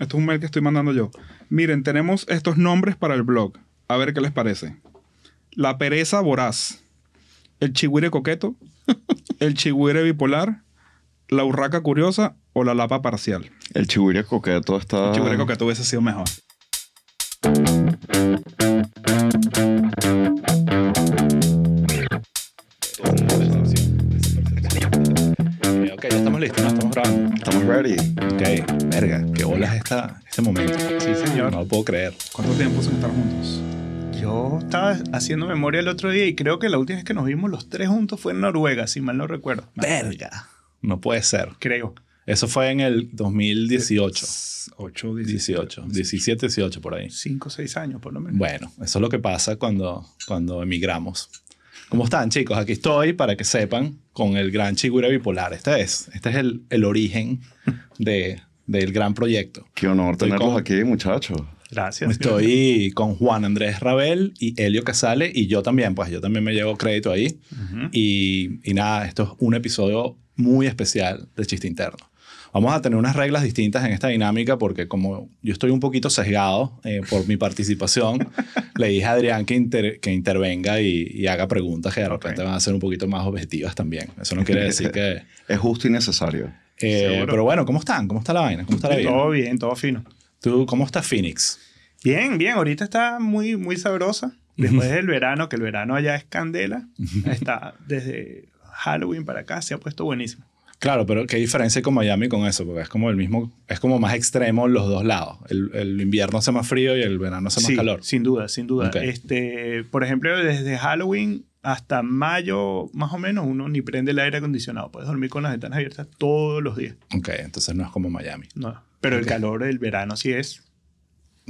Esto es un mail que estoy mandando yo. Miren, tenemos estos nombres para el blog. A ver qué les parece. La pereza voraz. El chigüire coqueto. el chigüire bipolar. La urraca curiosa o la lapa parcial. El chigüire coqueto está... El chigüire coqueto hubiese sido mejor. Ok, ya estamos listos, ¿no? Estamos grabando. Estamos ready. Ok, verga, qué bolas esta, este momento. Sí, señor. No lo puedo creer. ¿Cuánto tiempo sin estar juntos? Yo estaba haciendo memoria el otro día y creo que la última vez que nos vimos los tres juntos fue en Noruega, si mal no recuerdo. Verga. No puede ser. Creo. Eso fue en el 2018. 8, 18, 17, 18 por ahí. Cinco o seis años, por lo menos. Bueno, eso es lo que pasa cuando, cuando emigramos. ¿Cómo están, chicos? Aquí estoy para que sepan con el gran Chigüire Bipolar. Este es, este es el, el origen de, del gran proyecto. Qué honor Estoy tenerlos con- aquí, muchachos. Gracias. Estoy con Juan Andrés Rabel y Helio Casale y yo también, pues yo también me llevo crédito ahí. Ujú. Y, y nada, esto es un episodio muy especial de Chiste Interno. Vamos a tener unas reglas distintas en esta dinámica porque como yo estoy un poquito sesgado eh, por mi participación, le dije a Adrián que, inter- que intervenga y, y haga preguntas que de repente van a ser un poquito más objetivas también. Eso no quiere decir que... Es justo y necesario. eh, pero bueno, ¿cómo están? ¿Cómo está la vaina? ¿Cómo está la vida? Todo bien, todo fino. ¿Tú, ¿Cómo está Phoenix? Bien, bien. Ahorita está muy, muy sabrosa. Después del verano, que el verano allá es candela, está desde Halloween para acá, se ha puesto buenísimo. Claro, pero ¿qué diferencia hay con Miami con eso? Porque es como el mismo, es como más extremo los dos lados. El, el invierno hace más frío y el verano hace más Sí, calor. Sin duda, sin duda. Este, por ejemplo, desde Halloween hasta mayo, más o menos, uno ni prende el aire acondicionado. Puedes dormir con las ventanas abiertas todos los días. Ok, entonces no es como Miami. No. Pero el calor del verano sí es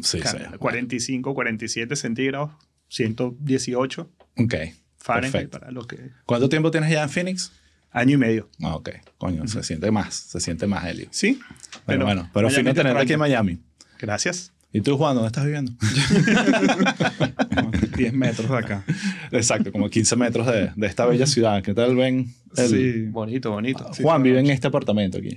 Sí, sí. candela. 45, 47 centígrados, 118 Ok. Fahrenheit Perfecto. para los que... ¿Cuánto tiempo tienes ya en Phoenix? Año y medio. Ah, ok. Coño, se siente más. Se siente más, Helio. Sí. Pero bueno, pero fino te tenerte aquí en. Miami. Gracias. ¿Y tú, Juan, dónde estás viviendo? 10 metros de acá. Exacto, como 15 metros de, de esta bella ciudad. ¿Qué tal ven? el- Sí. Bonito, bonito. Juan vive en este apartamento aquí.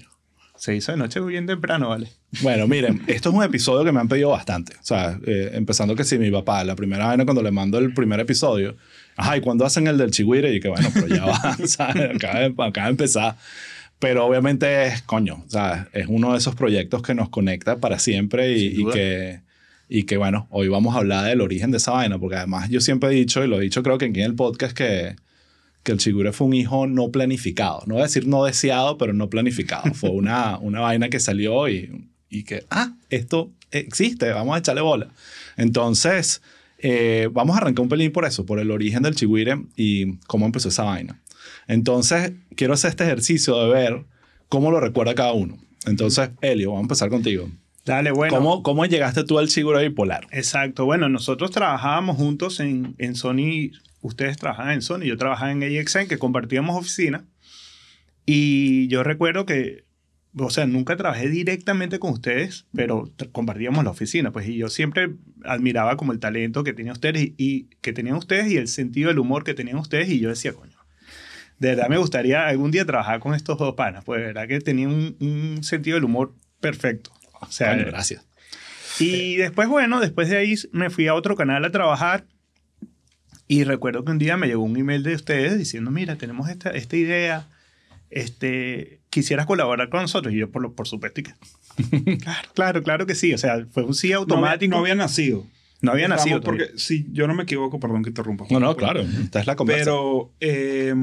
Se hizo de noche bien temprano, ¿vale? Bueno, miren, esto es un episodio que me han pedido bastante. O sea, eh, empezando que si mi papá, la primera vez cuando le mando el primer episodio, ajá, ¿y cuando hacen el del chigüire? Y que bueno, pero ya va, ¿sabes? Acaba acaba de empezar. Pero obviamente es, coño, o sea, es uno de esos proyectos que nos conecta para siempre y, y que, y que, bueno, hoy vamos a hablar del origen de esa vaina, porque además yo siempre he dicho, y lo he dicho creo que aquí en el podcast, que, que el chigüire fue un hijo no planificado. No voy a decir no deseado, pero no planificado. Fue una, una vaina que salió y, y que, ah, esto existe, vamos a echarle bola. Entonces, eh, vamos a arrancar un pelín por eso, por el origen del chigüire y cómo empezó esa vaina. Entonces, quiero hacer este ejercicio de ver cómo lo recuerda cada uno. Entonces, Elio, vamos a empezar contigo. Dale, bueno. ¿Cómo, ¿Cómo llegaste tú al chigüire bipolar? Exacto. Bueno, nosotros trabajábamos juntos en, en Sony. Ustedes trabajaban en Sony, yo trabajaba en AXN, que compartíamos oficina. Y yo recuerdo que, o sea, nunca trabajé directamente con ustedes, pero compartíamos la oficina. Pues, y yo siempre admiraba como el talento que tenían ustedes y, y- que tenían ustedes y el sentido del humor que tenían ustedes. Y yo decía, coño, de verdad me gustaría algún día trabajar con estos dos panas. Pues, de verdad que tenían un, un sentido del humor perfecto. O sea, Coño, gracias. y después, bueno, después de ahí me fui a otro canal a trabajar. Y recuerdo que un día me llegó un email de ustedes diciendo, mira, tenemos esta, esta idea, este, quisieras colaborar con nosotros. Y yo, por, lo, por supuesto, y que, claro, claro, claro que sí. O sea, fue un sí No había, automático. no había nacido. No había Estamos- nacido. Porque todavía. si yo no me equivoco, perdón que interrumpa. No, no, claro. Esta es la conversa. Pero eh,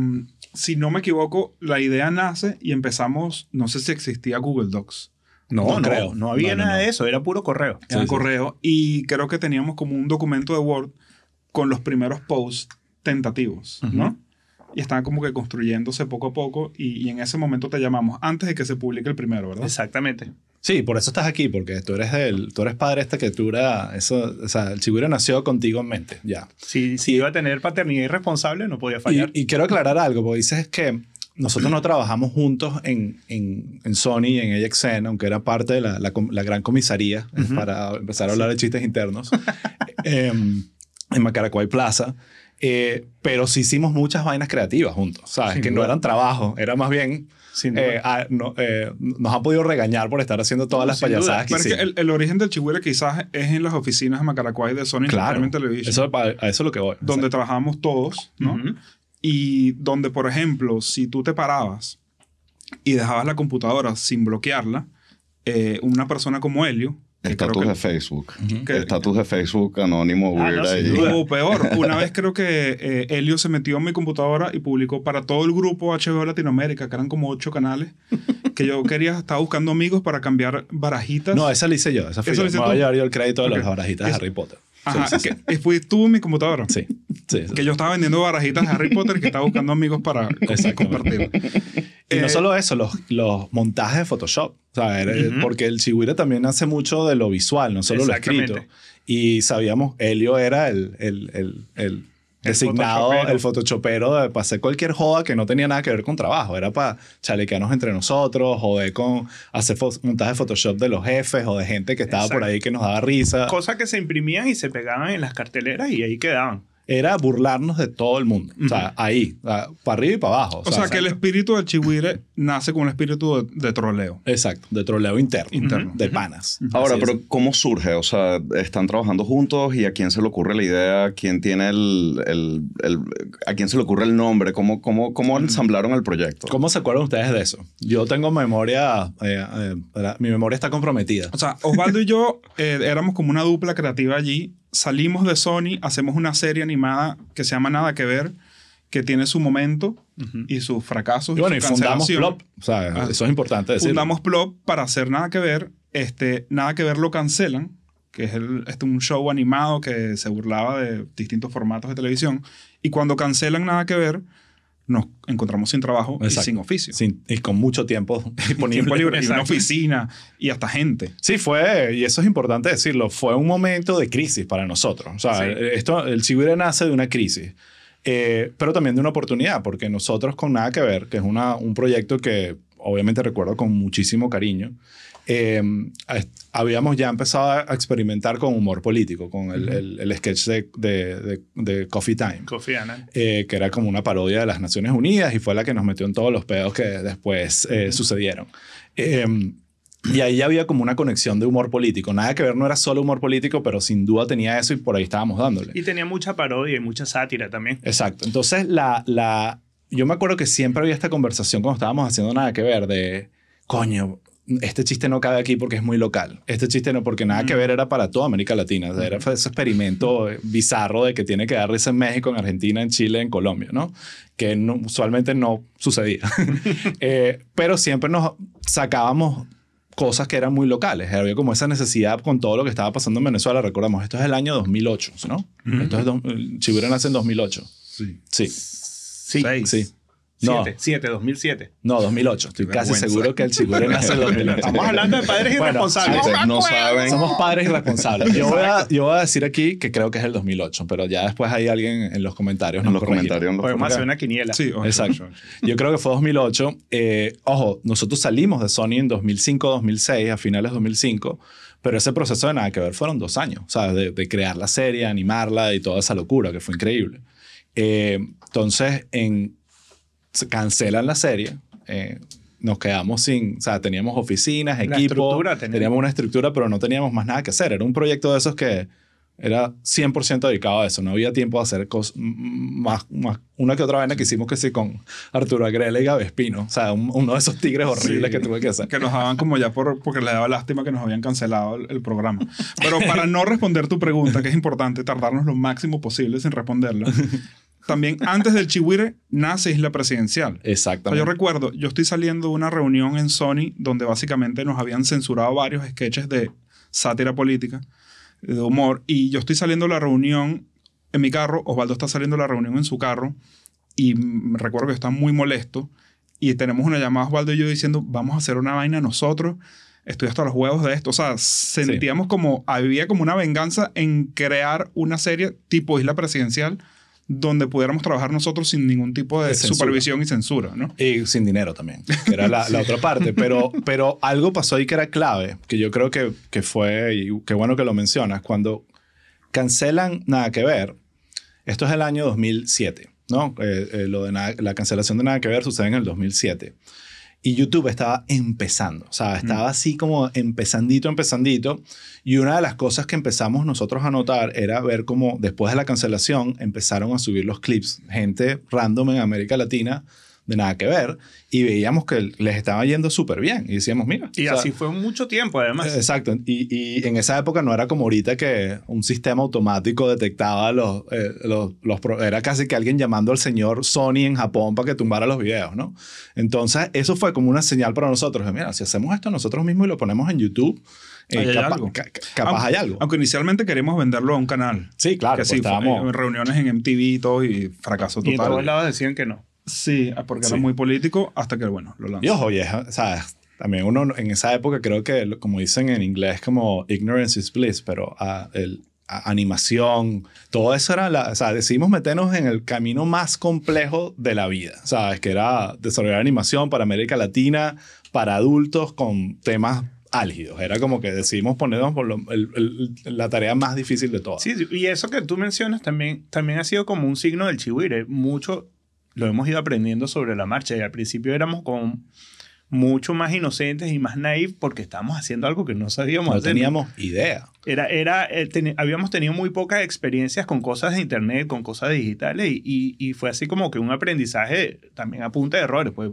si no me equivoco, la idea nace y empezamos, no sé si existía Google Docs. no, no no, creo. no había No, no, nada no. de eso, era puro correo. Era Sí, sí. correo. Y creo que teníamos como un documento de Word con los primeros posts tentativos, Ujú. ¿no? Y estaban como que construyéndose poco a poco y, y en ese momento te llamamos antes de que se publique el primero, ¿verdad? Exactamente. Sí, por eso estás aquí, porque tú eres el, tú eres padre de esta criatura. Eso, o sea, el chigüire nació contigo en mente, ya. Si, si iba a tener paternidad irresponsable, no podía Y, fallar. y quiero aclarar algo, porque dices que nosotros no trabajamos juntos en, en, en Sony y en AXN, aunque era parte de la, la, la gran comisaría, eh, Ujú. para empezar a hablar de chistes internos, em, en Macaracuay Plaza. Eh, pero sí hicimos muchas vainas creativas juntos, ¿sabes? Sin que no eran trabajo, era más bien... Eh, no, eh, nos han podido regañar por estar haciendo todas las payasadas que que hicimos. el, el origen del chihuire quizás es en las oficinas de Macaracuay de Sony Claro, Entertainment Television, eso, a eso es lo que voy. donde trabajamos todos, ¿no? Y donde, por ejemplo, si tú te parabas y dejabas la computadora sin bloquearla, eh, una persona como Helio, Estatus que- de Facebook. que- Estatus de Facebook anónimo, Ah, weird no, ahí. O peor, una vez creo que eh, Helio se metió en mi computadora y publicó para todo el grupo HBO Latinoamérica, que eran como ocho canales, que yo quería, estaba buscando amigos para cambiar barajitas. No, esa la hice yo. Esa fui ¿Eso yo. Me voy a llevar yo el crédito de Ok. las barajitas de Harry Potter. Ajá, que fui tú mi computadora. Sí, sí. sí. Que yo estaba vendiendo barajitas de Harry Potter y que estaba buscando amigos para compartir. Y no Eh, solo eso, los, los montajes de Photoshop. Sea, era- Ujú. Porque el Chihuire también hace mucho de lo visual, no solo lo escrito. Y sabíamos, Helio era el, el, el, el El designado, photoshopero. el photoshopero de, para hacer cualquier joda que no tenía nada que ver con trabajo. Era para chalequearnos entre nosotros, joder con hacer montajes de Photoshop de los jefes o de gente que estaba por ahí que nos daba risa. Cosas que se imprimían y se pegaban en las carteleras y ahí quedaban. Era burlarnos de todo el mundo. O sea, ahí, o sea, para arriba y para abajo. O sea, que el espíritu del chihuire nace con un espíritu de, de troleo. Exacto, de troleo interno. Interno. De panas. Ahora, Así pero es. ¿cómo surge? O sea, ¿están trabajando juntos y a quién se le ocurre la idea? ¿Quién tiene el... el- el- ¿A quién se le ocurre el nombre? ¿Cómo, cómo, cómo ensamblaron el proyecto? ¿Cómo se acuerdan ustedes de eso? Yo tengo memoria, eh, eh, mi memoria está comprometida. O sea, Osvaldo y yo eh, éramos como una dupla creativa allí. Salimos de Sony, hacemos una serie animada que se llama Nada que Ver, que tiene su momento y sus fracasos. Y bueno, y su fundamos cancelación. Plop. O sea, Ah. eso es importante decir. Fundamos Plop para hacer Nada que Ver. Este, Nada que Ver lo cancelan, que es el, este, un show animado que se burlaba de distintos formatos de televisión. Y cuando cancelan Nada que Ver, nos encontramos sin trabajo y Exacto. sin oficio. Sin- y con mucho tiempo disponible. Tiempo libre, y una oficina y hasta gente. Sí, fue, y eso es importante decirlo, fue un momento de crisis para nosotros. O sea, Sí. esto, el Chigüire nace de una crisis, eh, pero también de una oportunidad, porque nosotros con Nada que Ver, que es una, un proyecto que obviamente recuerdo con muchísimo cariño, eh, habíamos ya empezado a experimentar con humor político, con el, el- el sketch de, de- de- de Coffee Time. Coffee eh, que era como una parodia de las Naciones Unidas y fue la que nos metió en todos los pedos que después eh, sucedieron. Eh, y ahí ya había como una conexión de humor político. Nada que ver, no era solo humor político, pero sin duda tenía eso y por ahí estábamos dándole. Y tenía mucha parodia y mucha sátira también. Exacto. Entonces, la, la, yo me acuerdo que siempre había esta conversación cuando estábamos haciendo nada que ver de, coño, este chiste no cabe aquí porque es muy local. Este chiste no, porque nada que ver era para toda América Latina. O sea, Era ese experimento eh, bizarro de que tiene que dar risa en México, en Argentina, en Chile, en Colombia, ¿no? Que no- usualmente no sucedía. Eh, pero siempre nos sacábamos cosas que eran muy locales. Había como esa necesidad con todo lo que estaba pasando en Venezuela. Recordamos, esto es el año 2008, ¿no? Esto es do- Chihuahua nace en 2008. Sí. Sí, Sí. Seis. sí. No, Siete, siete, 2007. no, 2008. Estoy Qué casi vergüenza. seguro que el Chihuahua nace en 2008. Estamos hablando de padres Bueno, irresponsables. Ustedes no saben. Somos padres irresponsables. Yo voy, a, yo voy a decir aquí que creo que es el 2008, pero ya después hay alguien en los comentarios. En nos los comentarios. Podemos hacer una quiniela. Sí, ocho, Exacto. Yo creo que fue 2008. Eh, ojo, nosotros salimos de Sony en 2005, 2006, a finales de 2005, pero ese proceso de nada que ver fueron dos años, ¿sabes? De, de crear la serie, animarla y toda esa locura que fue increíble. Eh, entonces, en, cancelan la serie. eh, nos quedamos sin, o sea, teníamos oficinas, equipo, teníamos. teníamos una estructura, pero no teníamos más nada que hacer. Era un proyecto de esos que era 100% dedicado a eso. No había tiempo de hacer cosas más, más. Una que otra vaina que hicimos que sí con Arturo Agrela y Gabe Espino. O sea, un- uno de esos tigres horribles Sí. que tuve que hacer. Que nos daban como ya por, porque les daba lástima que nos habían cancelado el, el programa. Pero para no responder tu pregunta, que es importante tardarnos lo máximo posible sin responderla, también antes del Chihuire nace Isla Presidencial. O sea, Exactamente. yo recuerdo, yo estoy saliendo de una reunión en Sony donde básicamente nos habían censurado varios sketches de sátira política, de humor, y yo estoy saliendo de la reunión en mi carro, Osvaldo está saliendo de la reunión en su carro, y me recuerdo que está muy molesto, y tenemos una llamada Osvaldo y yo diciendo, vamos a hacer una vaina nosotros, estoy hasta los huevos de esto, o sea, sentíamos como, había como una venganza en crear una serie tipo Isla Presidencial, donde pudiéramos trabajar nosotros sin ningún tipo de, supervisión y censura, ¿no? Y sin dinero también, que era la, la otra parte. Pero, pero algo pasó ahí que era clave, que yo creo que, que fue, y qué bueno que lo mencionas, cuando cancelan Nada que Ver, Esto es el año 2007, ¿no? Eh, eh, lo de nada- la cancelación de Nada que Ver sucede en el 2007. Y YouTube estaba empezando, o sea, estaba así como empezandito, empezandito. Y una de las cosas que empezamos nosotros a notar era ver cómo después de la cancelación empezaron a subir los clips, gente random en América Latina de nada que ver, y veíamos que les estaba yendo súper bien. Y decíamos, mira. Y o sea, así fue mucho tiempo, además. eh, Exacto. Y, y en esa época no era como ahorita que un sistema automático detectaba los, eh, los, los Era casi que alguien llamando al señor Sony en Japón para que tumbara los videos, ¿no? Entonces, eso fue como una señal para nosotros. de, Mira, si hacemos esto nosotros mismos y lo ponemos en YouTube, eh, hay capa- algo. ca- ca- capaz Aunque- hay algo. Aunque inicialmente queríamos venderlo a un canal. sí, claro. que pues sí, estábamos... en reuniones en MTV y todo y fracaso y en todos total. lados decían que no. Sí, porque Sí. era muy político hasta que, bueno, lo lanzó. Y ojo, y es, ¿sabes? También uno en esa época creo que, como dicen en inglés, como ignorance is bliss, pero ah, el, animación, todo eso era, la, o sea, decidimos meternos en el camino más complejo de la vida, ¿sabes? Que era desarrollar animación para América Latina, para adultos con temas álgidos. Era como que decidimos ponernos por lo- el- el- la tarea más difícil de todas. Sí, sí, y eso que tú mencionas también, también ha sido como un signo del chihuire. Mucho lo hemos ido aprendiendo sobre la marcha y al principio éramos como mucho más inocentes y más naive porque estábamos haciendo algo que no sabíamos no hacer. teníamos idea. Era, era, eh, teni- habíamos tenido muy pocas experiencias con cosas de internet, con cosas digitales y, y, y fue así como que un aprendizaje también a punta de errores, pues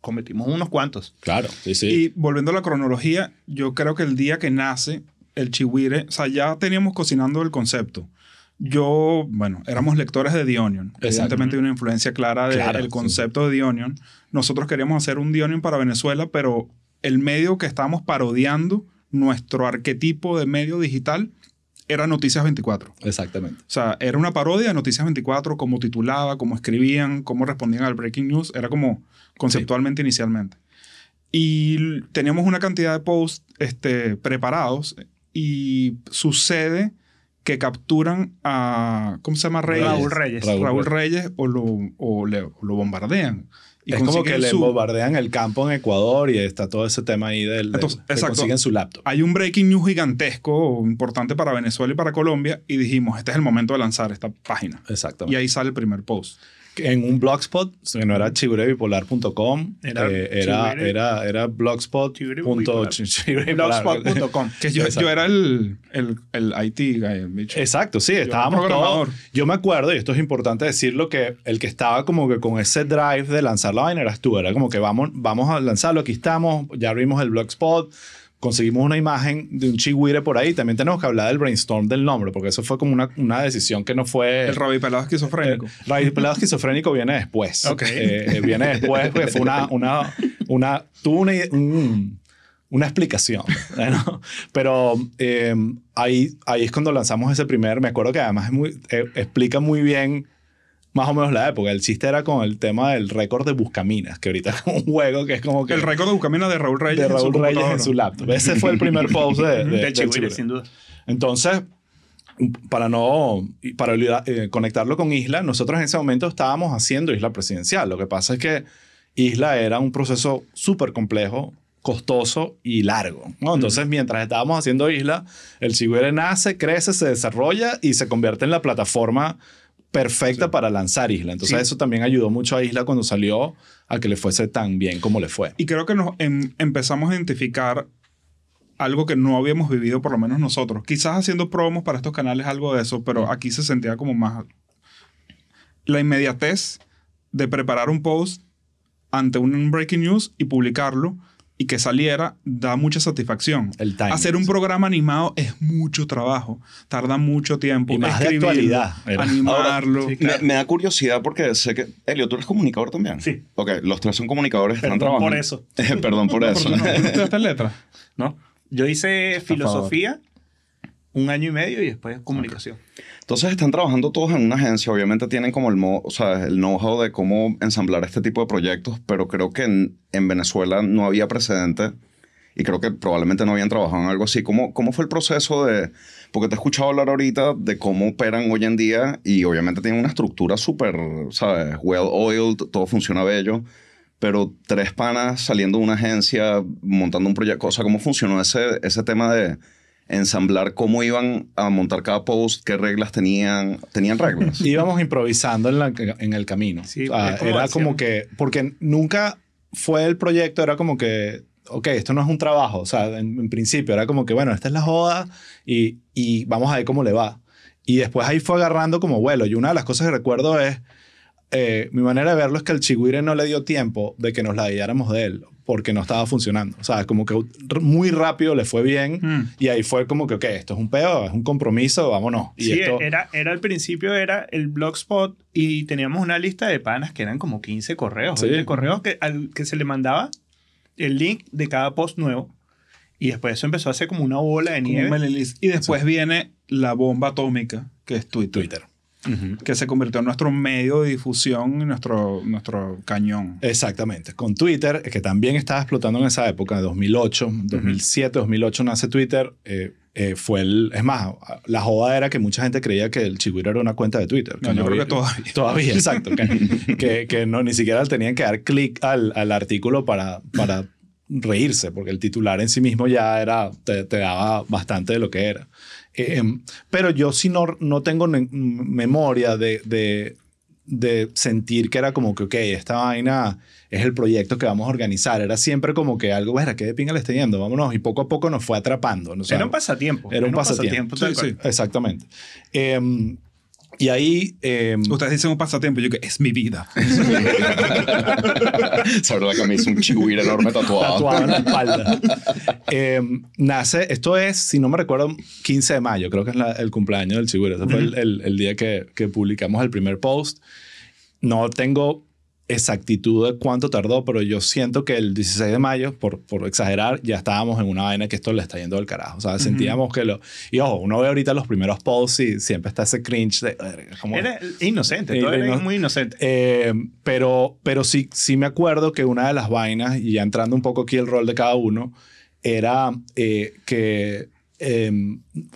cometimos unos cuantos. Claro, sí, sí. Y volviendo a la cronología, yo creo que el día que nace el chihuire, o sea, ya teníamos cocinando el concepto. Yo, bueno, éramos lectores de The Onion. Evidentemente hay una influencia clara del Claro, sí. concepto de The Onion. Nosotros queríamos hacer un The Onion para Venezuela, pero el medio que estábamos parodiando, nuestro arquetipo de medio digital, era Noticias 24. Exactamente. O sea, era una parodia de Noticias 24, cómo titulaba, cómo escribían, cómo respondían al breaking news. Era como conceptualmente inicialmente. Y teníamos una cantidad de posts este, preparados y sucede que capturan a, ¿cómo se llama? Reyes. Raúl Reyes. Raúl Raúl Reyes o lo, o le- o lo bombardean. Y es como que le su- bombardean el campo en Ecuador y está todo ese tema ahí del, Entonces, que exacto. consiguen su laptop. Hay un breaking news gigantesco, importante para Venezuela y para Colombia, y dijimos, este es el momento de lanzar esta página. Y Exactamente. ahí sale el primer post. En un blogspot, que no era chigurebipolar.com, Era era, eh, era, era, era blogspot. Blogspot.com. Que yo, Exacto. yo era el, el, el IT guy, el bicho. Exacto, sí, estábamos todos. Yo me acuerdo, y esto es importante decirlo, que el que estaba como que con ese drive de lanzar la vaina eras tú. Era como que vamos, vamos a lanzarlo, aquí estamos, ya abrimos el blogspot, conseguimos una imagen de un chigüire por ahí. También tenemos que hablar del brainstorm del nombre, porque eso fue como una, una decisión que no fue. El Robbie Pelado esquizofrénico. El pelado esquizofrénico viene después. Ok. Eh, eh, viene después porque fue una, una, una, tuvo una, un- una explicación. ¿no? Pero eh, ahí, ahí es cuando lanzamos ese primer, me acuerdo que además es muy, eh, explica muy bien más o menos la época. El chiste era con el tema del récord de Buscaminas, que ahorita es como un juego que es como que... El récord de Bucamina de Raúl Reyes. de en su Raúl Reyes en su laptop. Ese fue el primer post de, de, chihuire, Chigüire. sin duda. Entonces, para no para eh, conectarlo con Isla, nosotros en ese momento estábamos haciendo Isla Presidencial. Lo que pasa es que Isla era un proceso súper complejo, costoso y largo. ¿no? Entonces, mientras estábamos haciendo Isla, el Chigüire nace, crece, se desarrolla y se convierte en la plataforma perfecta para lanzar Isla. Entonces, Sí. eso también ayudó mucho a Isla cuando salió a que le fuese tan bien como le fue. Y creo que nos em- empezamos a identificar algo que no habíamos vivido, por lo menos nosotros. Quizás haciendo promos para estos canales, algo de eso, pero aquí se sentía como más la inmediatez de preparar un post ante un breaking news y publicarlo y que saliera da mucha satisfacción. El timing, Hacer un sí. programa animado es mucho trabajo, tarda mucho tiempo. Y más de escribirlo, actualidad, era. Animarlo. Sí, Me, me da curiosidad porque sé que... Elio, ¿tú eres comunicador también? Sí. Ok, los tres son comunicadores, están Perdón trabajando. por eso. Perdón por No, eso. no, ¿tú no estudiaste letras? ¿no? Yo hice filosofía un año y medio y después comunicación. Entonces están trabajando todos en una agencia, obviamente tienen como el, o sea, el know-how de cómo ensamblar este tipo de proyectos, pero creo que en, en Venezuela no había precedente y creo que probablemente no habían trabajado en algo así. ¿Cómo, ¿Cómo fue el proceso de...? Porque te he escuchado hablar ahorita de cómo operan hoy en día y obviamente tienen una estructura súper, ¿sabes? Well-oiled, todo funciona bello, pero tres panas saliendo de una agencia, montando un proyecto, o sea, ¿cómo funcionó ese, ese tema de ensamblar cómo iban a montar cada post, qué reglas tenían. ¿Tenían reglas? Íbamos improvisando en, la- en el camino. Sí, O sea, es como era como que, porque nunca fue el proyecto, era como que, ok, esto no es un trabajo. O sea, en, en principio era como que, bueno, esta es la joda y, y vamos a ver cómo le va. Y después ahí fue agarrando como vuelo. Y una de las cosas que recuerdo es, eh, mi manera de verlo es que el Chigüire no le dio tiempo de que nos la guiáramos de él porque no estaba funcionando. O sea, como que muy rápido le fue bien Mm. y ahí fue como que, ok, esto es un peo, es un compromiso, vámonos. Y Sí, esto, era, era al principio era el blogspot y teníamos una lista de panas que eran como 15 correos, Sí. 20 correos que, al que se le mandaba el link de cada post nuevo y después eso empezó a ser como una bola de nieve. Y después viene la bomba atómica, que es Twitter. Twitter. Que se convirtió en nuestro medio de difusión y nuestro, nuestro cañón. Exactamente. Con Twitter, que también estaba explotando en esa época, de 2008, 2007, 2008 nace Twitter. eh, eh, fue el... Es más, la joda era que mucha gente creía que el Chigüiro era una cuenta de Twitter. No, yo creo que todavía. Todavía, exacto. Que, que, que no, ni siquiera tenían que dar clic al, al artículo para, para reírse, porque el titular en sí mismo ya era, te, te daba bastante de lo que era. Eh, pero yo sí no, no tengo memoria de, de, de sentir que era como que, ok, esta vaina es el proyecto que vamos a organizar. Era siempre como que algo, bueno, ¿qué de pinga le está yendo? Vámonos. Y poco a poco nos fue atrapando. ¿no? O sea, era un pasatiempo. era un pasatiempo. Sí, sí. Exactamente. Eh, y ahí... eh, Ustedes dicen un pasatiempo, yo que es mi vida. Esa verdad que me hizo un chihuire enorme tatuado. tatuado en la espalda. Eh, nace, esto es, si no me recuerdo, 15 de mayo, creo que es la- el cumpleaños del Chigüiro. Ese fue el, el- el día que, que publicamos el primer post. No tengo exactitud de cuánto tardó, pero yo siento que el 16 de mayo, por, por exagerar, ya estábamos en una vaina que esto le está yendo del carajo. O sea, sentíamos que lo... Y ojo, uno ve ahorita los primeros posts y siempre está ese cringe de... "Verga, ¿cómo- Era inocente, todo era ino- muy inocente. eh, pero, pero sí, sí me acuerdo que una de las vainas, y ya entrando un poco aquí el rol de cada uno, era eh, que eh,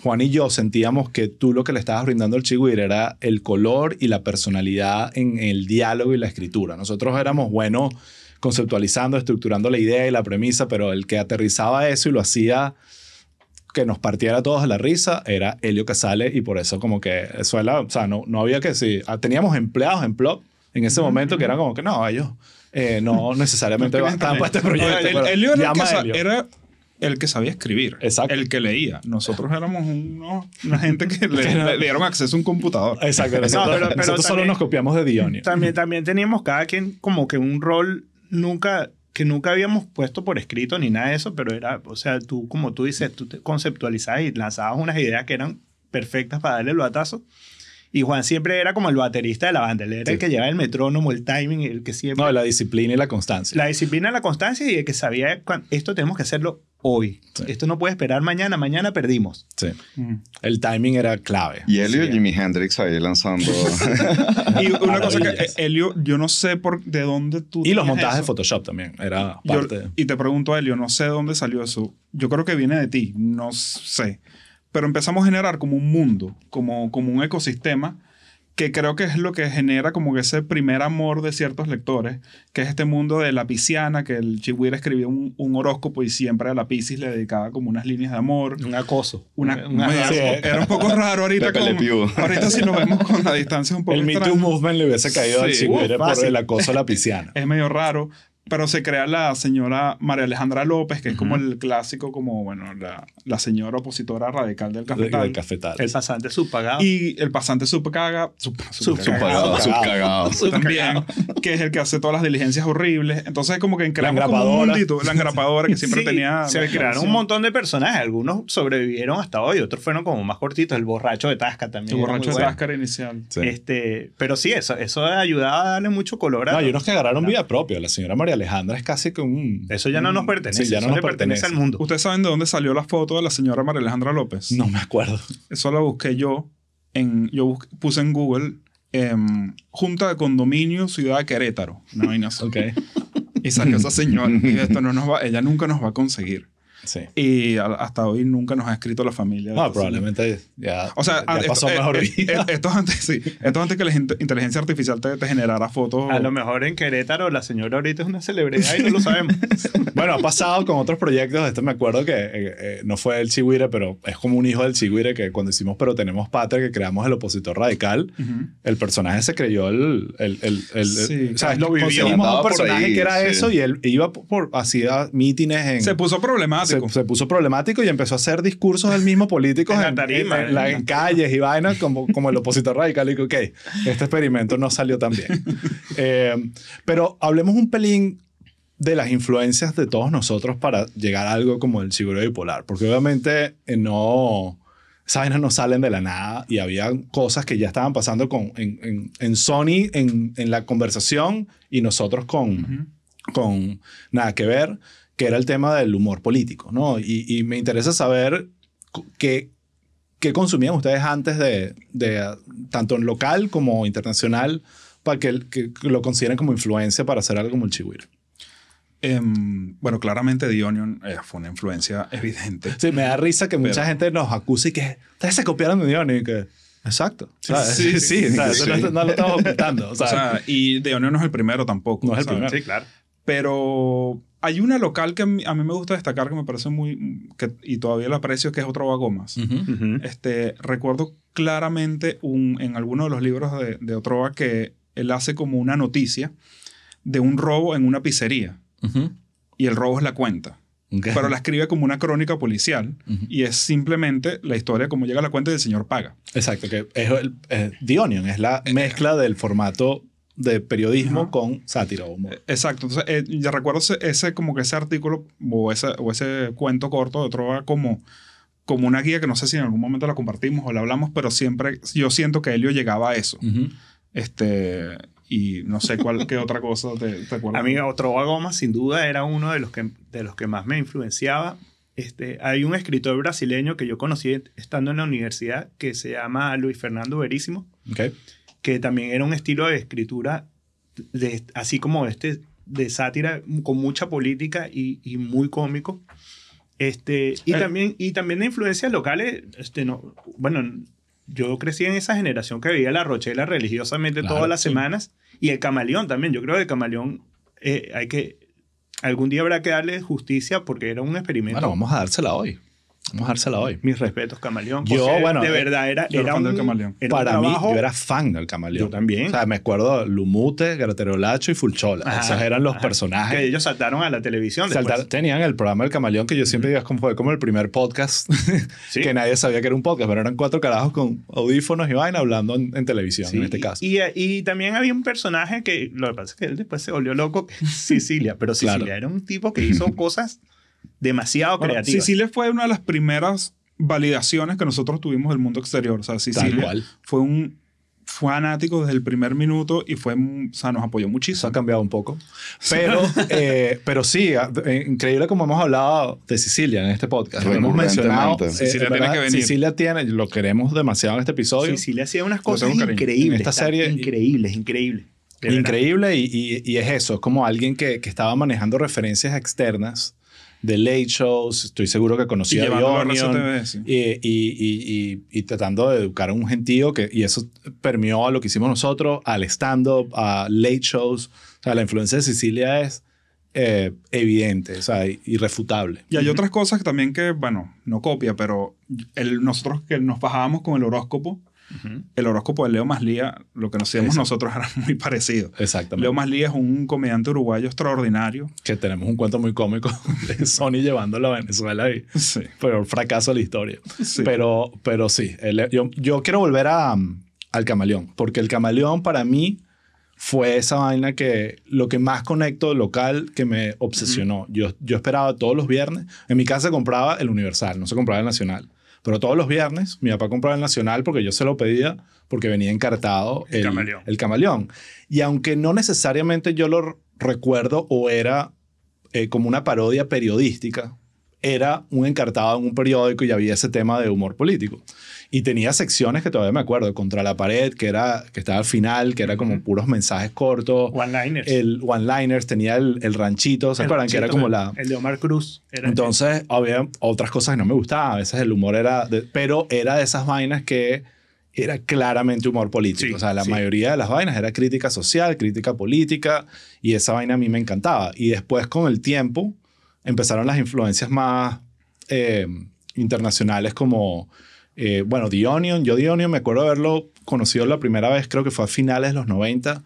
Juan y yo sentíamos que tú lo que le estabas brindando al Chigüire era el color y la personalidad en el diálogo y la escritura. Nosotros éramos buenos conceptualizando, estructurando la idea y la premisa, pero el que aterrizaba eso y lo hacía que nos partiera a todos la risa era Helio Casale y por eso como que eso era, o sea, no, no había que sí, ah, teníamos empleados en Plop en ese momento que eran como que no, ellos eh, no necesariamente No para este proyecto. el- el Helio. era el que sabía escribir. Exacto. El que leía. Nosotros éramos unos- una gente que le, le dieron acceso a un computador. Exacto, nosotros, pero- pero nosotros solo también- nos copiamos de Dionio. También, también teníamos cada quien como que un rol nunca que nunca habíamos puesto por escrito ni nada de eso, pero era, o sea, tú como tú dices, tú te conceptualizabas y lanzabas unas ideas que eran perfectas para darle el batazo. Y Juan siempre era como el baterista de la banda, él era Sí. el que llevaba el metrónomo, el timing, el que siempre... No, la disciplina y la constancia. la disciplina, la constancia y el que sabía, esto tenemos que hacerlo hoy. Sí. Esto no puede esperar mañana, mañana perdimos. Sí. Mm. El timing era clave. Y Elio y Sí. Jimi Hendrix ahí lanzando. Y una cosa que eh, Elio, yo no sé por de dónde tú. Y los montajes de eso. Photoshop también. Era Yo- parte. y te pregunto, Elio, no sé de dónde salió eso. Yo creo que viene de ti, no sé. Pero empezamos a generar como un mundo, como, como un ecosistema, que creo que es lo que genera como que ese primer amor de ciertos lectores, que es este mundo de la pisciana, que el Chihuahua escribió un, un horóscopo y siempre a la Piscis le dedicaba como unas líneas de amor. Un acoso. Una, Una- medio- sí. Era un poco raro ahorita. Con- ahorita si nos vemos con la distancia es un poco El Me Too. Movement le hubiese caído al Sí. Chigüire Uh, por el acoso a la pisciana. es medio raro, pero se crea la señora María Alejandra López, que es como el clásico, como, bueno, la, la señora opositora radical del de- cafetal. del cafetal. El pasante subpagado. Y el pasante subcaga, sub, Subpagado, subcagado. también, que es el que hace todas las diligencias horribles. Entonces, como que creamos La como un engrapadora. mundito, la engrapadora que siempre Sí, tenía. Se crearon un montón de personajes. Algunos sobrevivieron hasta hoy, otros fueron como más cortitos. El borracho de Tasca también. El borracho de bueno. Táscara inicial. Sí. Este, pero sí, eso, eso ayudaba a darle mucho color a No, hay unos que agarraron vida propia. La señora María Alejandra es casi que un... Eso ya no nos pertenece. Sí, ya no eso nos le pertenece, pertenece. al mundo. ¿Ustedes saben de dónde salió la foto de la señora María Alejandra López? No me acuerdo. Eso la busqué yo. En, yo busqué- puse en Google em, Junta de Condominio Ciudad de Querétaro. Una vaina así. Ok. Y salió esa señora. Y esto no nos va, ella nunca nos va a conseguir. Sí. Y a- hasta hoy nunca nos ha escrito la familia. esta probablemente ya, O sea, ya esto, pasó eh, mejor eh, vida. eh, esto es antes, sí. Esto es antes que la int- inteligencia artificial te, te generara fotos. A lo mejor en Querétaro la señora ahorita es una celebridad y no lo sabemos. Bueno, ha pasado con otros proyectos. Esto me acuerdo que eh, eh, no fue el Chihuire, pero es como un hijo del Chihuire que cuando hicimos Pero Tenemos Patria, que creamos el opositor radical, Ujú. el personaje se creyó el... el, el, el- Sí, o sea, lo Andaba un personaje ahí, que era sí. eso y él iba por, por- hacía mítines en... Se puso problemático. Se puso problemático y empezó a hacer discursos del mismo político En tarima, en- en en la- calles y vainas como, como el opositor radical. Y que, ok, este experimento no salió tan bien. Eh, pero hablemos un pelín de las influencias de todos nosotros para llegar a algo como el seguro bipolar. Porque obviamente eh, no... Esas vainas no salen de la nada y había cosas que ya estaban pasando con, en, en, en Sony en, en la conversación y nosotros con, con nada que ver, que era el tema del humor político, ¿no? Y, y me interesa saber qué, qué consumían ustedes antes de, de, tanto en local como internacional, para que, que lo consideren como influencia para hacer algo como el Chihuire. Em, bueno, claramente The Onion eh, fue una influencia evidente. Sí, me da risa que mucha Pero- gente nos acuse y que ustedes se copiaron de Dion y que... Exacto. ¿sabes? sí, Sí, sí, sí. eso No, no lo estamos ocultando. O sea, y The Onion no es el primero tampoco. No es el ¿sabes? primero. Sí, claro. Pero hay una local que a mí, a mí me gusta destacar que me parece muy... Que, y todavía la aprecio, que es Otro Gomas. ujú. Este, recuerdo claramente un, en alguno de los libros de, de Otroa que él hace como una noticia de un robo en una pizzería. Ujú. Y el robo es la cuenta. Ok. Pero la escribe como una crónica policial. Ujú. Y es simplemente la historia como llega a la cuenta y el señor paga. Exacto, que es el, eh, The Onion, es la mezcla del formato de periodismo Ajá. con sátira o humor. Exacto. Entonces, eh, yo recuerdo ese, ese- como que ese artículo o ese, o ese cuento corto de Trova como, como una guía que no sé si en algún momento la compartimos o la hablamos, pero siempre yo siento que Helio llegaba a eso. Ujú. Este, y no sé cuál, qué otra cosa te, te acuerdas. A mí otro Goma sin duda era uno de los que, de los que más me influenciaba. Este, hay un escritor brasileño que yo conocí estando en la universidad que se llama Luis Fernando Verísimo, Ok. Que también era un estilo de escritura de, así como este de sátira con mucha política y, y muy cómico. Este, y, Eh. también, y también de influencias locales. Este, no, bueno, yo crecí en esa generación que veía La Rochela religiosamente Claro, todas las sí. semanas. Y el Camaleón también. Yo creo que el Camaleón eh, hay que... Algún día habrá que darle justicia porque era un experimento. Bueno, vamos a dársela hoy. Vamos a dársela hoy. Mis respetos, Camaleón. Yo, bueno, de verdad era, era un, del Camaleón. era un Para mí, trabajo- yo era fan del camaleón. Yo también. O sea, me acuerdo Lumute, Graterolacho y Fulchola. Ajá, Esos eran los ajá. personajes. Que ellos saltaron a la televisión Saltar- después. tenían el programa El Camaleón que yo siempre digo como, fue como el primer podcast Sí. que nadie sabía que era un podcast, pero eran cuatro carajos con audífonos y vaina hablando en, en televisión Sí, en este y- caso. Y, y también había un personaje que, lo que pasa es que él después se volvió loco, Sicilia, pero Sicilia Claro. era un tipo que hizo cosas demasiado Bueno, creativas. Sicilia fue una de las primeras validaciones que nosotros tuvimos del mundo exterior. O sea, Sicilia fue un fanático desde el primer minuto y fue, o sea, nos apoyó Eso muchísimo. ha cambiado un poco. Pero, eh, pero sí, eh, increíble como hemos hablado de Sicilia en este podcast. Lo hemos mencionado. Eh, Sicilia en tiene verdad, que venir. Sicilia tiene, lo queremos demasiado en este episodio. Sicilia hacía unas cosas increíbles. En esta serie- Increíbles, increíbles. Verdad. Increíble y, y- y es eso, es como alguien que, que estaba manejando referencias externas de late shows, estoy seguro que conocía a Onion, RCTV, sí. y, y- y- y- y tratando de educar a un gentío que, y eso permeó a lo que hicimos nosotros, al stand-up, a late shows. O sea, la influencia de Sicilia es eh, evidente, o sea, irrefutable. Y hay otras cosas que también que, bueno, no copia, pero el, nosotros que nos bajábamos con el horóscopo, El horóscopo de Leo Maslía, lo que nos hacíamos nosotros era muy parecido. Exactamente. Leo Maslía es un comediante uruguayo extraordinario. que tenemos un cuento muy cómico de Sony llevándolo a Venezuela y Sí. pero fracaso de la historia. Sí. Pero, pero sí, el- yo, yo quiero volver a, um, al camaleón, porque el camaleón para mí fue esa vaina que lo que más conecto local que me obsesionó. yo, yo esperaba todos los viernes, en mi casa se compraba el Universal, no se compraba el Nacional. Pero todos los viernes mi papá compraba el Nacional porque yo se lo pedía porque venía encartado El camaleón. el camaleón. Y aunque no necesariamente yo lo recuerdo o era eh, como una parodia periodística, era un encartado en un periódico y había ese tema de humor político. Y tenía secciones que todavía me acuerdo, Contra la pared, que, era, que estaba al final, que era como puros mensajes cortos. One-liners. El one-liners, tenía el, el ranchito, ¿se El acuerdan? Que era ranchito, como la... El de Omar Cruz. Era Entonces, había otras cosas que no me gustaban. A veces el humor era... de- pero era de esas vainas que era claramente humor político. Sí, o sea, la sí. mayoría de las vainas era crítica social, crítica política, y esa vaina a mí me encantaba. Y después, con el tiempo, empezaron las influencias más eh, internacionales como... eh, bueno, The Onion. Yo The Onion me acuerdo haberlo conocido la primera vez, creo que fue a finales de los 90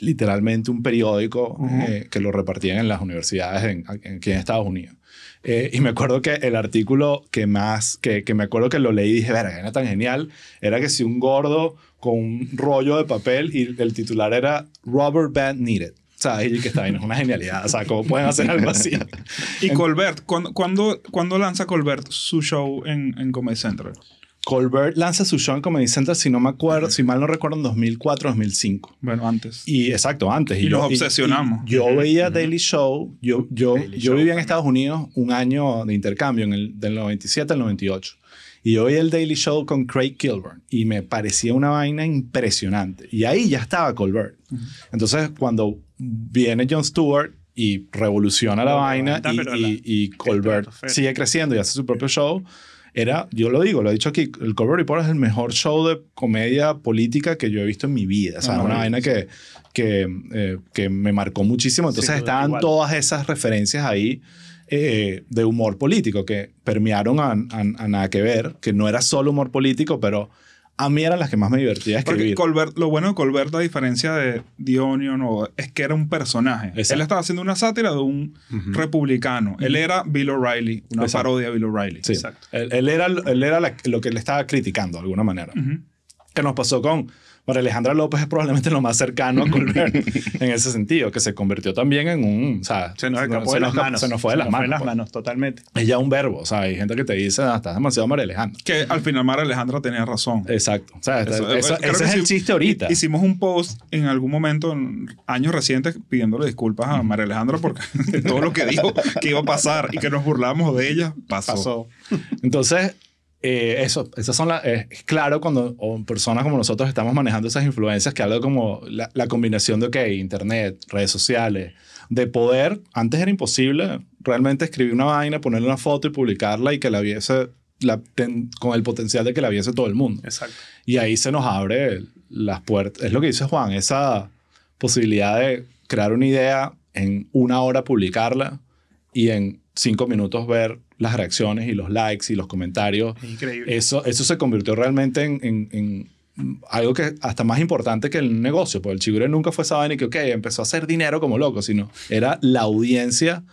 literalmente un periódico eh, que lo repartían en las universidades en, en- aquí en Estados Unidos. Eh, y me acuerdo que el artículo que más, que, que me acuerdo que lo leí y dije, verga, era tan genial, era que si un gordo con un rollo de papel y el titular era Rubber Band Needed. ¿Sabes? Y que está bien, es una genialidad. O sea, ¿cómo pueden hacer algo así? Y Colbert, ¿cuándo, cuándo, cuándo lanza Colbert su show en, en Comedy Central? Colbert lanza su show en Comedy Central, si no me acuerdo, si mal no recuerdo, en 2004, 2005. Bueno, antes. Y exacto, antes. Y nos yo- obsesionamos. y yo veía Daily Show. Yo, yo, Daily yo Show vivía en. Estados Unidos un año de intercambio, en el, del 97 al 98. Y yo veía el Daily Show con Craig Kilburn y me parecía una vaina impresionante. Y ahí ya estaba Colbert. Entonces, cuando viene Jon Stewart y revoluciona la Lo vaina y, y- la- y Colbert sigue creciendo y hace su propio show, era, yo lo digo, lo he dicho aquí, el Colbert Report es el mejor show de comedia política que yo he visto en mi vida. O sea, Ah, una sí. vaina que, que, eh, que me marcó muchísimo. Entonces duda, estaban igual. todas esas referencias ahí eh, de humor político que permearon a, a- a nada que ver, que no era solo humor político, pero a mí eran las que más me divertía Porque escribir. Colbert, lo bueno de Colbert, a diferencia de The Onion, o- es que era un personaje. Exacto. Él estaba haciendo una sátira de un republicano. Él era Bill O'Reilly, una Exacto. parodia de Bill O'Reilly. Sí. Exacto. Él, él era, él era la- lo que le estaba criticando de alguna manera. Ujú. que nos pasó con María Alejandra López es probablemente lo más cercano a Colbert en ese sentido, que se convirtió también en un... O sea, Se nos se escapó de las manos. Se nos fue de las manos. pues. totalmente. Es ya un verbo, o sea, hay gente que te dice, ah, estás demasiado María Alejandra. Que al final Mara Alejandra tenía razón. Exacto. O sea, Eso- eso- creo ese es el sí- chiste ahorita. Hicimos un post en algún momento, en años recientes, pidiéndole disculpas a María Alejandra porque todo lo que dijo que iba a pasar y que nos burlábamos de ella, pasó. Pasó. Entonces, eh, eso, esas son las... eh, es claro cuando personas como nosotros estamos manejando esas influencias que hablo como la, la combinación de, ok, internet, redes sociales, de poder, antes era imposible realmente escribir una vaina, ponerle una foto y publicarla y que la viese, la, ten- con el potencial de que la viese todo el mundo. Exacto. Y ahí se nos abre las puertas. Es lo que dice Juan, esa posibilidad de crear una idea en una hora publicarla y en cinco minutos ver las reacciones y los likes y los comentarios. Es increíble. Eso, eso se convirtió realmente en, en- en algo que hasta más importante que el negocio, porque el chigure nunca fue esa vaina y que, ok, empezó a hacer dinero como loco, sino era la audiencia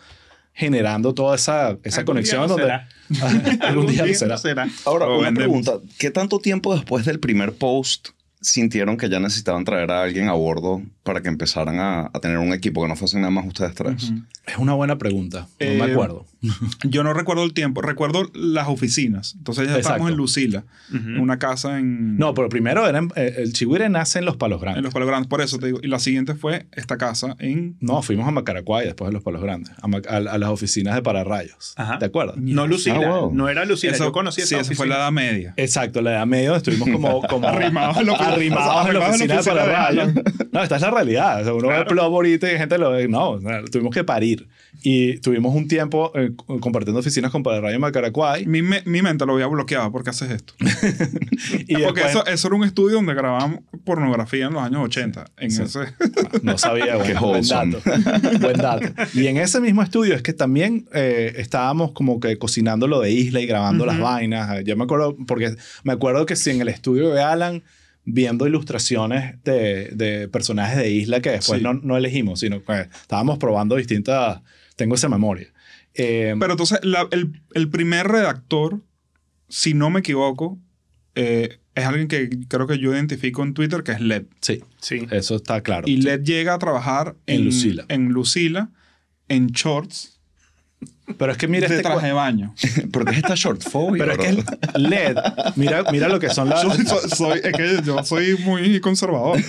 generando toda esa, esa Algún conexión día no donde será. algún día no será. será. Ahora, una vendemos. pregunta. ¿Qué tanto tiempo después del primer post sintieron que ya necesitaban traer a alguien a bordo para que empezaran a, a tener un equipo que no fuesen nada más ustedes tres? Es una buena pregunta, no Eh, me acuerdo. Yo no recuerdo el tiempo, recuerdo las oficinas. Entonces ya Exacto. estábamos en Lucila, Ujú. en una casa en, No, pero primero era en- eh, el Chigüire nace en Los Palos Grandes. en Los Palos Grandes. Por eso te digo. Y la siguiente fue esta casa en... No, fuimos a Macaracuay después de Los Palos Grandes, a, a- a las oficinas de Pararrayos. Ajá. ¿Te acuerdas? No Lucila. Ah, wow. No era Lucila. Eso- Yo conocí sí, esa esa fue la. Edad Media. Exacto, la edad medio estuvimos como, como Arrimados en arrimados en la arrimados en la oficina de Pararrayos. No, esta es la realidad. O sea, uno ve Claro. Plomo ahorita y gente lo ve. No, o sea, tuvimos que parir. Y tuvimos un tiempo eh, compartiendo oficinas con Pararrayos en Macaracuay. Mi, me- mi mente lo había bloqueado. ¿Por qué haces esto? Y Porque después- eso, eso era un estudio donde grabábamos pornografía en los años 80. En Sí. ese... No sabía, Qué bueno, buen wholesome. dato. buen dato. Y en ese mismo estudio es que también eh, estábamos como que cocinando lo de Isla y grabando las vainas. Yo me acuerdo, porque me acuerdo que si en el estudio de Alan, viendo ilustraciones de, de personajes de Isla que después Sí. no, no elegimos, sino que estábamos probando distintas... Tengo esa memoria. Eh, Pero entonces, la- el, el primer redactor, si no me equivoco, eh, es alguien que creo que yo identifico en Twitter, que es LED. sí, Sí. eso está claro. Y LED llega a trabajar En en, Lucila. En Lucila, en shorts, Pero es que mira de este traje de baño. ¿Por qué es esta shortphobia? Pero es que el LED, mira, mira lo que son las... Soy, soy- soy- es que yo soy muy conservador.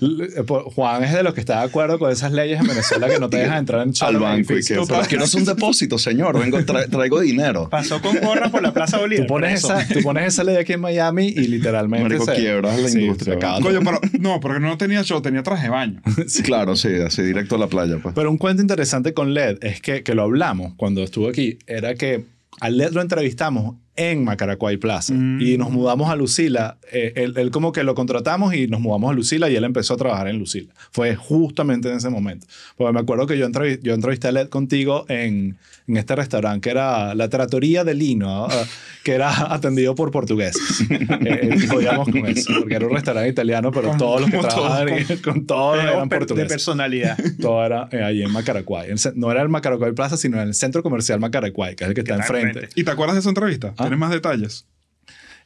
L- por- Juan es de los que está de acuerdo con esas leyes en Venezuela que no te dejan entrar en al banco y que pero quiero hacer un depósito, señor. Vengo, tra- traigo dinero. Pasó con gorra por la Plaza Bolívar. Tú pones, esa, tú pones esa ley aquí en Miami y literalmente Marico, se- quiebras la sí, industria, Coño, pero no, porque no tenía show, tenía traje de baño. Claro, sí, así directo a la playa. Pues. Pero un cuento interesante con LED es que, que lo hablamos cuando estuvo aquí, era que a LED lo entrevistamos en Macaracuay Plaza Mm. y nos mudamos a Lucila. Eh, él, él como que lo contratamos y nos mudamos a Lucila y él empezó a trabajar en Lucila. Fue justamente en ese momento. Porque me acuerdo que yo, entrevi- yo entrevisté a LED contigo en, en este restaurante que era la Trattoria de Lino, ah, que era atendido por portugueses. eh, eh, podíamos con eso, porque era un restaurante italiano, pero Como- todos los que todos, trabajaban ahí, con todos Pero eran per- de portugueses. personalidad. Todo era eh, ahí en Macaracuay. El no era el Macaracuay Plaza, sino en el centro comercial Macaracuay, que es el que está está enfrente. enfrente. ¿Y te acuerdas de esa entrevista? ¿Tienes más detalles?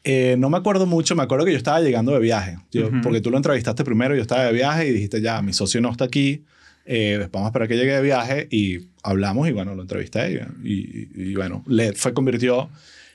Eh, no me acuerdo mucho, me acuerdo que yo estaba llegando de viaje, Yo- porque tú lo entrevistaste primero, yo estaba de viaje y dijiste, ya, mi socio no está aquí, eh, vamos a esperar que llegue de viaje y hablamos y bueno, lo entrevisté y, y- y, bueno, LED fue convirtió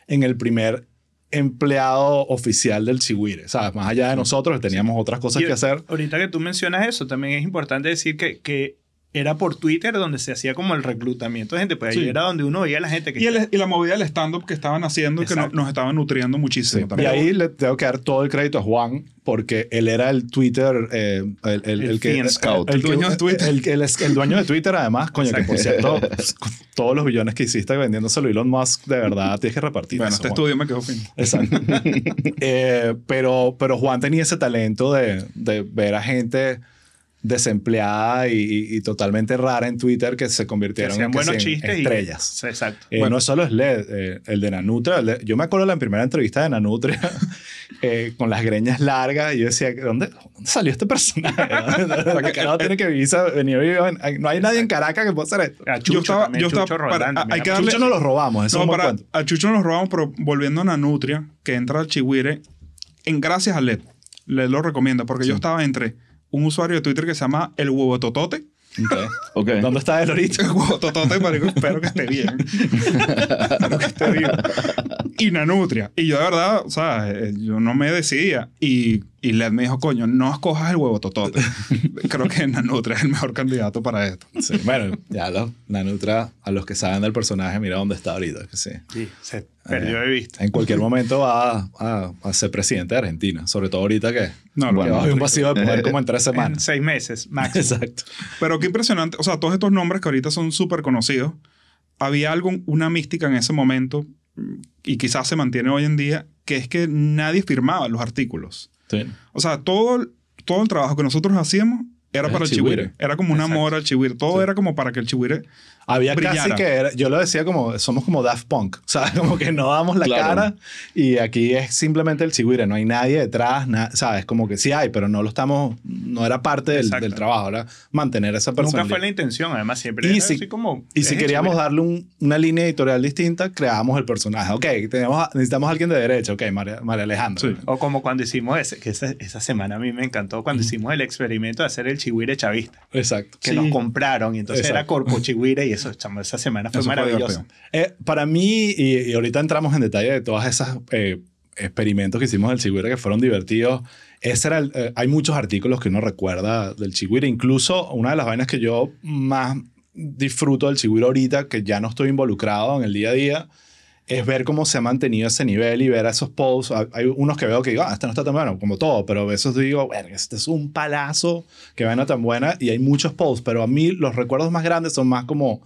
en el primer empleado oficial del Chihuire, ¿sabes? Más allá de nosotros, teníamos otras cosas Y que hacer. Ahorita que tú mencionas eso, también es importante decir que, que era por Twitter donde se hacía como el reclutamiento de gente. Pues ahí Sí. era donde uno veía a la gente que... Y, el- y la movida del stand-up que estaban haciendo y que no- Exacto. nos estaban nutriendo muchísimo Sí. Y también. ahí le tengo que dar todo el crédito a Juan porque él era el Twitter, eh, el, el- El el que... scout. El, dueño de Twitter. El, dueño de Twitter, además, coño, que por cierto, con todos los billones que hiciste vendiéndoselo a Elon Musk, de verdad tienes que repartir. Bueno, eso, este Juan. estudio me quedó fin. Exacto. Eh, pero, pero Juan tenía ese talento de, de ver a gente desempleada y, y- y totalmente rara en Twitter que se convirtieron en, que buenos sí, en chistes. y- estrellas. Sí, Exacto. Eh, Bueno. No solo es LED, eh, el de Nanutria. el de- yo me acuerdo de la primera entrevista de Nanutria eh, con las greñas largas y yo decía, ¿dónde, dónde salió este personaje? ¿Dónde carajo tiene que vivir, venir en- No hay nadie en Caracas que pueda hacer esto. A Chucho Yo estaba- también, yo estaba Chucho para- a- hay que darle- Chucho no los robamos, eso No, para, a Chucho nos robamos, pero volviendo a Nanutria, que entra al Chihuire, en gracias a LED. LED lo recomienda, porque yo estaba entre un usuario de Twitter que se llama El Huevo Totote. ¿Dónde está él ahorita? El Huevo Totote, marico, espero que esté bien. espero que esté bien. Y Nanutria. Y yo de verdad, o sea, eh, yo no me decidía. Y, y LED me dijo, coño, no escojas el Huevo Totote. Creo que Nanutria es el mejor candidato para esto. Sí, bueno, ya lo, Nanutria, a los que saben del personaje, mira dónde está ahorita. que sí. Sí, se perdió de vista. En cualquier momento va a, a- a ser presidente de Argentina, sobre todo ahorita que, No, que bueno, haber un vacío de poder como en tres En semanas. seis meses, máximo. Exacto. Pero qué impresionante. O sea, todos estos nombres que ahorita son súper conocidos, había algo, una mística en ese momento, mm, y quizás se mantiene hoy en día, que es que nadie firmaba los artículos. Sí. O sea, todo, todo el trabajo que nosotros hacíamos era para el Chihuire. chihuire. Era como un Exacto. amor al chihuire. Todo Sí. era como para que el chihuire... Había Brillara. casi que era- yo lo decía como, somos como Daft Punk, o sea, como que no damos la Claro. cara y aquí es simplemente el chigüire, no hay nadie detrás, na- ¿sabes? Como que sí hay, pero no lo estamos, no era parte del, del trabajo, era mantener esa persona. Nunca fue la intención, además siempre Y era si- así como... Y si es queríamos darle un- una línea editorial distinta, creábamos el personaje. Ok, tenemos, a- necesitamos a alguien de derecha. Ok, María, María Alejandra. Sí. O como cuando hicimos ese, que esa, esa semana a mí me encantó, cuando hicimos el experimento de hacer el chihuire chavista, Exacto. que Sí. nos compraron y entonces era Exacto. Corpo Chihuire y eso, chamo, esa semana fue Eso fue maravilloso. divertido. Eh, para mí, y, y ahorita entramos en detalle de todas esas eh, experimentos que hicimos del Chigüire que fueron divertidos. Ese era el- eh, hay muchos artículos que uno recuerda del Chigüire. Incluso una de las vainas que yo más disfruto del Chigüire ahorita, que ya no estoy involucrado en el día a día, es ver cómo se ha mantenido ese nivel y ver esos posts. Hay- unos que veo que digo, ah, este no está tan bueno, como todo, pero a veces digo, bueno, este es un palazo, que vaina tan buena. Y hay muchos posts, pero a mí los recuerdos más grandes son más como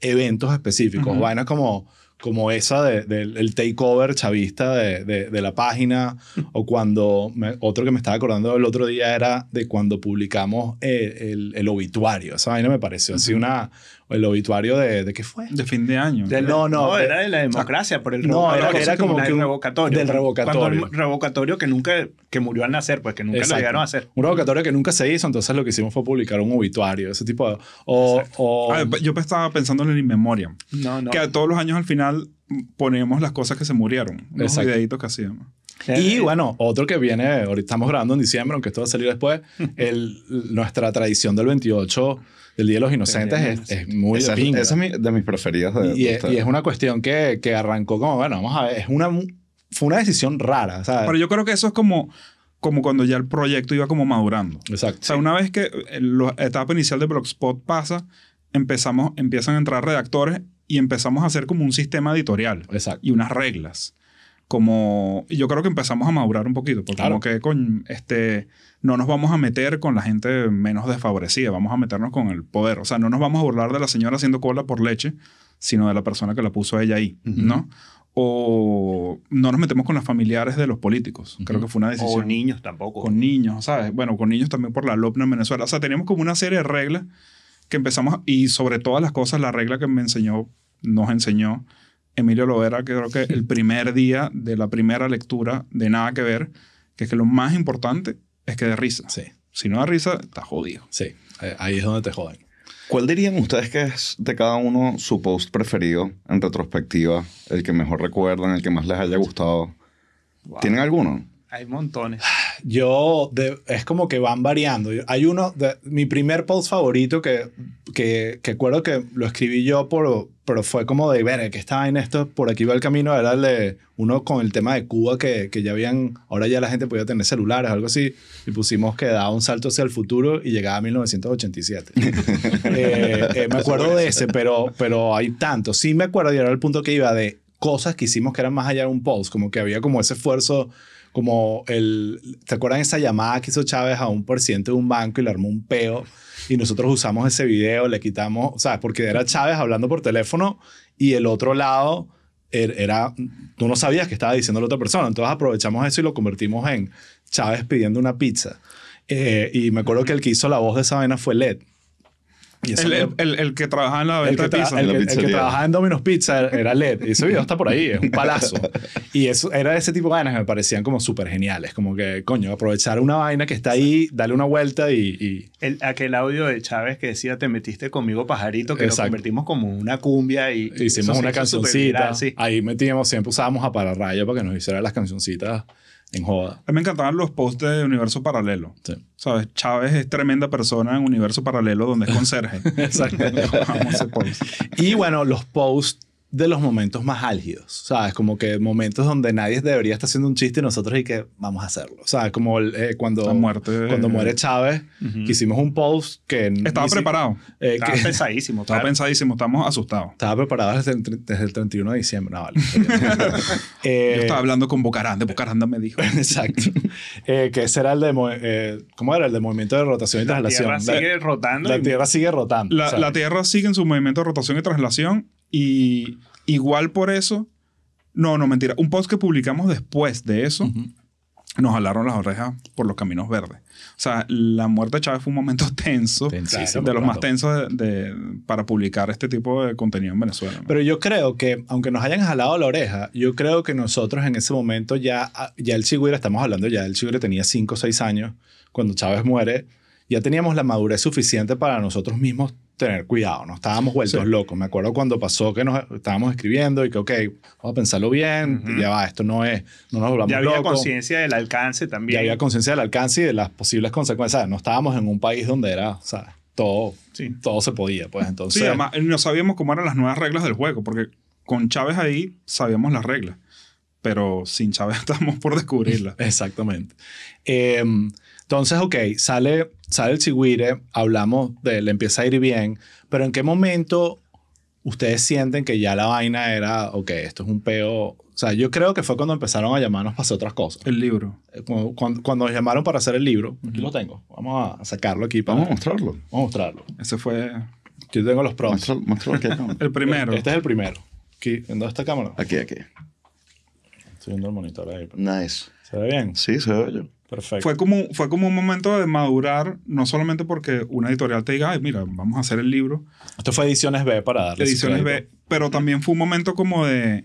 eventos específicos, Ujú. vainas como, como esa de- del el takeover chavista de, de- de la página, o cuando, me- otro que me estaba acordando el otro día era de cuando publicamos eh, el, el obituario. Esa vaina me pareció así una, el obituario de, ¿de qué fue? De fin de año. Del- no, no, No, de- era de la democracia, por el No, era- era como que un- revocatorio. del revocatorio. Cuando el revocatorio que nunca, que murió al nacer, pues que nunca Exacto. lo llegaron a hacer. Un revocatorio que nunca se hizo, entonces lo que hicimos fue publicar un obituario, ese tipo de... O, o- Ah, yo estaba pensando en el In Memoriam. No, no. Que todos los años al final ponemos las cosas que se murieron. Los videitos que hacíamos. Y bueno, otro que viene, ahorita estamos grabando en diciembre, aunque esto va a salir después, el, nuestra tradición del 28 del Día de los Inocentes es, es muy Esa, de esa es mi- de mis preferidas. De, y, de es, y es una cuestión que, que arrancó como, bueno, vamos a ver, es una, fue una decisión rara, ¿sabes? Pero yo creo que eso es como, como cuando ya el proyecto iba como madurando. Exacto. O sea, una vez que eh, la etapa inicial de Blogspot pasa, empezamos, empiezan a entrar redactores y empezamos a hacer como un sistema editorial Exacto. y unas reglas. Como, yo creo que empezamos a madurar un poquito, porque Claro. como que con, este, no nos vamos a meter con la gente menos desfavorecida, vamos a meternos con el poder. O sea, no nos vamos a burlar de la señora haciendo cola por leche, sino de la persona que la puso a ella ahí, ¿no? O no nos metemos con los familiares de los políticos. Creo que fue una decisión O niños tampoco. con niños, ¿sabes? Bueno, con niños también por la LOPNA en Venezuela. O sea, teníamos como una serie de reglas que empezamos, y sobre todas las cosas, la regla que me enseñó, nos enseñó Emilio Lovera, que creo que el primer día de la primera lectura de Nada que Ver, que es que lo más importante es que dé risa. Sí, Si no da risa, está jodido. sí. Ahí es donde te joden. ¿Cuál dirían ustedes que es de cada uno su post preferido en retrospectiva? El que mejor recuerdan, el que más les haya gustado. Wow. ¿Tienen alguno? Hay montones. Yo, de- es como que van variando. Hay uno, de, mi primer post favorito que, que, que acuerdo que lo escribí yo, por, pero fue como de ver que estaba en esto, por aquí va el camino, era el de uno con el tema de Cuba, que, que ya habían, ahora ya la gente podía tener celulares, algo así, y pusimos que daba un salto hacia el futuro y llegaba a 1987. Eh, eh, me acuerdo de ese, pero, pero hay tantos. Sí me acuerdo y era el punto que iba de cosas que hicimos que eran más allá de un post, como que había como ese esfuerzo, como el, ¿te acuerdan esa llamada que hizo Chávez a un presidente de un banco y le armó un peo? Y nosotros usamos ese video, le quitamos, o sea, porque era Chávez hablando por teléfono y el otro lado er- era, tú no sabías que estaba diciendo la otra persona, entonces aprovechamos eso y lo convertimos en Chávez pidiendo una pizza. Eh, y me acuerdo que el que hizo la voz de esa vaina fue LED. El, me- el, el- el que trabajaba en la el venta que, de pizza. el la que- el que pizzería. trabajaba en Domino's Pizza era LED. Y ese video está por ahí, es un palazo. Y eso era ese tipo de vainas que me parecían como súper geniales. Como que, coño, aprovechar una vaina que está ahí, darle una vuelta y... y- El, aquel audio de Chávez que decía, te metiste conmigo pajarito, que Exacto. lo convertimos como una cumbia y hicimos una cancioncita. viral, sí. Ahí metíamos, siempre usábamos a Pararrayo para que nos hicieran las cancioncitas en joda. A mí me encantaban los posts de Universo Paralelo. Sí. ¿Sabes? Chávez es tremenda persona en Universo Paralelo donde es conserje. Exacto. Amo ese post. Y bueno, los posts de los momentos más álgidos, ¿sabes? Como que momentos donde nadie debería estar haciendo un chiste y nosotros y que vamos a hacerlo. ¿Sabes? Como el, eh, cuando, La muerte cuando muere Chávez, Ujú. que hicimos un post que... Estaba si- preparado. eh, Estaba que- pesadísimo. Estaba claro. pensadísimo. Estamos asustados. estaba preparado desde el, desde el 31 de diciembre. No, vale. Eh, Yo estaba hablando con Bocaranda. Bocaranda me dijo. Exacto. Eh, que ese era el de... eh, ¿Cómo era? El de movimiento de rotación y La traslación. tierra La- sigue rotando. la y- Tierra sigue rotando. La, la Tierra sigue en su movimiento de rotación y traslación y igual por eso, no, no, mentira, un post que publicamos después de eso, nos jalaron las orejas por los caminos verdes. O sea, la muerte de Chávez fue un momento tenso, Tensísimo, de los más tensos de, de- para publicar este tipo de contenido en Venezuela. ¿no? Pero yo creo que, aunque nos hayan jalado la oreja, yo creo que nosotros en ese momento ya, ah, ya el Chigüire, estamos hablando ya, el Chigüire tenía 5 o 6 años cuando Chávez muere, ya teníamos la madurez suficiente para nosotros mismos tener cuidado, no estábamos vueltos Sí. locos. Me acuerdo cuando pasó que nos estábamos escribiendo y que, ok, vamos a pensarlo bien, Ujú. ya va, esto no es, no nos volvamos ya había locos. conciencia del alcance también. Ya había conciencia del alcance y de las posibles consecuencias. No estábamos en un país donde era, o sea, todo, Sí. todo se podía, pues entonces. Sí, además no sabíamos cómo eran las nuevas reglas del juego, porque con Chávez ahí sabíamos las reglas, pero sin Chávez estamos por descubrirlas. Exactamente. Eh, entonces, ok, sale, sale el chigüire, hablamos de él, empieza a ir bien, pero ¿en qué momento ustedes sienten que ya la vaina era, ok, esto es un peo? O sea, yo creo que fue cuando empezaron a llamarnos para hacer otras cosas. El libro. Eh, Cuando, cuando, cuando nos llamaron para hacer el libro, aquí lo tengo, vamos a sacarlo aquí para Vamos a mostrarlo. vamos a mostrarlo. Ese fue Yo tengo los prompts. Muéstralo, aquí. acá. el primero. Este es el primero. Aquí, ¿en dónde está cámara? Aquí, aquí. Estoy viendo el monitor ahí. Nice. ¿Se ve bien? Sí, se ve yo. Perfecto. Fue como, fue como un momento de madurar, no solamente porque una editorial te diga, ay, mira, vamos a hacer el libro, Esto fue Ediciones B para darle ediciones. B, pero también fue un momento como de,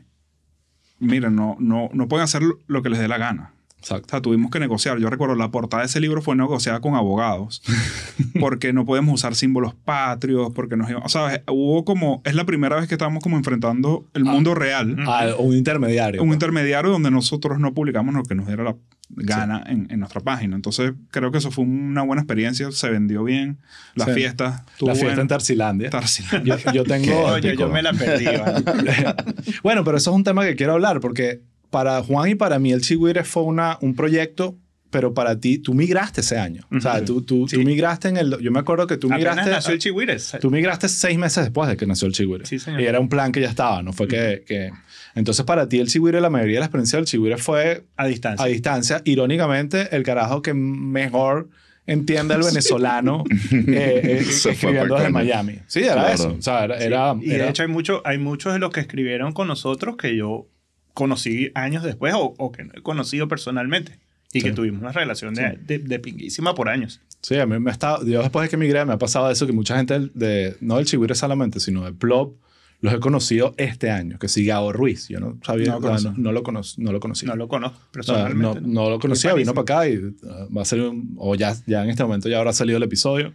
mira, no, no, no pueden hacer lo- que les dé la gana. O Exacto. sea, tuvimos que negociar. Yo recuerdo, la portada de ese libro fue negociada con abogados. porque no podemos usar símbolos patrios, porque nos O sea, hubo como... Es la primera vez que estamos como enfrentando el mundo real. Ah, un intermediario. Un pues. intermediario donde nosotros no publicamos lo que nos diera la gana en, en nuestra página. Entonces, creo que eso fue una buena experiencia. Se vendió bien. La Sí. fiesta. la fiesta en en Tarsilandia. Tarsilandia. Yo, yo tengo... Oye, yo me la perdí. ¿vale? bueno, pero eso es un tema que quiero hablar porque para Juan y para mí el Chigüire fue una, un proyecto, pero para ti, tú migraste ese año. O sea, tú, tú, Sí. tú migraste en el... Yo me acuerdo que tú Apenas migraste... nació el Chihuires. Tú migraste seis meses después de que nació el Chigüire. Sí, señor. Y era un plan que ya estaba, no fue que, que... Entonces, para ti el Chigüire, la mayoría de la experiencia del Chigüire fue A distancia. a distancia. Irónicamente, el carajo que mejor entiende al venezolano eh, eh, fue escribiendo desde. Miami. Sí, era Claro. eso. O sea, era... Sí, era- y de era- hecho hay, mucho, hay muchos de los que escribieron con nosotros que yo conocí años después o, o que no he conocido personalmente. Y que Sí. tuvimos una relación de, de, de pinguísima por años. Sí, a mí me ha estado, yo después de que migré me ha pasado eso que mucha gente de, no del Chigüire solamente, sino de Plop, los he conocido este año, que sí, Gabo Ruiz. Yo no sabía, No lo no, no lo conocí. No lo conocí. No lo conozco personalmente. no, lo conocía, vino para acá y uh, va a salir, un- o ya, ya en este momento ya habrá salido el episodio.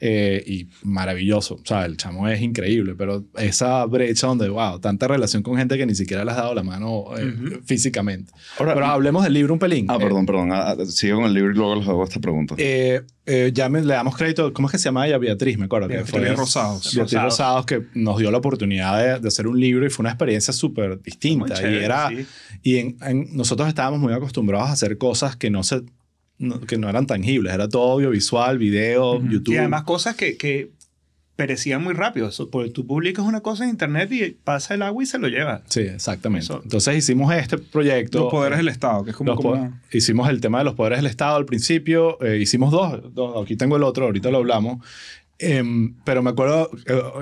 Eh, y maravilloso. O sea, el chamo es increíble, pero esa brecha donde, wow, tanta relación con gente que ni siquiera le has dado la mano eh, físicamente. Ahora- pero hablemos del libro un pelín. Ah, Eh, perdón, perdón. Ah, ah, sigo con el libro y luego les hago esta pregunta. Eh, eh, ya me, le damos crédito. ¿Cómo es que se llama ella? Beatriz, me acuerdo. que Beatriz fue- Rosados. Beatriz Rosados. Rosados, que nos dio la oportunidad de, de hacer un libro y fue una experiencia súper distinta. Chévere, y era, sí. y en- en- nosotros estábamos muy acostumbrados a hacer cosas que no, se, no- que no eran tangibles. Era todo audiovisual, video, Ujú. YouTube. Y además cosas que, que perecían muy rápido. Eso, porque tú publicas una cosa en internet y pasa el agua y se lo lleva. Sí, exactamente. Eso. Entonces hicimos este proyecto. Los poderes del Estado, que es como... Como una- Hicimos el tema de los poderes del Estado al principio. eh, hicimos dos, dos. Aquí tengo el otro, ahorita lo hablamos. Em, pero me acuerdo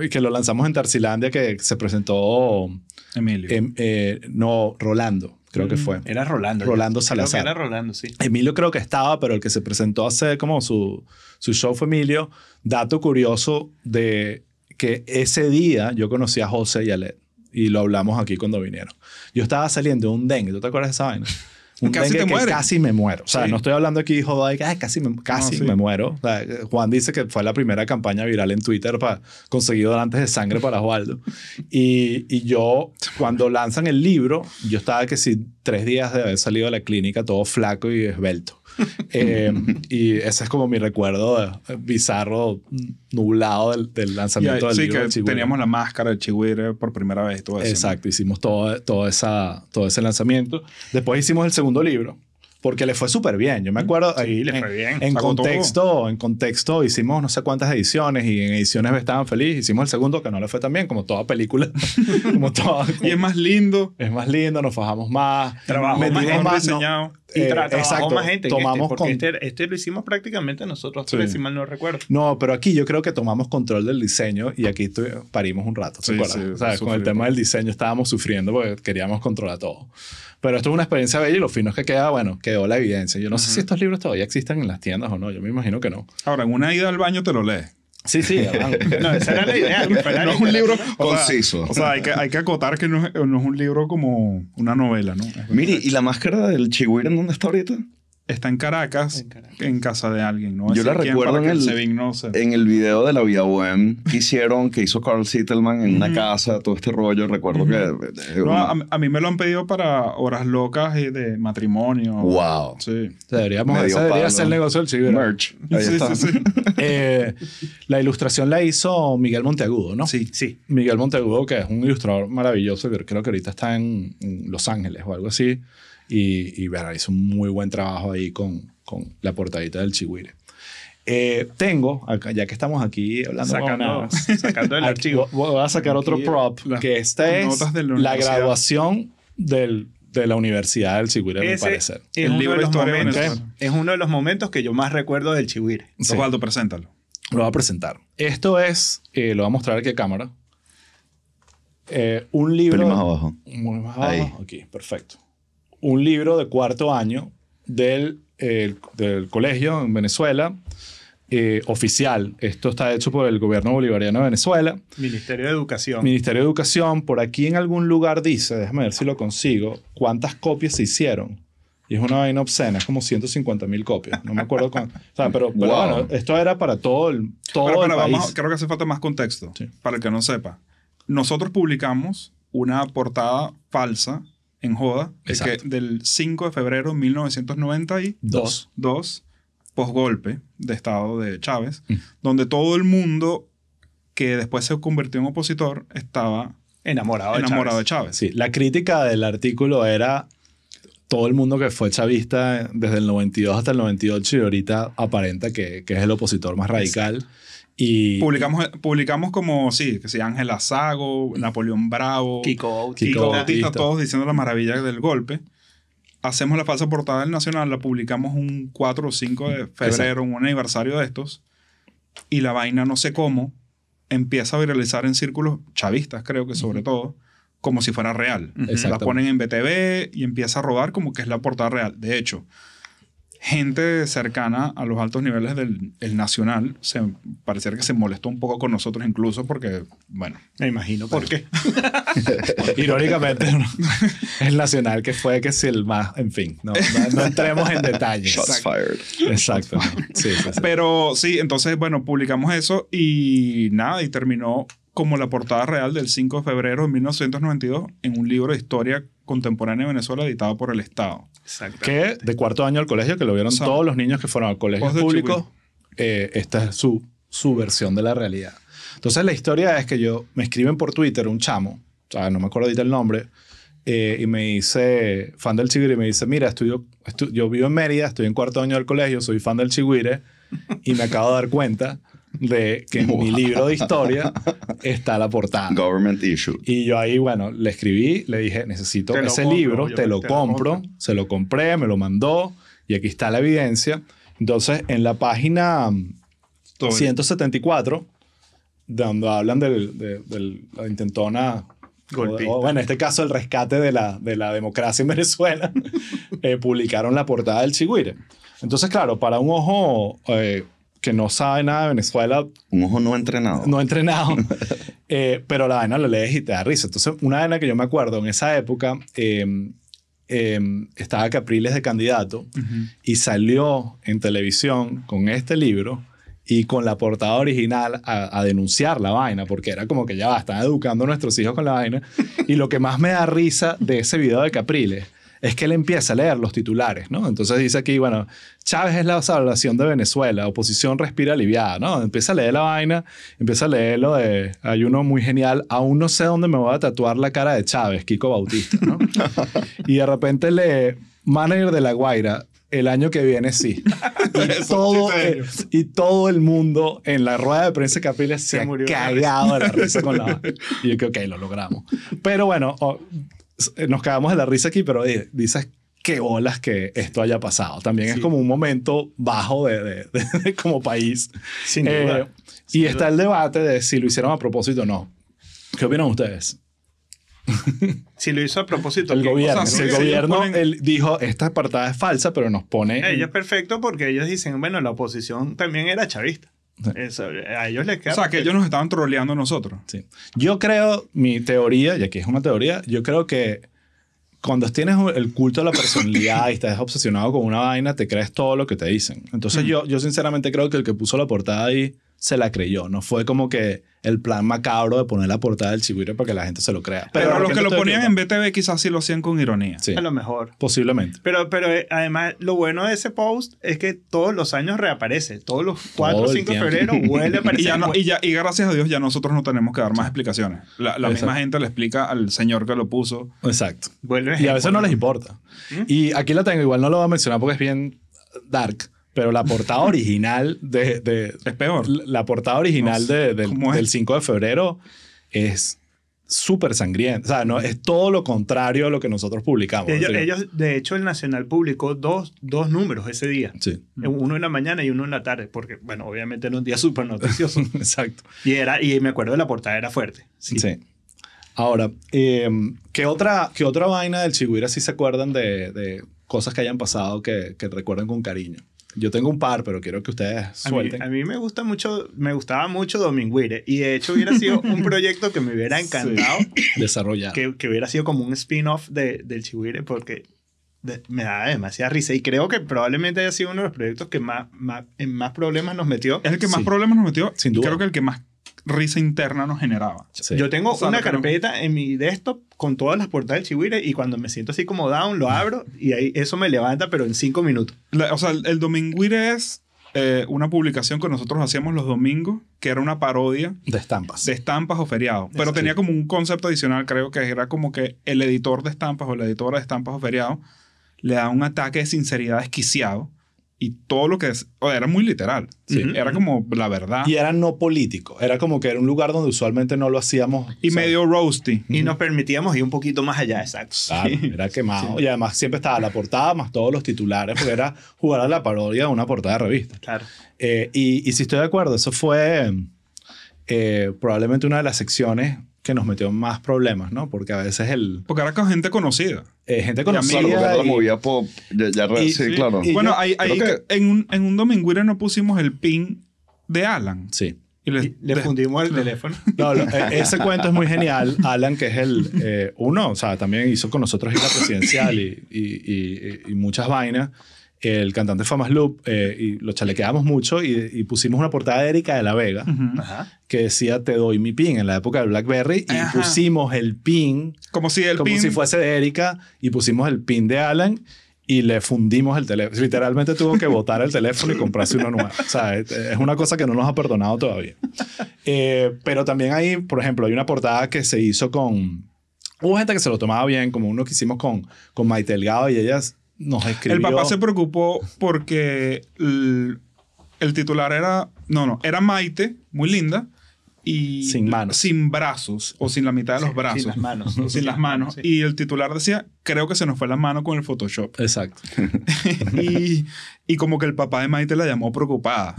eh, que lo lanzamos en Tarsilandia, que se presentó. Emilio. em, eh, no, Rolando, creo que fue. Era Rolando. Rolando Creo que Salazar. era Rolando, sí. Emilio creo que estaba, pero el que se presentó a hacer como su, su show fue Emilio. Dato curioso de que ese día yo conocí a José y a Led y lo hablamos aquí cuando vinieron. Yo estaba saliendo de un dengue, ¿tú te acuerdas de esa vaina? Un Casi te que mueres. casi me muero. O sea, Sí. no estoy hablando aquí, joder, que "Ay, casi, me, casi sí. me muero. O sea, Juan dice que fue la primera campaña viral en Twitter para conseguir donantes de sangre para Osvaldo. Y, y yo, cuando lanzan el libro, yo estaba que sí, tres días de haber salido de la clínica, todo flaco y esbelto. Eh, y ese es como mi recuerdo eh, bizarro, nublado del, del Y ahí- lanzamiento del sí, libro. que del Chihuahua. teníamos la máscara del Chihuire por primera vez todo eso. ¿no? Exacto, hicimos todo, todo, esa, todo ese lanzamiento. Después hicimos el segundo libro, porque le fue súper bien. Yo me acuerdo, Sí, en, le fue bien. en contexto, en contexto hicimos no sé cuántas ediciones y en ediciones estaban felices. Hicimos el segundo que no le fue tan bien, como toda película. como toda, Y es más lindo. es más lindo, nos fajamos más. Trabajó más metimos gente no. Y eh, exacto, más gente en tomamos este, porque con- este, este lo hicimos prácticamente nosotros Sí. tres, si mal no recuerdo. No, pero aquí yo creo que tomamos control del diseño y aquí parimos un rato. ¿te Sí, sí, O sea, con el tema del diseño estábamos sufriendo porque queríamos controlar todo. Pero esto es una experiencia bella y lo fino es que queda, bueno, quedó la evidencia. Yo no sé si estos libros todavía existen en las tiendas o no. Yo me imagino que no. Ahora, en una ida al baño te lo lees. Sí, sí. No, esa era la idea. No es un libro o sea, Conciso. O sea, hay que, hay que acotar que no es, no es un libro como una novela, ¿no? Mire, ¿y la máscara del Chihuire en dónde está ahorita? Está en Caracas, En Caracas. en casa de alguien, ¿no? Yo la recuerdo en el- no se- En el video de la Vía Bohem que hicieron, que hizo Carl Sittelman en una casa, todo este rollo, recuerdo que... eh, No, una- a, a mí me lo han pedido para horas locas y de matrimonio. wow. Sí. Deberíamos, debería ser el negocio del chivero. Merch. Ahí Sí, está. sí, sí. Eh, la ilustración la hizo Miguel Monteagudo, ¿no? Sí. Sí. Miguel Monteagudo, que es un ilustrador maravilloso, que creo que ahorita está en Los Ángeles o algo así. Y, y verá, hizo un muy buen trabajo ahí con, con la portadita del Chihuire. Eh, tengo, acá- ya que estamos aquí hablando Sacando, sacando el archivo. Voy voy a sacar otro prop, las que esta es de la la graduación del, de la Universidad del Chihuire, me Ese parecer. es El uno, libro de los momentos, es uno de los momentos que yo más recuerdo del Chihuire. Sí. Osvaldo, preséntalo. Lo voy a presentar. Esto es, eh, lo voy a mostrar aquí a cámara. Eh, un libro. Pero más abajo. Muy más Ahí. abajo. Aquí, perfecto. Un libro de cuarto año del, eh, del colegio en Venezuela, eh, oficial. Esto está hecho por el gobierno bolivariano de Venezuela. Ministerio de Educación. Ministerio de Educación, por aquí en algún lugar dice, déjame ver si lo consigo, cuántas copias se hicieron. Y es una vaina obscena, es como 150 mil copias. No me acuerdo cuánto. O sea, pero, pero Wow. bueno, esto era para todo el, todo Pero, el pero país. vamos, creo que hace falta más contexto Sí. para el que no sepa. Nosotros publicamos una portada falsa en Joda que Exacto. del 5 de febrero de 1992, Dos. posgolpe de Estado de Chávez, Mm. donde todo el mundo que después se convirtió en opositor estaba Enamorado de enamorado de Chávez. Chávez. Sí, la crítica del artículo era todo el mundo que fue chavista desde el 92 hasta el 98 y ahorita aparenta que, que es el opositor más radical. Y, Publicamos, publicamos como, sí, que sí, Ángela Sago, Napoleón Bravo, Kiko Bautista. Kiko Kiko Bautista. Bautista, todos diciendo la maravilla del golpe. Hacemos la falsa portada del Nacional, la publicamos un 4 o 5 de febrero, un aniversario de estos, y la vaina no sé cómo empieza a viralizar en círculos chavistas, creo que sobre todo, como si fuera real. La ponen en BTV y empieza a rodar como que es la portada real. De hecho, gente cercana a los altos niveles del el Nacional, se, pareciera que se molestó un poco con nosotros incluso porque, bueno, Me imagino por qué. Irónicamente, ¿no? el nacional que fue que si el más, en fin, no, no, no entremos en detalles. Shots fired. Exacto. Sí, sí, sí. Pero sí, entonces, bueno, publicamos eso y nada, y terminó como la portada real del 5 de febrero de 1992 en un libro de historia contemporánea de Venezuela editado por el Estado. Exacto. que de cuarto año al colegio, que lo vieron O sea, todos los niños que fueron al colegio público, eh, esta es su, su versión de la realidad. Entonces la historia es que yo me escriben por Twitter un chamo, o sea, no me acuerdo ahorita el nombre, eh, y me dice, fan del Chigüire, y me dice, mira, estudio, estu- yo vivo en Mérida, estoy en cuarto año del colegio, soy fan del Chigüire, y me acabo de dar cuenta de que en mi libro de historia está la portada. Government issue. Y yo ahí, bueno, le escribí, le dije, necesito ese compro, libro, te lo te compro, compro. se lo compré, me lo mandó y aquí está la evidencia. Entonces, en la página mm, Todo 174, donde hablan del, de, del- la intentona, o, bueno, en este caso el rescate de la, de la democracia en Venezuela, eh, publicaron la portada del Chigüire. Entonces, claro, para un ojo eh, que no sabe nada de Venezuela, Un ojo no entrenado. no entrenado, eh, pero la vaina lo lees y te da risa. Entonces, una vaina que yo me acuerdo en esa época, eh, eh, estaba Capriles de candidato y salió en televisión con este libro y con la portada original a, a denunciar la vaina, porque era como que ya va, están educando a nuestros hijos con la vaina. Y lo que más me da risa de ese video de Capriles es que él empieza a leer los titulares, ¿no? Entonces dice aquí, bueno, Chávez es la salvación de Venezuela, oposición respira aliviada, ¿no? Empieza a leer la vaina, empieza a leer lo de, hay uno muy genial, aún no sé dónde me voy a tatuar la cara de Chávez, Kiko Bautista, ¿no? y de repente lee, manager de La Guaira, el año que viene sí. Y, todo, eh, y todo el mundo en la rueda de prensa de Capriles se, Se ha murió cagado de la risa con la. Y yo creo que ok, lo logramos. Pero bueno, nos cagamos de la risa aquí, pero eh, dices qué bolas que esto haya pasado. También es Sí. como un momento bajo de, de- de- de como país. Sin Eh, duda. y Sin está el debate de si lo hicieron a propósito o no. ¿Qué opinan ustedes? Si lo hizo a propósito. El gobierno, o sea, si el gobierno ponen- él dijo esta apartada es falsa, pero nos pone Ellos es perfecto porque ellos dicen, bueno, la oposición también era chavista. Eso, a ellos les queda. O sea, que ellos nos estaban troleando a nosotros. Sí. Yo creo, mi teoría, y aquí es una teoría, yo creo que cuando tienes el culto a la personalidad y estás obsesionado con una vaina, te crees todo lo que te dicen. Entonces yo, yo sinceramente creo que el que puso la portada ahí se la creyó. No fue como que el plan macabro de poner la portada del chigüire para que la gente se lo crea. Pero, los que lo ponían en. BTV quizás sí lo hacían con ironía. Sí, A lo mejor. posiblemente. Pero, pero eh, además, lo bueno de ese post es que todos los años reaparece. Todos los 4 o Todo el 5 de febrero vuelve a aparecer. Y, ya no- y, ya, y gracias a Dios ya nosotros no tenemos que dar más explicaciones. La, la misma gente le explica al señor que lo puso. Exacto. Vuelve Y a veces no les importa. ¿Mm? Y aquí la tengo, igual no lo voy a mencionar porque es bien dark, pero la portada original de, de- Es peor. la portada original No sé, de- del, del 5 de febrero es súper sangrienta. O sea, no, es todo lo contrario a lo que nosotros publicamos. Ellos, ellos, de hecho, el Nacional publicó dos, dos números ese día. Sí, Uno en la mañana y uno en la tarde, porque, bueno, obviamente era un día súper noticioso. exacto. y, era, y me acuerdo de la portada, era fuerte. Sí. Sí. Ahora, eh, ¿qué, otra, ¿qué otra vaina del Chigüira sí se acuerdan de, de cosas que hayan pasado que, que recuerden con cariño? Yo tengo un par, pero quiero que ustedes A mí, suelten. a mí me gusta mucho, me gustaba mucho Dominguire y de hecho hubiera sido un proyecto que me hubiera encantado Desarrollar. que, que hubiera sido como un spin-off de, del Chihuire porque de- me da demasiada risa. Y creo que probablemente haya sido uno de los proyectos que más, más, en más problemas nos metió. Es el que más Sí. problemas nos metió. Sin duda. Creo que el que más risa interna nos generaba. Sí. Yo tengo O sea, una no- carpeta en mi desktop con todas las portadas del Chihuire y cuando me siento así como down, lo abro y ahí eso me levanta, pero en cinco minutos. La- o sea, el, el Dominguire es eh, una publicación que nosotros hacíamos los domingos, que era una parodia De estampas. de estampas o feriados. Pero tenía como un concepto adicional, creo que era como que el editor de estampas o la editora de estampas o feriados le da un ataque de sinceridad desquiciado y todo lo que es, o era muy literal. Sí. Era como la verdad. Y era no político. Era como que era un lugar donde usualmente no lo hacíamos. Y sea, medio roasty. Y nos permitíamos ir un poquito más allá, exacto. Claro, era quemado. Y además siempre estaba la portada más todos los titulares, porque era jugar a la parodia de una portada de revista. Claro. Eh, y, y si estoy de acuerdo, eso fue eh, probablemente una de las secciones que nos metió en más problemas, ¿no? Porque a veces el, Porque era con gente conocida. eh, gente conocida. Claro, porque era la y- movida pop. Ya, ya y- sí, sí, claro. y- bueno, yo ahí, que en, un, en un Dominguire no pusimos el pin de Alan. Sí. Y le, Y le de- fundimos el teléfono. No, lo- eh, ese cuento es muy genial. Alan, que es el eh, uno, o sea, también hizo con nosotros Isla Presidencial y, y- y- y muchas vainas. El cantante Famas Loop, eh, y lo chalequeamos mucho y, y pusimos una portada de Erika de la Vega que decía Te doy mi pin en la época del Blackberry y Ajá. pusimos el pin Como si el como pin... si fuese de Erika y pusimos el pin de Alan y le fundimos el teléfono. Literalmente tuvo que botar el teléfono y comprarse uno nuevo. O sea, es es una cosa que no nos ha perdonado todavía. Eh, pero también hay, por ejemplo, hay una portada que se hizo con... Hubo gente que se lo tomaba bien, como uno que hicimos con, con Maite Delgado y ellas nos escribió... El papá se preocupó porque el, el titular era... No, no. Era Maite, muy linda. Y Sin manos. Sin brazos. O sin la mitad de los brazos. Sin las manos. Sin las manos. Sí. Y el titular decía, creo que se nos fue la mano con el Photoshop. Exacto. y, y como que el papá de Maite la llamó preocupada.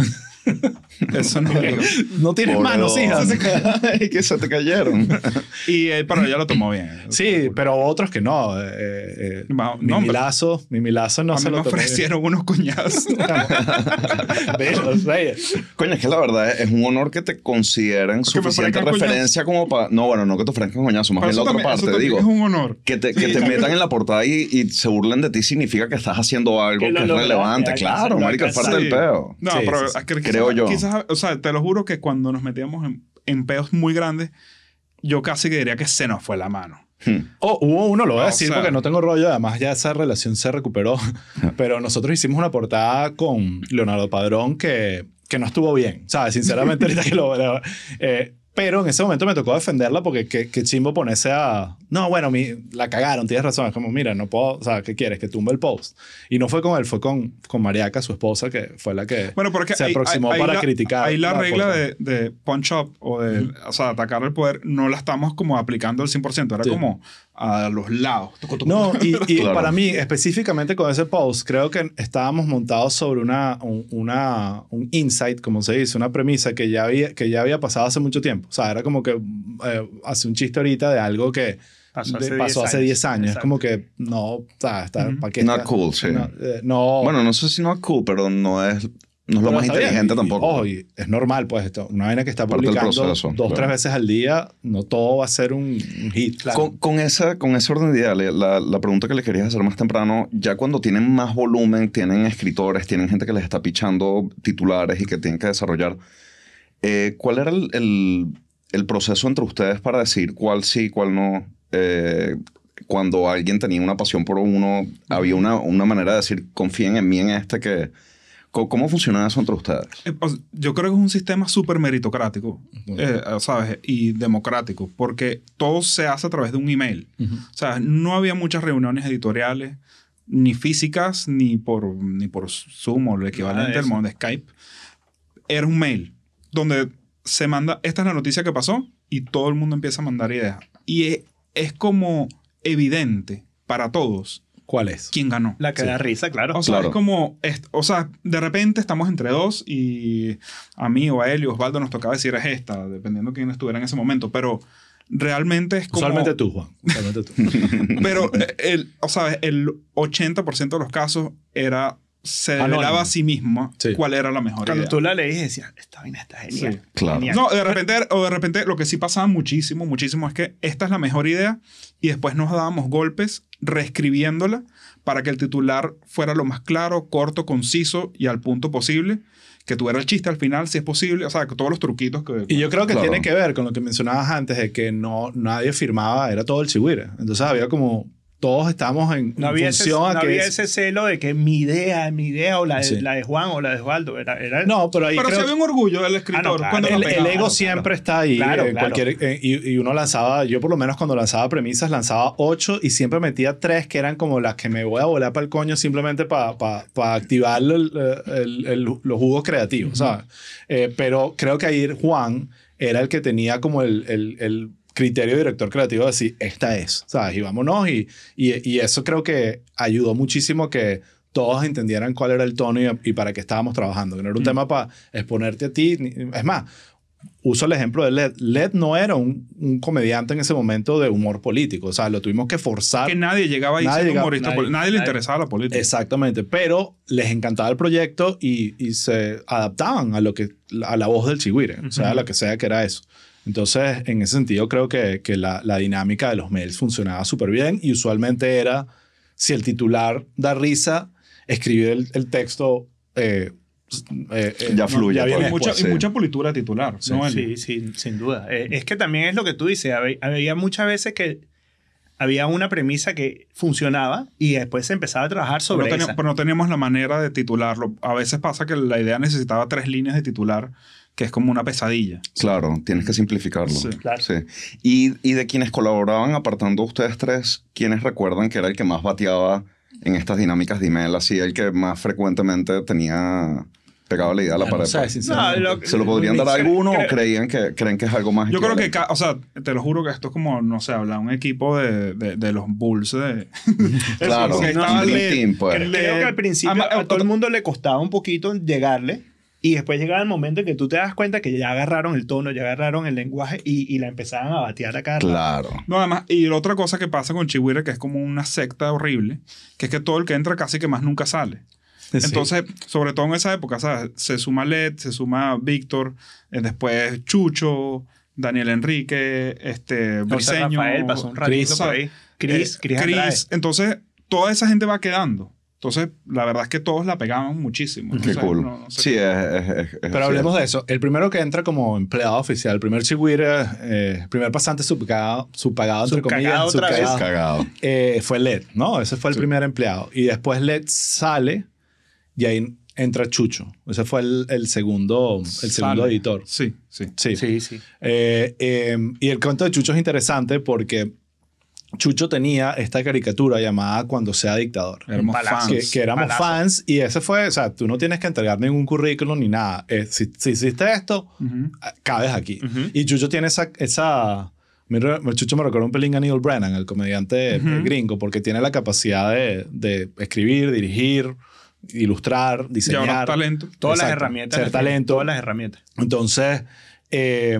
Eso no. No tienes Pobre manos, hija. Ay, que se te cayeron. Y eh, pero ella lo tomó bien. Sí, pero otros que no. Eh, eh, mi no, hombre. Milazo, mi Milazo no a se mí me lo bien. ofrecieron unos cuñados. Coño, es que la verdad es un honor que te consideren me suficiente referencia como para... No, bueno, no que te ofrezcan coñazo, más bien la otra también- parte, digo. es un honor. Que te, que te metan en la portada y, y se burlen de ti significa que estás haciendo algo Que que, lo es relevante. Claro, lo marico, es parte del peo. No, pero Creo yo. Quizás, o sea, te lo juro que cuando nos metíamos en, en peos muy grandes, yo casi que diría que se nos fue la mano. Hmm. Oh, hubo uno, lo voy a O decir sea- porque no tengo rollo, además ya esa relación se recuperó, pero nosotros hicimos una portada con Leonardo Padrón que, que no estuvo bien, ¿sabes? Sinceramente, ahorita que lo- eh, pero en ese momento me tocó defenderla porque qué, qué chimbo ponerse a... No, bueno, mi, la cagaron, tienes razón. Es como, mira, no puedo... O sea, ¿qué quieres? Que tumbe el post. Y no fue con él, fue con, con Mariaca, su esposa, que fue la que Bueno, porque se aproximó ahí para la- criticar. Ahí la, regla portada. de, de punch up o de o sea, atacar al poder no la estamos como aplicando al 100%. Era Sí. como a los lados. No, y, y Claro. para mí, específicamente con ese post, creo que estábamos montados sobre una, un, una, un insight, como se dice, una premisa que ya, había, que ya había pasado hace mucho tiempo. O sea, era como que eh, hace un chiste ahorita de algo que Pasó de- hace pasó 10 hace años. 10 años. Es como que no, o sea, está, Ujú. ¿para qué Not está? cool, sí. No, eh, no- Bueno, no sé si no es cool, pero no es, no es lo más inteligente Y- tampoco. ojo, y es normal, pues, esto. Una vaina que está publicando proceso, dos, claro. tres veces al día, no todo va a ser un, un hit. Con, con esa, con ese orden de ideales, la, la pregunta que le querías hacer más temprano, ya cuando tienen más volumen, tienen escritores, tienen gente que les está pichando titulares y que tienen que desarrollar, eh, ¿cuál era el, el- el proceso entre ustedes para decir cuál sí, cuál no? Eh, cuando alguien tenía una pasión por uno, había una, una manera de decir, confíen en mí en este que... ¿Cómo, cómo funciona eso entre ustedes? Eh, Yo creo que es un sistema súper meritocrático, eh, ¿sabes? Y democrático, porque todo se hace a través de un email. Ujú. O sea, no había muchas reuniones editoriales, ni físicas, ni por, ni por Zoom o el equivalente al modo de Skype. Era un mail donde se manda, esta es la noticia que pasó, y todo el mundo empieza a mandar ideas. Y es, es como evidente para todos ¿Cuál es? quién ganó. La que da risa, claro. O sea, Claro. es como, es- o sea, de repente estamos entre dos y a mí o a él y Osvaldo nos tocaba decir es esta, dependiendo quién estuviera en ese momento, pero realmente es como... Usualmente tú, Juan. Usualmente tú. Pero, eh, el, o sea, el 80% de los casos era se Anónimo. revelaba a sí misma Sí. cuál era la mejor Cuando idea. tú la leís decías, esta vaina está genial. Sí. Claro. Genial. No, de repente, o de repente lo que sí pasaba muchísimo, muchísimo es que esta es la mejor idea y después nos dábamos golpes reescribiéndola para que el titular fuera lo más claro, corto, conciso y al punto posible, que tuviera el chiste al final si es posible, o sea, que todos los truquitos que... Y yo creo que Claro. tiene que ver con lo que mencionabas antes de que no nadie firmaba, era todo el chihuire. Entonces había como todos estábamos en, No en había, ese, función no a que había es- ese celo de que mi idea, mi idea, o la de, Sí. la de Juan o la de Osvaldo. Era, era No, pero ahí Pero creo si había un orgullo del escritor. Ah, no, claro. cuando lo el, ego claro. siempre está ahí. Claro. cualquier- eh, y, y uno lanzaba, yo por lo menos cuando lanzaba premisas, lanzaba ocho y siempre metía tres que eran como las que me voy a volar para el coño simplemente para activar el- el- el- los jugos creativos, ¿sabes? Eh, pero creo que ahí Juan era el que tenía como el, el- el criterio director creativo de decir, esta es, ¿sabes? Y vámonos. Y, y, y eso creo que ayudó muchísimo que todos entendieran cuál era el tono y, y para qué estábamos trabajando. Que no era un tema para exponerte a ti. Es más, uso el ejemplo de Led. Led no era un, un comediante en ese momento de humor político. O sea, lo tuvimos que forzar. Que nadie llegaba ahí Nadie llegaba- humorista. nadie- Nadie, le nadie. interesaba la política. Exactamente, pero les encantaba el proyecto y, y se adaptaban a lo que a la voz del chigüire, o sea, a lo que sea que era eso. Entonces, en ese sentido, creo que, que la, la dinámica de los mails funcionaba súper bien y usualmente era, si el titular da risa, escribir el, el texto... eh, eh, eh, Ya fluye, viene pues. y, mucha, y mucha politura titular. Sí, ¿no? Sí, sí, sin duda. Eh, es que también es lo que tú dices. Había, había muchas veces que había una premisa que funcionaba y después se empezaba a trabajar pero, sobre no teníamos, esa. pero no teníamos la manera de titularlo. A veces pasa que la idea necesitaba tres líneas de titular, que es como una pesadilla. Claro, tienes que simplificarlo. Sí. Claro. Sí. Y, y de quienes colaboraban, apartando a ustedes tres, ¿quiénes recuerdan que era el que más bateaba en estas dinámicas de email? Así, el que más frecuentemente tenía pegado la idea a la pared. no sé, sinceramente. No, lo- ¿Se lo podrían dar a Creo- alguno o creían que, creen que es algo más? Yo creo que, o sea, te lo juro que esto es como, no sé, habla un equipo de, de, de los Bulls de... Claro, dream Led, team, pues. Creo, que al principio a todo el mundo le costaba un poquito llegarle y después llegaba el momento en que tú te das cuenta que ya agarraron el tono, ya agarraron el lenguaje y, y la empezaban a batear a cada rato. Claro. No, además, y la otra cosa que pasa con Chihuire, que es como una secta horrible, que es que todo el que entra casi que más nunca sale. Sí. Entonces, sobre todo en esa época, ¿sabes? Se suma Led, se suma Víctor, eh, después Chucho, Daniel Enrique, este, Briseño, Rafael pasó un ratito Chris, por ahí. Chris, eh, Chris. Chris. Entonces, toda esa gente va quedando. Entonces, la verdad es que todos la pegaban muchísimo. Qué Entonces, cool. no- no sé sí, qué- es, es- es- es Pero hablemos de eso. El primero que entra como empleado oficial, el primer chigüire, eh, primer pasante subpagado, subpagado entre Subcagado comillas, otra vez. subcagado, cagado. eh, fue LED, ¿no? Ese fue el Sí. primer empleado. Y después LED sale y ahí entra Chucho. Ese fue el, el segundo, el segundo editor. Sí, sí. Sí. Sí, sí. Eh, eh, y el cuento de Chucho es interesante porque Chucho tenía esta caricatura llamada Cuando sea dictador. Éramos Palazo. fans. Que, que éramos Palazo. fans y ese fue, o sea, tú no tienes que entregar ningún currículum ni nada. Eh, si, si hiciste esto, Ujú. ah, cabes aquí. Ujú. Y Chucho tiene esa... esa mira, Chucho me recuerda un pelín a Neil Brennan, el comediante eh, Ujú. gringo, porque tiene la capacidad de, de escribir, dirigir, ilustrar, Llevar diseñar. talento. Todas las Exacto. herramientas. Ser las talento. Todas las herramientas. Entonces, eh,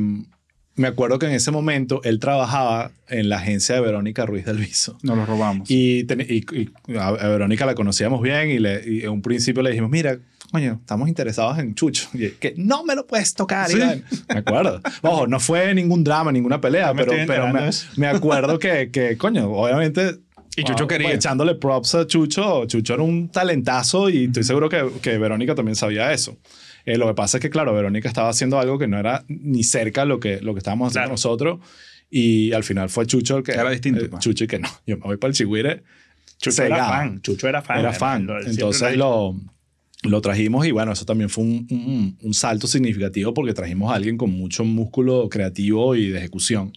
me acuerdo que en ese momento él trabajaba en la agencia de Verónica Ruiz del Viso. Nos lo robamos. Y, ten- y- y a Verónica la conocíamos bien y, le, y en un principio le dijimos, mira, coño, estamos interesados en Chucho. Y él, que no me lo puedes tocar. Sí. Iván". Me acuerdo. Ojo, no fue ningún drama, ninguna pelea, me pero, pero me, me acuerdo que, que, coño, obviamente... Y Chucho ah, quería. Echándole props a Chucho. Chucho era un talentazo y estoy seguro que, que Verónica también sabía eso. Eh, lo que pasa es que, claro, Verónica estaba haciendo algo que no era ni cerca lo que, lo que estábamos haciendo Claro. nosotros. Y al final fue Chucho el que... Era distinto, eh, pues. Chucho y que no, yo me voy para el Chigüire. Chucho era fan. Chucho era fan. Era fan. Lo- Entonces lo, lo trajimos y bueno, eso también fue un, un- un salto significativo porque trajimos a alguien con mucho músculo creativo y de ejecución.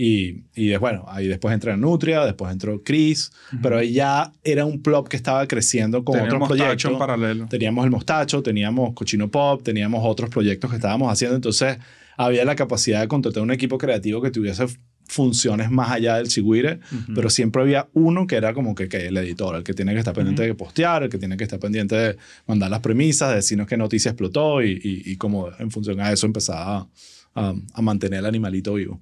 Y, y bueno, ahí después entró Nutria, después entró Chris, pero ahí ya era un plop que estaba creciendo con otros proyectos. en paralelo. Teníamos el Mostacho, teníamos Cochino Pop, teníamos otros proyectos que estábamos haciendo. Entonces, había la capacidad de contratar un equipo creativo que tuviese funciones más allá del Chigüire, pero siempre había uno que era como que, que el editor, el que tiene que estar pendiente de postear, el que tiene que estar pendiente de mandar las premisas, de decirnos qué noticia explotó y, y, y como en función a eso empezaba a, a mantener el animalito vivo.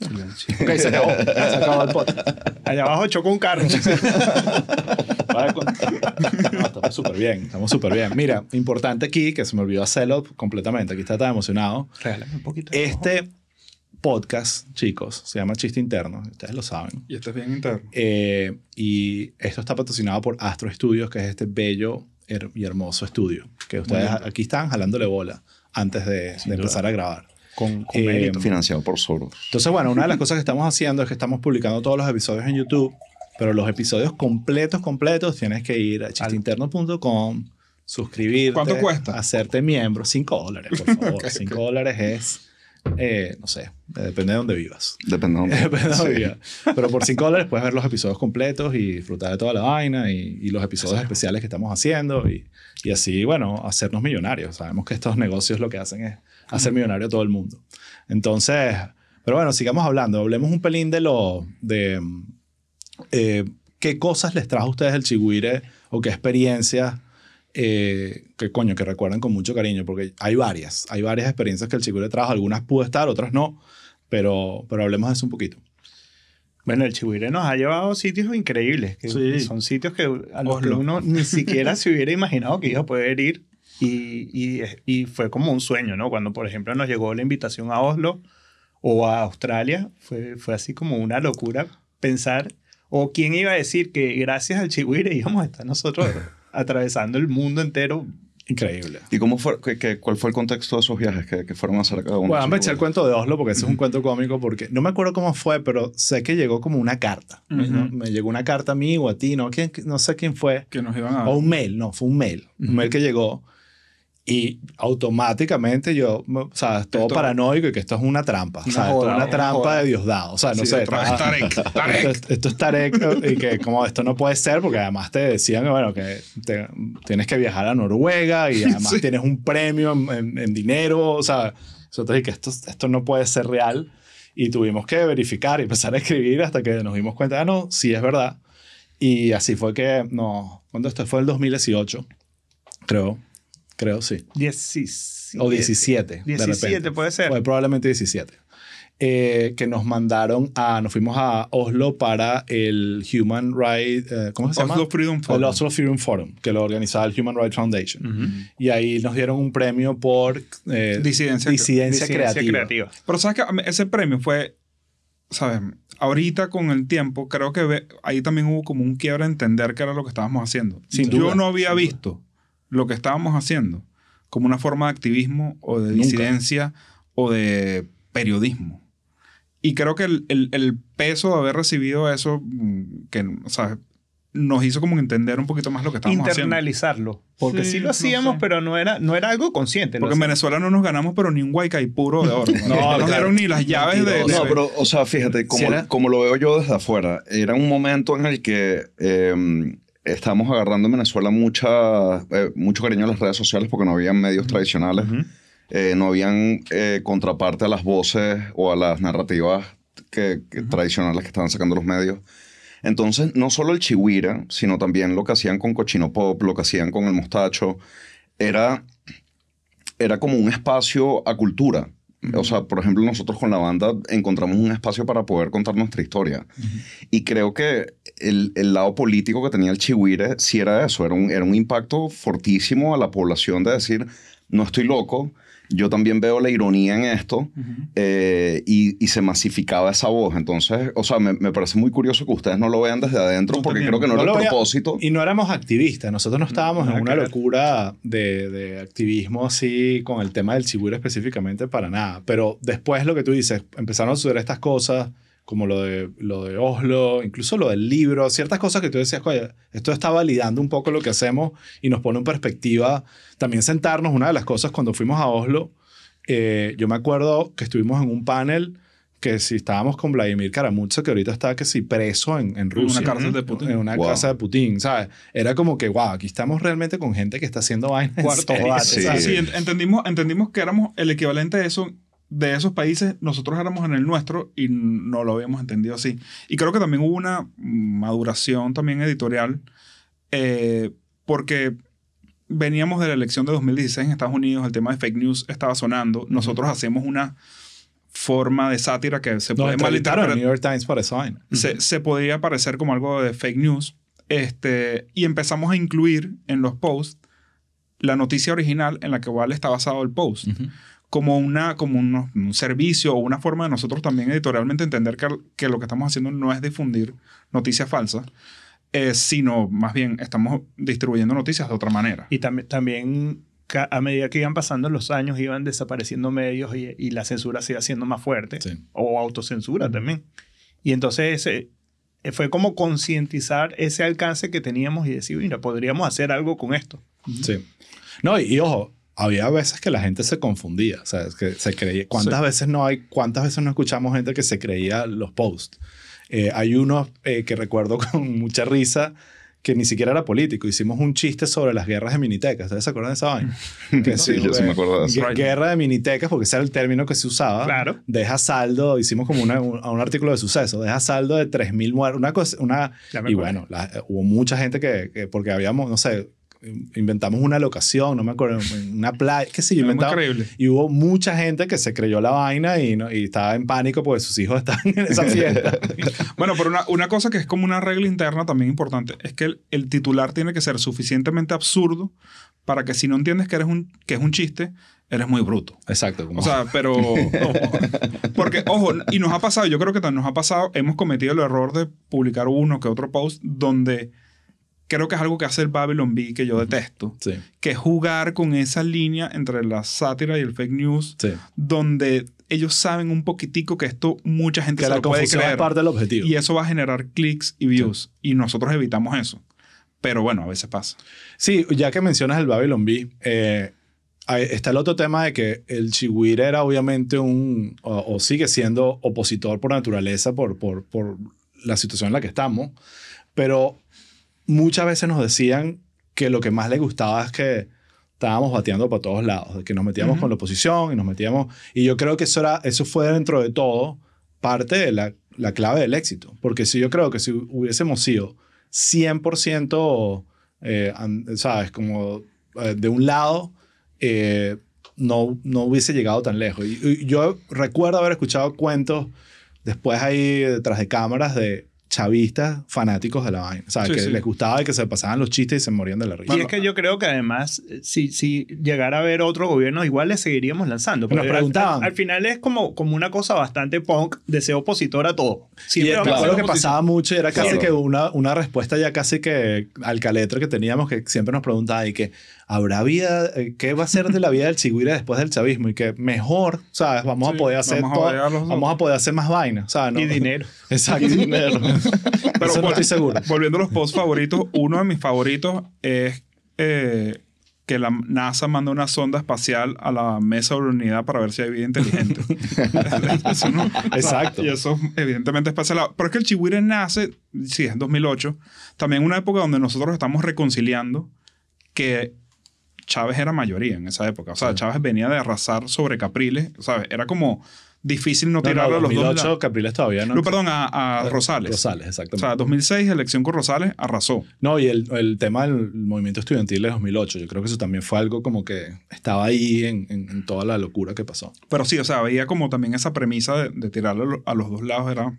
Ok, se acabó. Se acabó el podcast. Allá abajo chocó un carro. No, estamos súper bien, estamos súper bien. Mira, importante aquí, que se me olvidó hacerlo completamente, aquí está tan emocionado. Regálame un poquito. de ojo. Este podcast, chicos, se llama Chiste Interno, ustedes lo saben. Y este es bien interno. Eh, y esto está patrocinado por Astro Studios, que es este bello her- y hermoso estudio, que ustedes aquí están jalándole bola antes de, de empezar a grabar. Con, con Eh, mérito. Financiado por Soros. Entonces, bueno, una de las cosas que estamos haciendo es que estamos publicando todos los episodios en YouTube, pero los episodios completos, completos, tienes que ir a chisteinterno.com, suscribirte. ¿Cuánto cuesta? Hacerte miembro. 5 dólares, por favor. 5 dólares es, eh, no sé, depende de dónde vivas. Depende de dónde. Sí. vivas. Pero por 5 dólares puedes ver los episodios completos y disfrutar de toda la vaina y, y los episodios especiales que estamos haciendo y, y así, bueno, hacernos millonarios. Sabemos que estos negocios lo que hacen es hacer millonario a todo el mundo. Entonces, pero bueno, sigamos hablando. Hablemos un pelín de lo, de eh, qué cosas les trajo a ustedes el chigüire o qué experiencias eh, que coño, que recuerdan con mucho cariño, porque hay varias, hay varias experiencias que el chigüire trajo, algunas pudo estar, otras no, pero, pero hablemos de eso un poquito. Bueno, el Chihuire nos ha llevado a sitios increíbles. Que Sí. Son sitios que a los que Oslo. uno ni siquiera se hubiera imaginado que iba a poder ir. Y, y, y fue como un sueño, ¿no? Cuando, por ejemplo, nos llegó la invitación a Oslo o a Australia, fue, fue así como una locura pensar, o quién iba a decir que gracias al Chihuire íbamos a estar nosotros atravesando el mundo entero. Increíble. ¿Y cómo fue, qué- qué- cuál fue el contexto de esos viajes que, que fueron a hacer cada uno? Bueno, me eché el cuento de Oslo porque ese es un cuento cómico porque no me acuerdo cómo fue, pero sé que llegó como una carta. Me- Ujú. ¿no? Me llegó una carta a mí o a ti, ¿no? ¿Quién- no sé quién fue. Que nos iban a... O un mail, no, fue un mail. Un mail que llegó y automáticamente yo, o sea, todo Esto- paranoico y que esto es una trampa. Una o sea, esto joda, es una trampa joda. de Diosdado. O sea, no Sí, sé. vez estaba- Tarek, Tarek. Esto, esto es Tarek y que como esto no puede ser porque además te decían que, bueno, que te- tienes que viajar a Noruega y además Sí. tienes un premio en, en- en dinero. O sea, nosotros que esto, esto no puede ser real y tuvimos que verificar y empezar a escribir hasta que nos dimos cuenta, ah, no, sí es verdad. Y así fue que, no, cuando esto fue el 2018, creo, creo sí. 17. O 17. de 17 repente. puede ser. Probablemente 17. Eh, que nos mandaron a, nos fuimos a Oslo para el Human Rights, eh, ¿cómo se llama? Oslo Freedom El Forum. Oslo Freedom Forum, que lo organizaba el Human Rights Foundation. Ujú. Y ahí nos dieron un premio por eh, Disidencia. disidencia, creativa. creativa. Pero sabes que ese premio fue, ¿sabes? Ahorita con el tiempo, creo que ve- ahí también hubo como un quiebre a entender qué era lo que estábamos haciendo. Sin Yo duda, no había sin duda. Lo que estábamos haciendo como una forma de activismo o de Nunca. disidencia o de periodismo. Y creo que el, el- el peso de haber recibido eso, mm, que, o sea, nos hizo como entender un poquito más lo que estábamos haciendo. internalizarlo. Porque sí, Sí, lo no hacíamos, sé. pero no era, no era algo consciente. Porque en Venezuela no nos ganamos, pero ni un puro de oro. No, No, nos dieron ni las llaves de, de- No, pero, o sea, fíjate, como, era- como lo veo yo desde afuera, era un momento en el que eh, estamos agarrando en Venezuela mucha, eh, mucho cariño a las redes sociales porque no había medios tradicionales, eh, no habían eh, contraparte a las voces o a las narrativas que, que tradicionales que estaban sacando los medios. Entonces, no solo el chihuira, sino también lo que hacían con Cochino Pop, lo que hacían con el Mostacho, era, era como un espacio a cultura. O sea, por ejemplo, nosotros con la banda encontramos un espacio para poder contar nuestra historia. Y creo que el, el lado político que tenía el Chihuire sí era eso, era un, era un impacto fortísimo a la población de decir, no estoy loco, yo también veo la ironía en esto eh, y, y se masificaba esa voz. Entonces, o sea, me, me parece muy curioso que ustedes no lo vean desde adentro No, porque también. creo que no, No era el propósito. Y no éramos activistas, nosotros no estábamos Nada en una locura de, de activismo así con el tema del chiburo específicamente para nada. Pero después lo que tú dices, empezaron a suceder estas cosas como lo de, lo de Oslo, incluso lo del libro, ciertas cosas que tú decías, oye, esto está validando un poco lo que hacemos y nos pone en perspectiva. También sentarnos, una de las cosas cuando fuimos a Oslo, eh, yo me acuerdo que estuvimos en un panel que si estábamos con Vladimir Karamurza, que ahorita está que si preso en, en Rusia. una cárcel de Putin. En una Wow. casa de Putin, ¿sabes? Era como que, wow, aquí estamos realmente con gente que está haciendo vainas. en Cuarto. Sí. ¿sabes? Sí, ent- entendimos, entendimos que éramos el equivalente de eso, de esos países, nosotros éramos en el nuestro y no lo habíamos entendido así. Y creo que también hubo una maduración también editorial, eh, porque veníamos de la elección de 2016 en Estados Unidos, el tema de fake news estaba sonando, nosotros hacemos una forma de sátira que se puede malinterpretar New York Times para vaina. se, se podría parecer como algo de fake news. Este, y empezamos a incluir en los posts la noticia original en la que igual está basado el post. Como, una, como un, un servicio o una forma de nosotros también editorialmente entender que, que lo que estamos haciendo no es difundir noticias falsas, eh, sino más bien estamos distribuyendo noticias de otra manera. Y también, también a medida que iban pasando los años, iban desapareciendo medios y, y la censura se iba haciendo más fuerte. Sí. O autocensura también. Y entonces eh, fue como concientizar ese alcance que teníamos y decir, mira, podríamos hacer algo con esto. Sí. No, y, y ojo, había veces que la gente se confundía. O sea, que se creía. ¿Cuántas Sí. veces no hay, cuántas veces no escuchamos gente que se creía los posts? Eh, hay uno eh, que recuerdo con mucha risa que ni siquiera era político. Hicimos un chiste sobre las guerras de minitecas. ¿Ustedes se acuerdan de esa vaina? Que Sí, yo sí me acuerdo de eso. gue- Guerra de minitecas, porque ese era el término que se usaba. Claro. Deja saldo, hicimos como una- un, un artículo de suceso, deja saldo de 3.000 muertos, una cosa, una... Y acuerdo. bueno, la- hubo mucha gente que, que- porque habíamos, no sé, inventamos una locación, no me acuerdo, una playa, qué sé yo, inventamos. Y hubo mucha gente que se creyó la vaina y, no- y estaba en pánico porque sus hijos estaban en esa fiesta. Bueno, pero una, una cosa que es como una regla interna también importante es que el, el titular tiene que ser suficientemente absurdo para que si no entiendes que, eres un, que es un chiste, eres muy bruto. Exacto. Como, O sea, pero... porque, ojo, y nos ha pasado, yo creo que nos ha pasado, hemos cometido el error de publicar uno que otro post donde creo que es algo que hace el Babylon Bee que yo detesto, sí, que es jugar con esa línea entre la sátira y el fake news, sí. donde ellos saben un poquitico que esto mucha gente Que se la lo puede confusión es creer. parte del objetivo. Y eso va a generar clics y views. Y nosotros evitamos eso. Pero bueno, a veces pasa. Sí, ya que mencionas el Babylon Bee, eh, está el otro tema de que el Chihuire era obviamente un, o, o sigue siendo opositor por naturaleza, por, por, por la situación en la que estamos, pero muchas veces nos decían que lo que más les gustaba es que estábamos bateando para todos lados, de que nos metíamos con la oposición y nos metíamos, y yo creo que eso, era, eso fue dentro de todo parte de la, la clave del éxito, porque si yo creo que si hubiésemos sido 100%, eh, ¿sabes? Como eh, de un lado, eh, no, no hubiese llegado tan lejos. Y, y yo recuerdo haber escuchado cuentos después ahí detrás de cámaras de chavistas fanáticos de la vaina. O sea, Sí, que sí. les gustaba y que se pasaban los chistes y se morían de la risa. y es que yo creo que además, eh, si, si llegara a haber otro gobierno, igual le seguiríamos lanzando. Nos preguntaban. Al, al final es como, como una cosa bastante punk de ser opositor a todo. Y Siempre es claro, lo que pasaba mucho era casi Claro. que una, una respuesta ya casi que al caletre que teníamos que siempre nos preguntaba y que habrá vida, eh, ¿qué va a ser de la vida del chigüire después del chavismo? Y que mejor, ¿sabes? Vamos Sí, a poder hacer vamos a vamos poder hacer más vainas, ¿sabes? No- Y dinero. Exacto. dinero. Pero Eso no estoy seguro. Volviendo a los posts favoritos, uno de mis favoritos es eh, que la NASA manda una sonda espacial a la mesa de la unidad para ver si hay vida inteligente. Eso no- Exacto. Y eso evidentemente es espacial. Pero es que el Chihuire nace, sí, es 2008, también una época donde nosotros estamos reconciliando que Chávez era mayoría en esa época. O sea, Chávez venía de arrasar sobre Capriles, ¿sabes? Era como difícil no No, no, tirarlo a los dos 2008 lados. Capriles todavía no. No, perdón, a, a Rosales. Rosales, O exactamente. sea, 2006, elección con Rosales, arrasó. No, y el, el tema del movimiento estudiantil de 2008, yo creo que eso también fue algo como que estaba ahí en, en- en toda la locura que pasó. Pero sí, o sea, veía como también esa premisa de, de tirarlo a lo- a los dos lados. Era,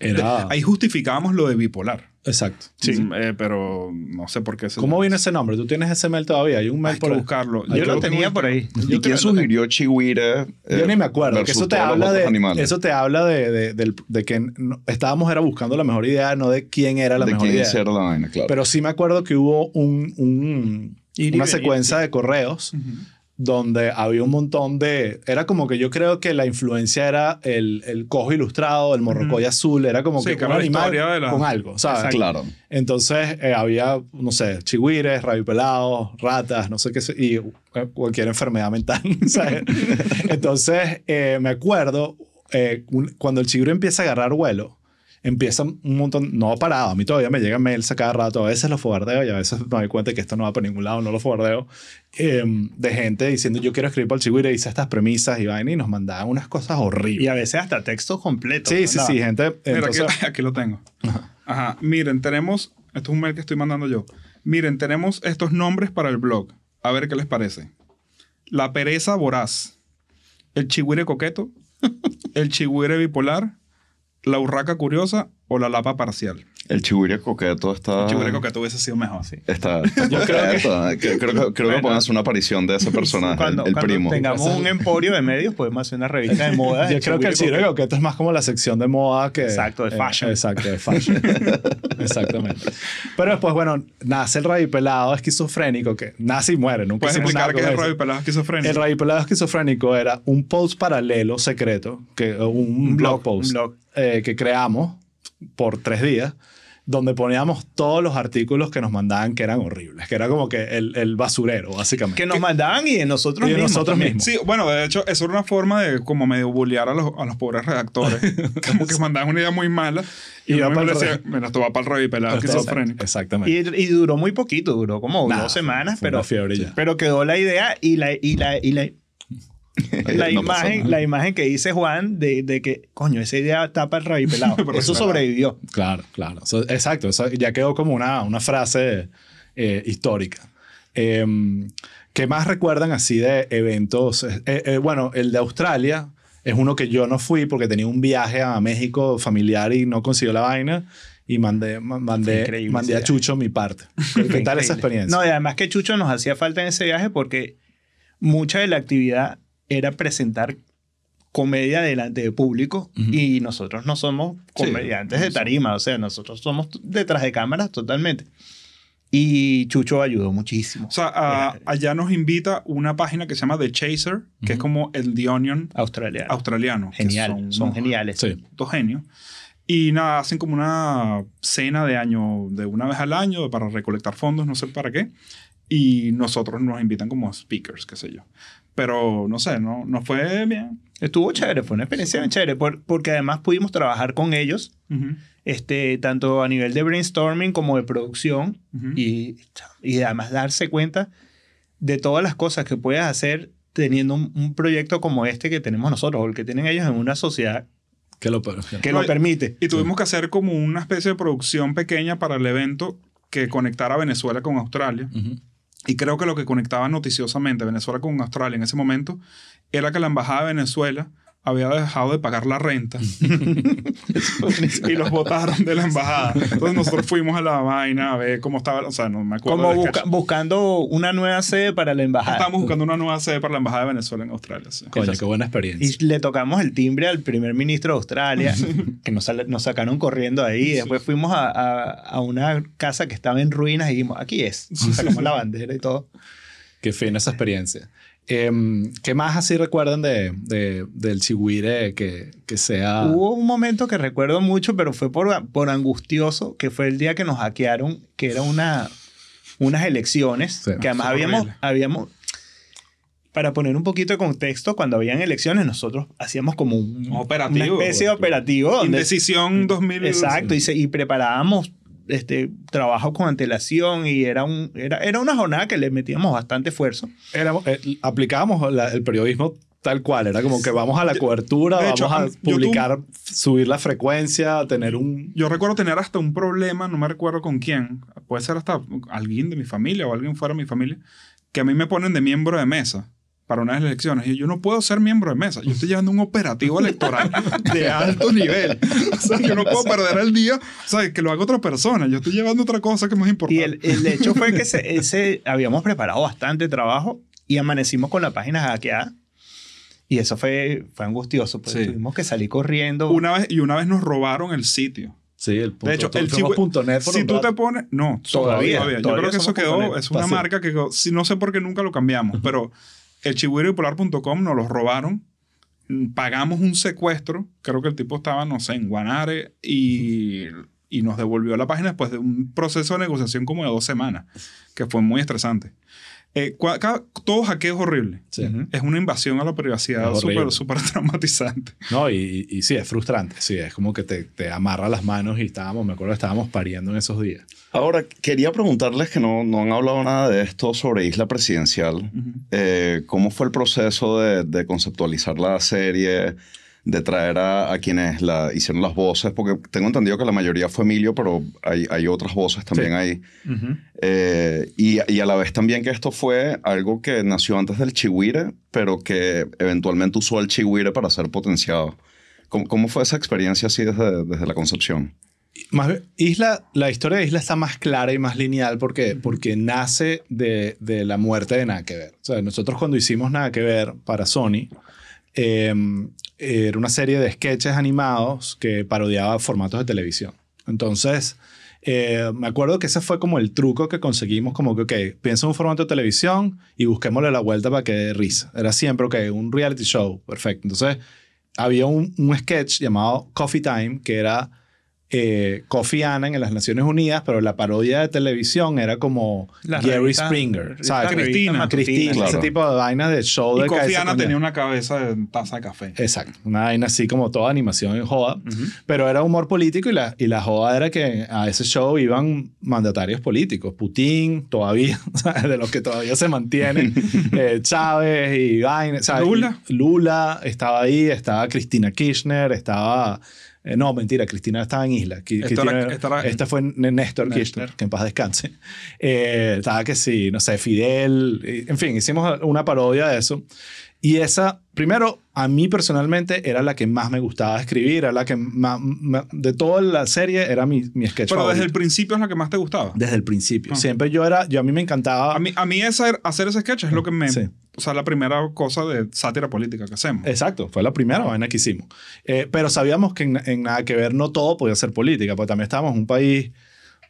Era... Ahí justificábamos lo de bipolar. Exacto. Mm, eh, pero no sé por qué. se- ¿Cómo viene ese nombre? ¿Tú tienes ese mail todavía? Hay un mail Hay por que ahí. buscarlo. Hay Yo que lo buscarlo. tenía por ahí. ¿Y quién sugirió Chihuire? Yo ni me acuerdo. Que eso te habla de, Animales? eso te habla de, de, del- de que no- estábamos era buscando la mejor idea, no de quién era la de mejor quién idea. era la vaina, claro. Pero sí me acuerdo que hubo un, una secuencia de correos. Donde había un montón de... Era como que yo creo que la influencia era el, el cojo ilustrado, el morrocoy azul, era como Sí, que que un animal la- con algo, ¿sabes? claro. Entonces eh, había, no sé, chigüires, rabipelados, ratas, no sé qué, sé- y eh, cualquier enfermedad mental, ¿sabes? Entonces eh, me acuerdo eh, un- cuando el chigüire empieza a agarrar vuelo, empieza un montón, no parado, a mí todavía me llegan mails a cada rato, a veces los fobardeo y a veces me doy cuenta que esto no va para ningún lado, no lo fobardeo, eh, de gente diciendo yo quiero escribir para el chigüire, hice estas premisas y vaina y nos mandaban unas cosas Y horribles. a veces hasta textos completos. Sí, sí, sí, gente. Mira, entonces- aquí, aquí lo tengo. Ajá. Miren, tenemos. Esto es un mail que estoy mandando yo. Miren, tenemos estos nombres para el blog. A ver qué les parece. La pereza voraz. El chigüire coqueto. el chigüire bipolar. La urraca curiosa o la lapa parcial. El chihuire coqueto está... El chihuire coqueto hubiese sido mejor. Sí. Está, yo creo que, creo, que, creo que Bueno. pueden hacer una aparición de ese personaje, Cuando, el, el cuando primo. tengamos un emporio de medios, podemos hacer una revista de moda. Yo creo que el Chihuire Chihuire Coqueto es más como la sección de moda que... Exacto, de eh, fashion. exacto, de fashion. Exactamente. Pero después, bueno, nace el rabipelado esquizofrénico que nace y muere. Nunca ¿Puedes explicar qué es eso. radio pelado esquizofrénico? El rabipelado esquizofrénico era un post paralelo secreto, que, un, Un blog blog, post un blog. eh, que creamos por tres días, donde poníamos todos los artículos que nos mandaban que eran horribles, que era como que el, el basurero, básicamente. Que nos mandaban y de nosotros Y de mismos. nosotros también. mismos. Sí, bueno, de hecho, eso era una forma de como medio bullear a los, a los pobres redactores. como que mandaban una idea muy mala y Y va uno para le el decía, bueno, esto va para el rey pelado esquizofrénico. Exactamente. Y, y duró muy poquito, duró como Nada, dos semanas, fue pero, una fiebre ya. pero quedó la idea y la, y la, y la, la No imagen, la imagen que dice Juan de, de que, coño, esa idea tapa el rabipelado. Pero Eso pelado. sobrevivió. Claro, claro. Eso- exacto. Eso ya quedó como una, una frase eh, histórica. Em, ¿Qué más recuerdan así de eventos? Eh, eh, bueno, el de Australia es uno que yo no fui porque tenía un viaje a México familiar y no consiguió la vaina. Y mandé, ma- mandé, mandé a. Chucho mi parte. ¿Qué tal esa experiencia? No, y además que Chucho nos hacía falta en ese viaje porque mucha de la actividad era presentar comedia delante de público Ujú. y nosotros no somos comediantes de tarima, o sea, nosotros somos detrás de cámaras totalmente. Y Chucho ayudó muchísimo. O sea, a- allá nos invita una página que se llama The Chaser, que es como el The Onion Australiano. australiano. que Genial, son, unos geniales. Sí. putos genios. Y nada, hacen como una cena de año, de una vez al año, para recolectar fondos, no sé para qué. Y nosotros nos invitan como speakers, qué sé yo. Pero no sé, no, no fue bien. Estuvo chévere, fue una experiencia bien chévere, por- porque además pudimos trabajar con ellos, Ujú, este, tanto a nivel de brainstorming como de producción, ujú. y, y además darse cuenta de todas las cosas que puedes hacer teniendo un, un proyecto como este que tenemos nosotros, o el que tienen ellos en una sociedad Que lo, que lo permite. Y tuvimos que hacer como una especie de producción pequeña para el evento que conectara a Venezuela con Australia. Ujú. Y creo que lo que conectaba noticiosamente Venezuela con Australia en ese momento era que la embajada de Venezuela había dejado de pagar la renta y los votaron de la embajada. Entonces nosotros fuimos a la vaina a ver cómo estaba, o sea, no me acuerdo. Como busca- buscando una nueva sede para la embajada. Estábamos buscando una nueva sede para la embajada de Venezuela en Australia. sí. Coño, qué buena experiencia. Y le tocamos el timbre al primer ministro de Australia, que nos, sacaron corriendo ahí. Después fuimos a, a- a una casa que estaba en ruinas y dijimos, aquí es. Sacamos la bandera y todo. Qué fina esa experiencia. Em, ¿Qué más así recuerdan de, de- del Chihuire que, que sea... Hubo un momento que recuerdo mucho, pero fue por, por angustioso, que fue el día que nos hackearon, que era una, unas elecciones, Sí. que además habíamos, horrible. habíamos, para poner un poquito de contexto, cuando habían elecciones nosotros hacíamos como un, Un operativo. una especie de operativo. Donde, Indecisión 2000. exacto, y, se- y preparábamos este, trabajo con antelación y era, un, era, era una jornada que le metíamos bastante esfuerzo. éramos- eh, aplicábamos la- el periodismo tal cual. Era como que vamos a la cobertura, de vamos hecho, a publicar, subir la frecuencia, tener un... Yo recuerdo tener hasta un problema, no me recuerdo con quién, puede ser hasta alguien de mi familia o alguien fuera de mi familia, que a mí me ponen de miembro de mesa para unas elecciones. Y yo no puedo ser miembro de mesa. Yo estoy llevando un operativo electoral de alto nivel. O sea, yo no puedo perder el día, o sea, que lo haga otra persona. Yo estoy llevando otra cosa que es más importante. Y el, el hecho fue que se- ese, habíamos preparado bastante trabajo y amanecimos con la página hackeada. Y eso fue, fue angustioso, pues Sí. tuvimos que salir corriendo. Una vez, y una vez nos robaron el sitio. Sí, el punto, De hecho, el punto net por si tú rato. te pones, no, Todavía, todavía. Yo todavía creo que eso quedó, es una marca que quedó- si no sé por qué nunca lo cambiamos, pero el chihuiripolar.com nos los robaron. Mm, Pagamos un secuestro, creo que el tipo estaba, no sé, en Guanare y, y nos devolvió la página después de un proceso de negociación como de dos semanas, que fue muy estresante. Eh, cada- todo hackeo es horrible. Sí. Es una invasión a la privacidad súper súper traumatizante. No, y, y- y sí, es frustrante. Sí, es como que te, te amarra las manos y estábamos, me acuerdo que estábamos pariendo en esos días. Ahora, quería preguntarles que no, no han hablado nada de esto sobre Isla Presidencial. Eh, ¿Cómo fue el proceso de, de conceptualizar la serie, de traer a, a quienes la hicieron las voces? Porque tengo entendido que la mayoría fue Emilio, pero hay, hay otras voces también Sí. ahí. Ujú. Eh, y, y a la vez también que esto fue algo que nació antes del chihuire, pero que eventualmente usó el chihuire para ser potenciado. ¿Cómo, cómo fue esa experiencia así desde, desde la concepción? Más Isla, la historia de Isla está más clara y más lineal porque, porque nace de, de la muerte de Nada que Ver. O sea, nosotros cuando hicimos Nada que Ver para Sony, eh, era una serie de sketches animados que parodiaba formatos de televisión. Entonces, eh, me acuerdo que ese fue como el truco que conseguimos, como que, ok, piensa en un formato de televisión y busquémosle la vuelta para que dé risa. Era siempre, ok, un reality show, perfecto. Entonces, había un sketch llamado Coffee Time, que era eh, Kofi Annan en las Naciones Unidas, pero la parodia de televisión era como La Gary revista- Springer, ¿sabes? Cristina. Cristina, Claro. ese tipo de vainas de show de Y Kofi cabeza Annan tenía una cabeza de taza de café. Exacto, una vaina así como toda animación en joda, pero era humor político y la, y la joda era que a ese show iban mandatarios políticos, Putin todavía, ¿sabes? de los que todavía se mantienen, eh, Chávez y vaina, ¿sabes? Lula. Lula estaba ahí, estaba Cristina Kirchner, estaba... eh, no, mentira, Cristina estaba en Isla. Qui- Esta era- fue Néstor, Néstor. Kirchner, que en paz descanse. Eh, estaba que sí, no sé, Fidel, en fin, hicimos una parodia de eso. Y esa, primero, a mí personalmente era la que más me gustaba escribir, era la que más, de toda la serie era mi, mi sketch Pero desde el principio es la que más te gustaba. Desde el principio. Ah. Siempre yo era, yo a mí me encantaba. A mí, a mí esa- hacer ese sketch es lo que me... Sí. O sea, la primera cosa de sátira política que hacemos. Exacto, fue la primera vaina que hicimos. Eh, pero sabíamos que en, en nada que ver no todo podía ser política, porque también estábamos en un país.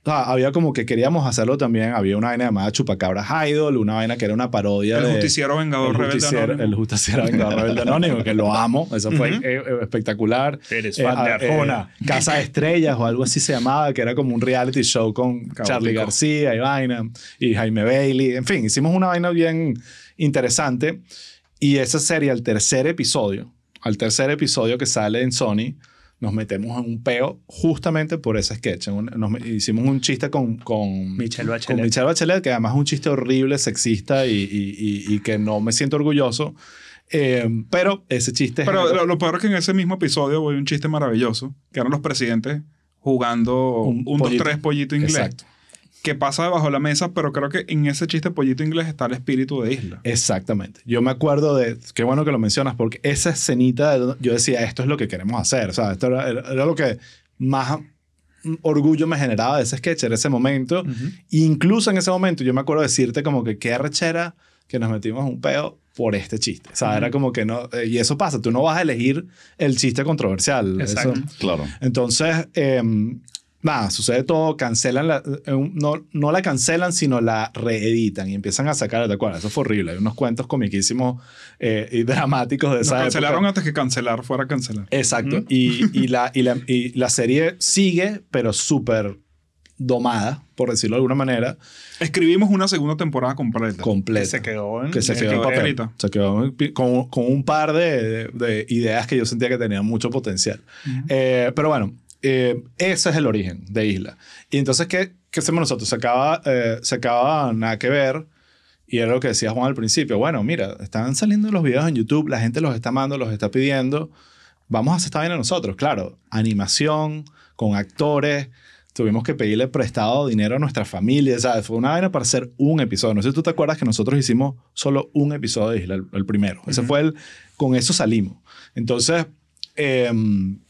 O sea, había como que queríamos hacerlo también. Había una vaina llamada Chupacabras Idol, una vaina que era una parodia el de. justiciero vengador el rebelde justiciero, anónimo. el justiciero vengador rebelde anónimo, que lo amo. Eso fue eh, eh, espectacular. Eres Eh, fan de eh, Arjona. Casa de Estrellas o algo así se llamaba, que era como un reality show con Caótico. Charlie García y vaina, y Jaime Bailey. En fin, hicimos una vaina bien interesante. Y esa serie, al tercer episodio, al tercer episodio que sale en Sony, nos metemos en un peo justamente por ese sketch. Un- nos hicimos un chiste con, con, Michelle con Bachelet. Michelle Bachelet, que además es un chiste horrible, sexista y, y- y- y que no me siento orgulloso. Eh, pero ese chiste Pero generó- lo, lo peor es que en ese mismo episodio hubo un chiste maravilloso, que eran los presidentes jugando un, Un 2, pollito. 3 pollito inglés, Exacto. Que pasa debajo de la mesa, pero creo que en ese chiste pollito inglés está el espíritu de Isla. Exactamente. Yo me acuerdo de, qué bueno que lo mencionas, porque esa escenita, de- yo decía, esto es lo que queremos hacer. O sea, esto era, era- era lo que más orgullo me generaba de ese sketch, era ese momento. Incluso en ese momento yo me acuerdo decirte como que qué arrechera que nos metimos un peo por este chiste. O sea, era como que no... eh, y eso pasa, tú no vas a elegir el chiste controversial. Exacto. Eso- Claro. entonces, eh, nada, sucede todo, cancelan la, eh, no, no la cancelan, sino la reeditan y empiezan a sacar, ¿te acuerdas? Eso fue horrible. Hay unos cuentos comiquísimos eh, y dramáticos de Nos esa cancelaron época. antes que cancelar fuera cancelar. Exacto. Ujú. y, y, la, y, la, y la serie sigue, pero súper domada, por decirlo de alguna manera, Escribimos una segunda temporada completa. completa. Que se quedó en, que se quedó en papel. escrita. Se quedó en con, con un par de, de- de ideas que yo sentía que tenían mucho potencial. Ujú. Eh, pero bueno, eh, ese es el origen de Isla. Y entonces, ¿qué, qué hacemos nosotros? Se acaba, eh, se acaba nada que ver. Y era lo que decía Juan al principio. Bueno, mira, están saliendo los videos en YouTube, la gente los está amando, los está pidiendo. Vamos a hacer esta vaina nosotros. Claro, animación, con actores. Tuvimos que pedirle prestado dinero a nuestra familia. ¿sabes? Fue una vaina para hacer un episodio. No sé si tú te acuerdas que nosotros hicimos solo un episodio de Isla, el, el primero. Ese fue el... Con eso salimos. Entonces, em,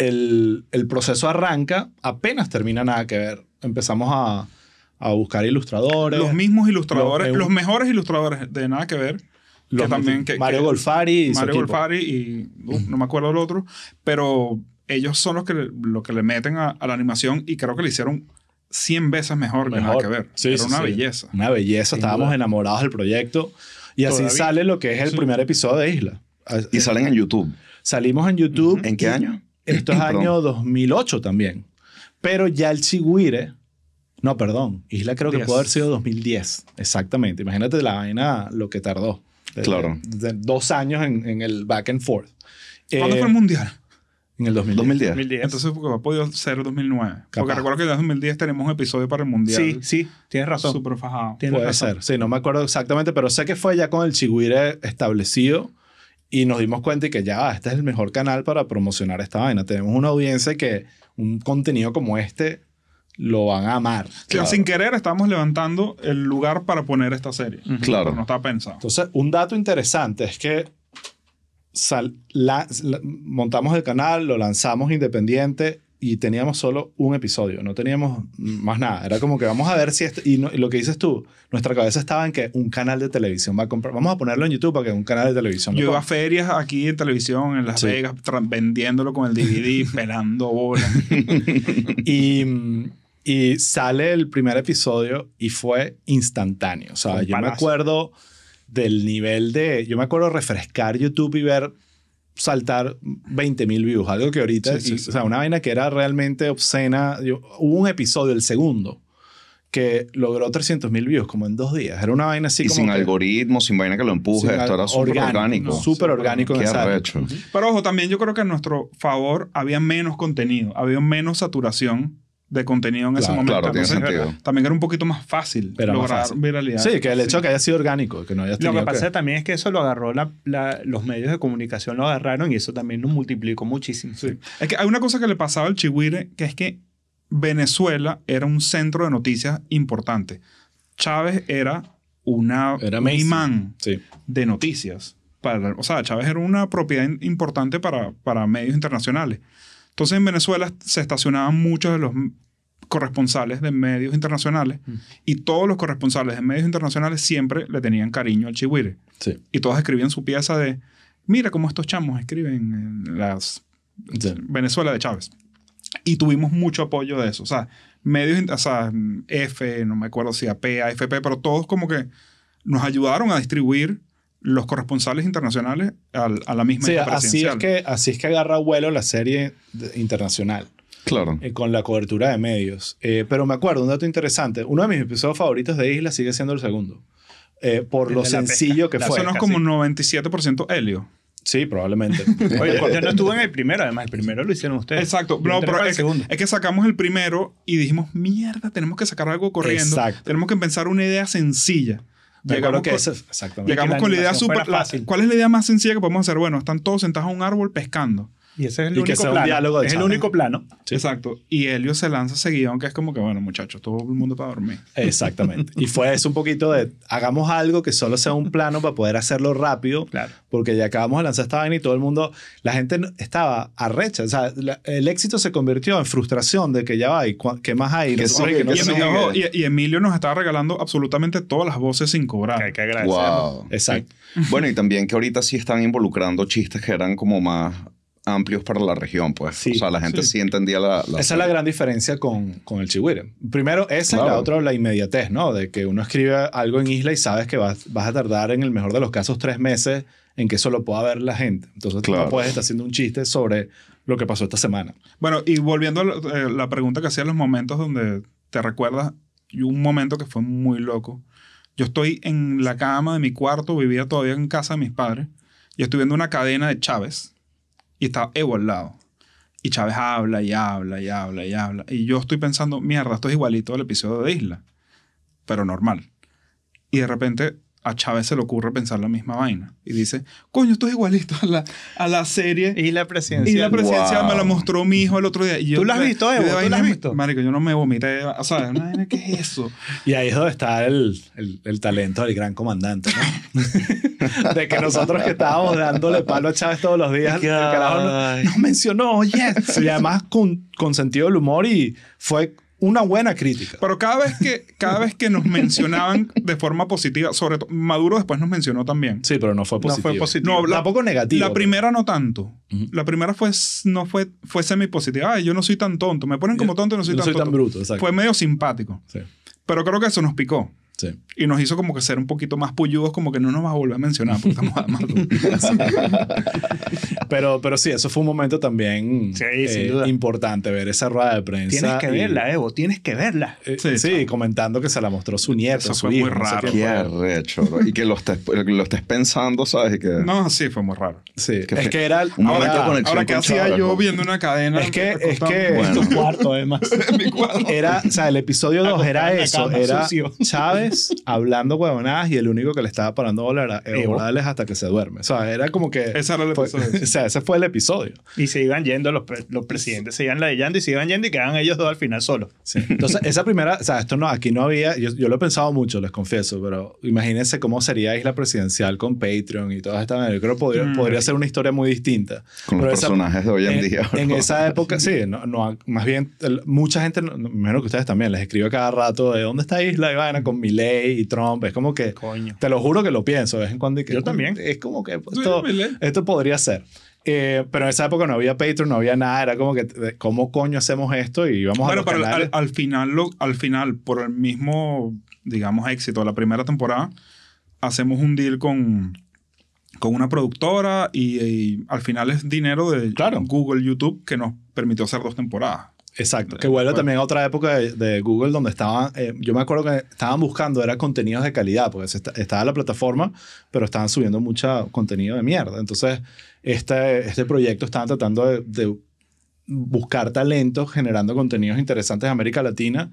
el, el proceso arranca, apenas termina nada que ver. Empezamos a, a buscar ilustradores. Los mismos ilustradores, Los- los, mejores ilustradores de nada que ver. los- que también- que- Mario que- Golfari Mario. Golfari y uh, no me acuerdo el otro, pero ellos son los que, le- lo que le meten a, a la animación y creo que le hicieron 100 veces mejor, que nada que ver. Sí, Era sí, una sí. belleza. Una belleza. Sin Estábamos duda. enamorados del proyecto. Y así sale lo que es el Sí. primer episodio de Isla. Y salen en YouTube. Salimos en YouTube. ¿En qué año? Esto es año 2008 también. Pero ya el Chigüire... No, perdón. Isla creo que puede haber sido 2010. Exactamente. Imagínate la vaina, lo que tardó. De- Claro. de dos años en, en el back and forth. ¿Cuándo Eh, fue el mundial? En el 2010. 2010. 2010. Entonces, porque ha podido ser 2009. Capaz. Porque recuerdo que en 2010 tenemos un episodio para el mundial. sí, sí, tienes razón. Súper fajado. Tienes Puede razón. ser. Sí, no me acuerdo exactamente, pero sé que fue ya con el Chigüire establecido y nos dimos cuenta de que ya este es el mejor canal para promocionar esta vaina. Tenemos una audiencia que un contenido como este lo van a amar. Que Claro. sin querer estamos levantando el lugar para poner esta serie. Claro. Pero no estaba pensado. Entonces, un dato interesante es que sal- la- la- montamos el canal, lo lanzamos independiente y teníamos solo un episodio, no teníamos más nada. Era como que vamos a ver si esto, y, no- y lo que dices tú, nuestra cabeza estaba en que un canal de televisión va a comprar, vamos a ponerlo en YouTube para que un canal de televisión Yo iba a ferias aquí en televisión, en Las Sí. Vegas, vendiéndolo con el DVD, pelando bolas. y, y sale el primer episodio y fue instantáneo. O sea, yo me acuerdo del nivel de, yo me acuerdo refrescar YouTube y ver saltar 20 mil views, algo que ahorita, Sí, sí, y- sí. o sea, una vaina que era realmente obscena. Yo- hubo un episodio, el segundo, que logró 300 mil views como en dos días. Era una vaina así y como sin que- algoritmos, sin vaina que lo empuje. Esto era súper orgánico. Súper orgánico en Qué esa arrecho. Pero ojo, también yo creo que a nuestro favor había menos contenido, había menos saturación de contenido en ese momento. claro, tiene Entonces, sentido. También era un poquito más fácil más lograr fácil. viralidad. Sí, que el hecho de que haya sido orgánico, que no hayas Lo que pasa también es que eso lo agarró la- la- los medios de comunicación, lo agarraron y eso también nos multiplicó muchísimo. Sí. Es que hay una cosa que le pasaba al Chihuire, que es que Venezuela era un centro de noticias importante. Chávez era una, Era un imán Sí. de noticias. Para, o sea, Chávez era una propiedad importante para, para medios internacionales. Entonces en Venezuela se estacionaban muchos de los corresponsales de medios internacionales y todos los corresponsales de medios internacionales siempre le tenían cariño al Chihuire. Sí. Y todos escribían su pieza de, mira cómo estos chamos escriben en las Sí. Venezuela de Chávez. Y tuvimos mucho apoyo de eso. O sea, medios, o sea, F, no me acuerdo si AP, AFP, pero todos como que nos ayudaron a distribuir los corresponsales internacionales al- a la misma Sí, así es, que, así es que agarra vuelo la serie de- internacional Claro. eh, con la cobertura de medios. Eh, pero me acuerdo, un dato interesante, uno de mis episodios favoritos de Isla sigue siendo el segundo. Eh, por El lo sencillo pesca. que La fue. Eso no es como sí. 97% helio. Sí, probablemente. Oye, yo no estuve en el primero, además, el primero lo hicieron ustedes. Exacto. No, pero es, segundo. es que sacamos el primero y dijimos, mierda, tenemos que sacar algo corriendo. Exacto. Tenemos que pensar una idea sencilla. Llegamos que con- ese- exactamente. Llegamos la con la idea fuera la- fácil. ¿Cuál es la idea más sencilla que podemos hacer? Bueno, están todos sentados a un árbol pescando. Y ese es el Y que único sea un plano. diálogo de es el único plano. Sí. Exacto. Y Helio se lanza ese guion que es como que, bueno, muchachos, todo el mundo para dormir. Exactamente. Y fue eso un poquito de, hagamos algo que solo sea un plano para poder hacerlo rápido, Claro. porque ya acabamos de lanzar esta vaina y todo el mundo, la gente estaba arrecha. O sea, la- el éxito se convirtió en frustración de que ya va y cua- qué más hay. Que que no que Y, ojo, y- y Emilio nos estaba regalando absolutamente todas las voces sin Que cobrar. hay que agradecerlo. Wow. Exacto. Bueno, y también que ahorita sí están involucrando chistes que eran como más amplios para la región, pues. Sí, o sea, la gente sí. sí, entendía la... la Esa es la gran diferencia con, con el chihuire. Primero, esa y la otra, la inmediatez, ¿no? De que uno escribe algo en isla y sabes que vas, vas a tardar, en el mejor de los casos, tres meses en que eso lo pueda ver la gente. Entonces, tú Claro. no puedes estar haciendo un chiste sobre lo que pasó esta semana. Bueno, y volviendo a la, eh, la pregunta que hacía los momentos donde te recuerdas, y un momento que fue muy loco. Yo estoy en la cama de mi cuarto, vivía todavía en casa de mis padres, y estoy viendo una cadena de Chávez, y estaba Evo al lado. Y Chávez habla y habla y habla y habla. Y yo estoy pensando, mierda, esto es igualito al episodio de Isla, pero normal. Y de repente a Chávez se le ocurre pensar la misma vaina. Y dice, coño, esto es igualito a la, a la serie. Y la Y presidencia. la presidencia Wow. me la mostró mi hijo el otro día. Y yo, ¿Tú la has visto, Evo? ¿Tú vaina la has visto? Marico, yo no me vomité. O sea, una vaina, ¿qué es eso? Y ahí es donde está el, el, el talento del gran comandante, ¿no? de que nosotros que estábamos dándole palo a Chávez todos los días, el carajo no- nos mencionó, yes. Y además con, con sentido del humor y fue una buena crítica. Pero cada vez que, cada vez que nos mencionaban de forma positiva, sobre todo, Maduro después nos mencionó también. Sí, pero no fue No positivo. fue positivo. No, la- Tampoco negativo. La primera no tanto. Ujú. La primera fue, no fue, fue semi-positiva. Ay, yo no soy tan tonto. Me ponen como tonto y no soy Yo no tan soy tan tonto. bruto, exacto. Fue medio simpático. Sí, Pero creo que eso nos picó. Sí. Y nos hizo como que ser un poquito más puyudos, como que no nos vas a volver a mencionar porque estamos. Pero, pero sí, eso fue un momento también Sí, eh, sin duda. importante, ver esa rueda de prensa. Tienes que y- verla, Evo, tienes que verla. eh, Sí, comentando que se la mostró su nieto, Eso su fue hijo. muy no sé raro. qué arrecho. Y que lo estés, lo estés pensando, ¿sabes? Que... No, sí, fue muy raro. Sí, Que es que era... un momento ahora- conexión Ahora, ¿qué con hacía Chávez, yo ¿no? viendo una cadena? Es que- es que- en Bueno. Tu cuarto, además. mi cuarto? Era, o sea, el episodio 2 Acostado era en eso, era. Chávez horas hablando huevonadas y el único que le estaba parando bola era Evo Evo. Morales hasta que se duerme. O sea, era como que... Ese era el fue- episodio. o sea, ese fue el episodio. Y se iban yendo, los, pre- los presidentes se iban ladillando y se iban yendo y quedaban ellos dos al final solos. Sí. Entonces, esa primera, o sea, esto no, aquí no había, yo, yo lo he pensado mucho, les confieso, pero imagínense cómo sería Isla Presidencial con Patreon y todas estas, yo creo que podría, Mm. podría ser una historia muy distinta. Con los Pero esa- personajes de hoy en, día. En esa época, sí, no, no, más bien, el- mucha gente, no- no, menos que ustedes también, les escribe cada rato de dónde está Isla y vaina con Milei y Trump, es como que, Coño. te lo juro que lo pienso de vez en cuando. y que- Yo también. Es como que esto, esto podría ser. Eh, pero en esa época no había Patreon, no había nada. Era como que, ¿cómo coño hacemos esto? Y íbamos a Bueno, los pero al, al final, lo- al final, por el mismo, digamos, éxito de la primera temporada, hacemos un deal con, con una productora y, y al final es dinero de Claro. Google, YouTube, que nos permitió hacer dos temporadas. Exacto. Que vuelve bueno. también a otra época de, de Google donde estaban, eh, yo me acuerdo que estaban buscando, era contenidos de calidad, porque está- estaba la plataforma, pero estaban subiendo mucho contenido de mierda. Entonces, este, este proyecto estaban tratando de, de buscar talentos generando contenidos interesantes de América Latina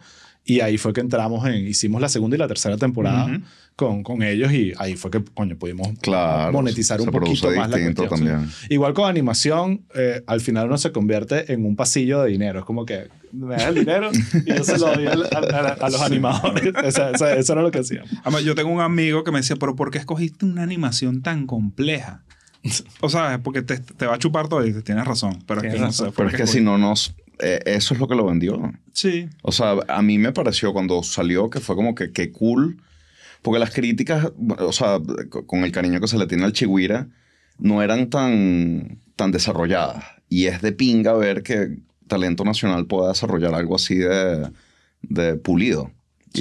y ahí fue que entramos en, hicimos la segunda y la tercera temporada Ujú. con, con ellos y ahí fue que, coño, pudimos Claro, monetizar un poquito más la distinto cuestión. también. Igual con animación, eh, al final uno se convierte en un pasillo de dinero. Es como que me das el dinero y yo se lo doy al- a, a los animadores. O sea, eso, eso era lo que hacíamos. Además, yo tengo un amigo que me decía, pero ¿por qué escogiste una animación tan compleja? O sea, es porque te, te va a chupar todo y tienes razón. Pero es que no razón. sé. Pero ¿por es que si no nos... eh, eso es lo que lo vendió. Sí. O sea, a mí me pareció cuando salió que fue como que, que cool. Porque las críticas, o sea, con el cariño que se le tiene al Chihuira, no eran tan, tan desarrolladas. Y es de pinga ver que Talento Nacional pueda desarrollar algo así de, de pulido.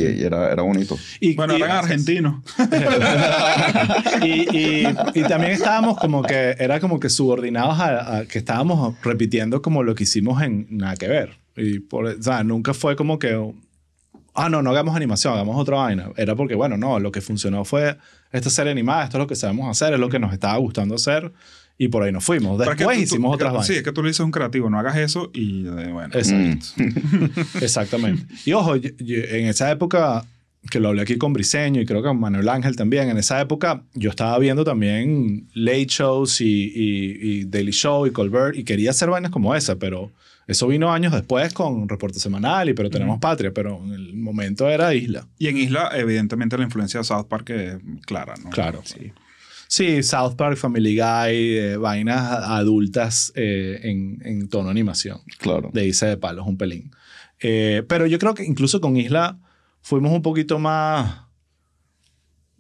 Y, y era, era bonito. Y, Bueno, y- eran argentinos. y, y- y también estábamos como que, era como que subordinados a, a que estábamos repitiendo como lo que hicimos en Nada que Ver. Y por, o sea, nunca fue como que, ah, no, no hagamos animación, hagamos otra vaina. Era porque, bueno, no, lo que funcionó fue esta serie animada, esto es lo que sabemos hacer, es lo que nos estaba gustando hacer. Y por ahí nos fuimos. Después tú- hicimos tú- otras Sí, vainas. es que tú le dices a un creativo, no hagas eso y eh, bueno. Exacto. Mm. Exactamente. Y ojo, yo- yo- en esa época, que lo hablé aquí con Briseño y creo que con Manuel Ángel también, en esa época yo estaba viendo también late shows y, y- y Daily Show y Colbert y quería hacer vainas como esa, pero eso vino años después con Reporte Semanal y Pero Tenemos Patria, pero en el momento era Isla. Y en Isla, evidentemente, la influencia de South Park es clara, ¿no? Claro. Sí. Sí, South Park, Family Guy, eh, vainas adultas eh, en, en tono animación. Claro. de irse de palos un pelín. Eh, pero yo creo que incluso con Isla fuimos un poquito más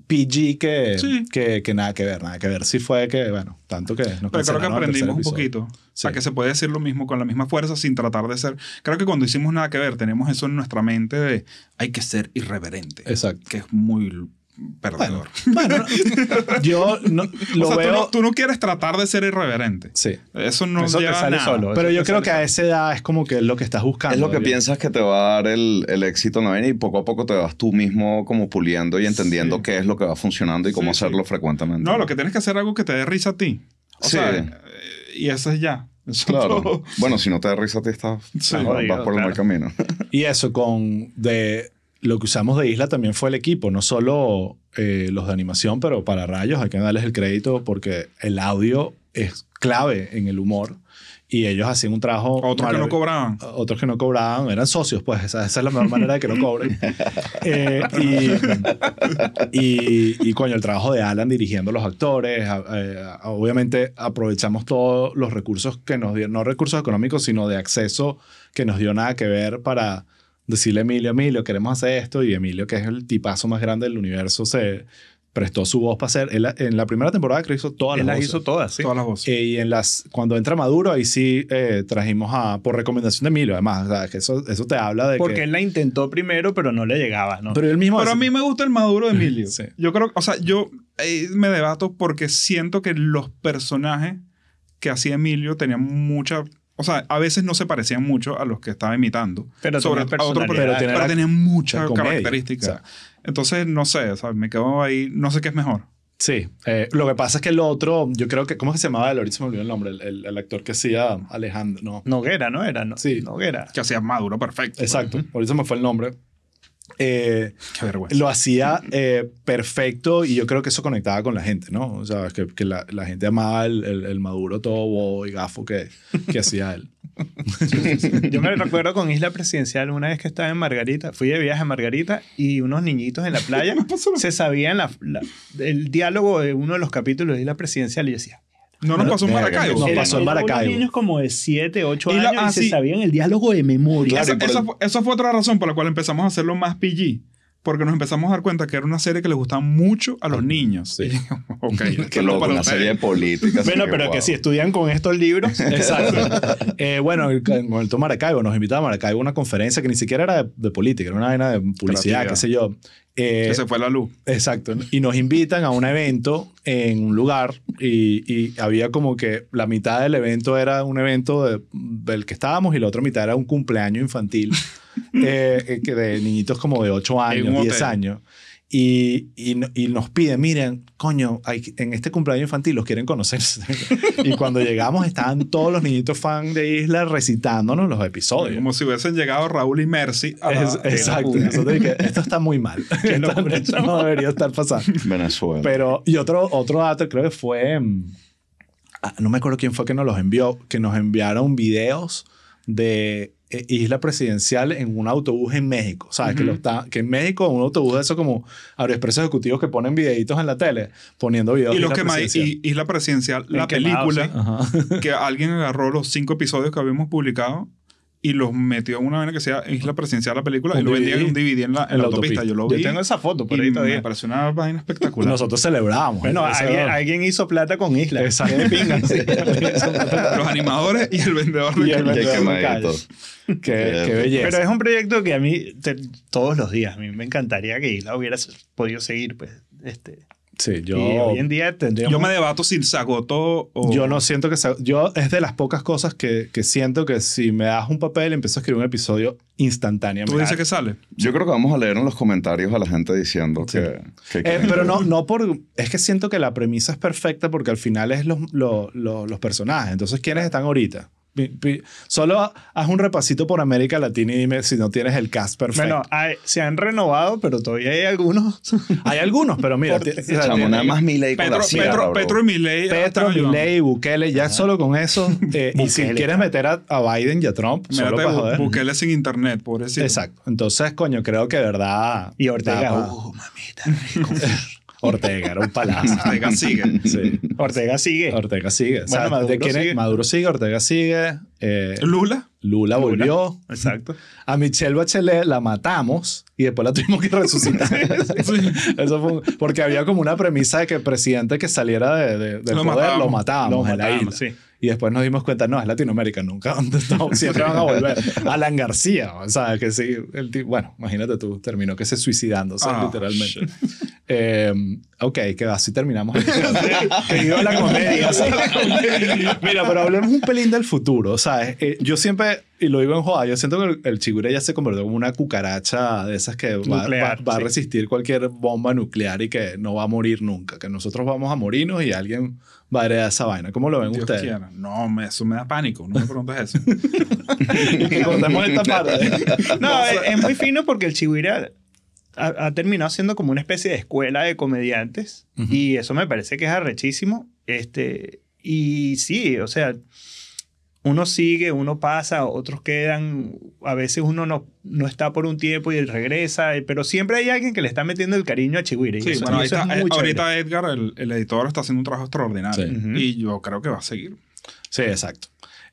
PG que, Sí. que, que nada que ver, nada que ver. Sí fue que, bueno, tanto que nos Pero creo que aprendimos un poquito. O Sí. sea, que se puede decir lo mismo con la misma fuerza sin tratar de ser... Creo que cuando hicimos nada que ver, tenemos eso en nuestra mente de hay que ser irreverente. Exacto. Que es muy perdedor. Bueno, yo no, lo o sea, veo... tú, no, tú no quieres tratar de ser irreverente. Sí. Eso no Eso te sale nada. solo. Pero yo creo que a esa edad es como que es lo que estás buscando. Es lo que piensas que te va a dar el, el éxito en la vaina y poco a poco te vas tú mismo como puliendo y entendiendo Sí. qué es lo que va funcionando y cómo Sí, sí. hacerlo frecuentemente. No, lo que tienes que hacer es algo que te dé risa a ti. O Sí. sea, y eso es ya. Eso Claro. todo. Bueno, si no te da risa a ti, estás, Sí. vas, vas por el mal camino. Y eso con de lo que usamos de Isla también fue el equipo, no solo eh, los de animación, pero para rayos hay que darles el crédito porque el audio es clave en el humor y ellos hacían un trabajo... Otros que no cobraban. Otros que no cobraban, eran socios, pues esa, esa es la mejor manera de que no cobren. Eh, y, y, y, coño, el trabajo de Alan dirigiendo los actores, eh, obviamente aprovechamos todos los recursos que nos dio, no recursos económicos, sino de acceso que nos dio nada que ver para decirle a Emilio, Emilio, queremos hacer esto, y Emilio, que es el tipazo más grande del universo, se prestó su voz para hacer, él, en la primera temporada creo que hizo todas Él las las voces. hizo todas, sí. Todas las voces. Eh, y en las, cuando entra Maduro, ahí sí eh, trajimos a, por recomendación de Emilio, además, o sea, que eso, eso te habla de Porque que... él la intentó primero, pero no le llegaba, ¿no? Pero él mismo... Pero a mí me gusta el maduro de Emilio. Sí. Yo creo, o sea, yo eh, me debato porque siento que los personajes que hacía Emilio tenían mucha, o sea, a veces no se parecían mucho a los que estaba imitando. Pero sobre tenía a otro, pero, Pero pero tenía tenían muchas características. o sea. Entonces, no sé, o sea, me quedo ahí, no sé qué es mejor. Sí, eh, lo que pasa es que el otro, yo creo que, ¿cómo es que se llamaba? El ahorita se me olvidó el nombre, el, el- el actor que hacía Alejandro, no. Noguera, ¿no era? No, Sí. Noguera. Que hacía maduro perfecto. Exacto, ahorita se me fue el nombre. Eh, Qué vergüenza. lo hacía eh, perfecto y yo creo que eso conectaba con la gente, ¿no? O sea, que, que la, la gente amaba el, el- el maduro todo bobo y gafo que, que hacía él. Yo me recuerdo con Isla Presidencial una vez que estaba en Margarita, fui de viaje a Margarita y unos niñitos en la playa se sabían la- la- el diálogo de uno de los capítulos de Isla Presidencial y yo decía, No nos pasó en Maracaibo. Nos pasó en Maracaibo. Niños como de 7, 8 Y la- años ah, y se sí. sabían el diálogo de memoria. Claro, Esa, y esa el- fue, esa fue otra razón por la cual empezamos a hacerlo más PG. Porque nos empezamos a dar cuenta que era una serie que les gustaba mucho a los niños. Sí. Y, ok, esto Qué loco, para una ustedes. serie de política. así Bueno, pero wow. que si estudian con estos libros, Exacto. Eh, bueno, el, el momento Maracaibo nos invitaba a Maracaibo a una conferencia que ni siquiera era de, de política, era una vaina de publicidad, qué sé yo. Eh, Que se fue la luz. Exacto. Y nos invitan a un evento en un lugar y, y había como que la mitad del evento era un evento de- del que estábamos y la otra mitad era un cumpleaños infantil eh, eh, de niñitos como de 8 En un años, 10 hotel. años. Y, y, no- y nos piden, miren, coño, hay- en este cumpleaños infantil los quieren conocer. y cuando llegamos estaban todos los niñitos fan de Isla recitándonos los episodios. Como si hubiesen llegado Raúl y Mercy a la- Es- a la exacto. Nosotros dije, esto está muy mal. esto, esto no debería estar pasando. Venezuela. Pero, y otro, otro dato, creo que fue, mm, ah, no me acuerdo quién fue que nos los envió, que nos enviaron videos de eh, Isla Presidencial en un autobús en México. ¿Sabes? que, lo está, que en México, un autobús de eso como aeroexpresos ejecutivos que ponen videitos en la tele, poniendo videos Y los Isla que más, Presidencial. y Isla Presidencial, la quemado, película, sí. Que alguien agarró los cinco episodios que habíamos publicado y los metió en una vaina que sea Isla Presidencial, la película, Un y lo vendía en un DVD en la, en En la la autopista. autopista. Yo lo yo vi. tengo esa foto por y ahí me todavía. pareció una vaina espectacular. Nosotros celebramos. Bueno, alguien, alguien hizo plata con Isla. Exacto. Los animadores y el vendedor de Y el Qué vendedor. Qué, qué belleza. Pero es un proyecto que a mí, te- todos los días, a mí me encantaría que Isla hubiera podido seguir, pues. Este. Sí, yo, y hoy en día tendríamos... Yo me debato si se agotó o... Yo no siento que sea... Yo es de las pocas cosas que, que siento que si me das un papel empiezo a escribir un episodio instantáneamente. ¿Tú dices que sale? Yo creo que vamos a leer en los comentarios a la gente diciendo que, que Eh, quieren pero no, no por... Es que siento que la premisa es perfecta porque al final es los, los, los, los personajes. Entonces, ¿quiénes están ahorita? Solo haz un repasito por América Latina y dime si no tienes el cast perfecto. Bueno, hay- se han renovado, pero todavía hay algunos. Hay algunos, pero mira... Por- o sea, Chamo, nada más Milei con Petro, la sierra, Petro. Petro y Milei Petro. Milei, Bukele, ya solo con eso. eh, y si quieres meter a, a Biden y a Trump, solo para joder. Bukele sin internet, pobrecito. Exacto. Entonces, coño, creo que de verdad. Y Ortega, uh, mamita, rico. Ortega era un palazo. Ortega sigue. Sí. Ortega sigue. Ortega sigue. O sea, Bueno, Maduro ¿de quién es? sigue. Maduro sigue, Ortega sigue. eh, Lula. Lula volvió. Exacto. A Michelle Bachelet la matamos y después la tuvimos que resucitar. Eso fue un- porque había como una premisa de que el presidente que saliera de, de- del Lo poder matábamos. lo matábamos Lo en la matábamos, sí. Y después nos dimos cuenta, no, es Latinoamérica, nunca, no, siempre van a volver. Alan García, o sea, que sí, el tipo- bueno, imagínate tú, terminó que se suicidándose Ah, literalmente. Eh, ok, que así terminamos. que viva la comedia. ¿sí? Mira, pero hablemos un pelín del futuro, o sea, eh, yo siempre, y lo digo en joda, yo siento que el, el chigure ya se convirtió como una cucaracha de esas que va, Nuclear, va- va a sí. resistir cualquier bomba nuclear y que no va a morir nunca, que nosotros vamos a morirnos y alguien va a heredar esa vaina. ¿Cómo lo ven Dios ustedes? quiera. No, me, eso me da pánico. No me preguntes eso. Y que cortemos esta parte. No, es, es muy fino porque el Chihuahua ha, ha terminado siendo como una especie de escuela de comediantes y eso me parece que es arrechísimo. Este, y sí, o sea, uno sigue, uno pasa, otros quedan, a veces uno no, no está por un tiempo y regresa, pero siempre hay alguien que le está metiendo el cariño a Chihuahua. y Sí, eso- bueno, es eh, chévere. ahorita Edgar, el, el editor, está haciendo un trabajo extraordinario. Sí. Y yo creo que va a seguir. Sí, exacto.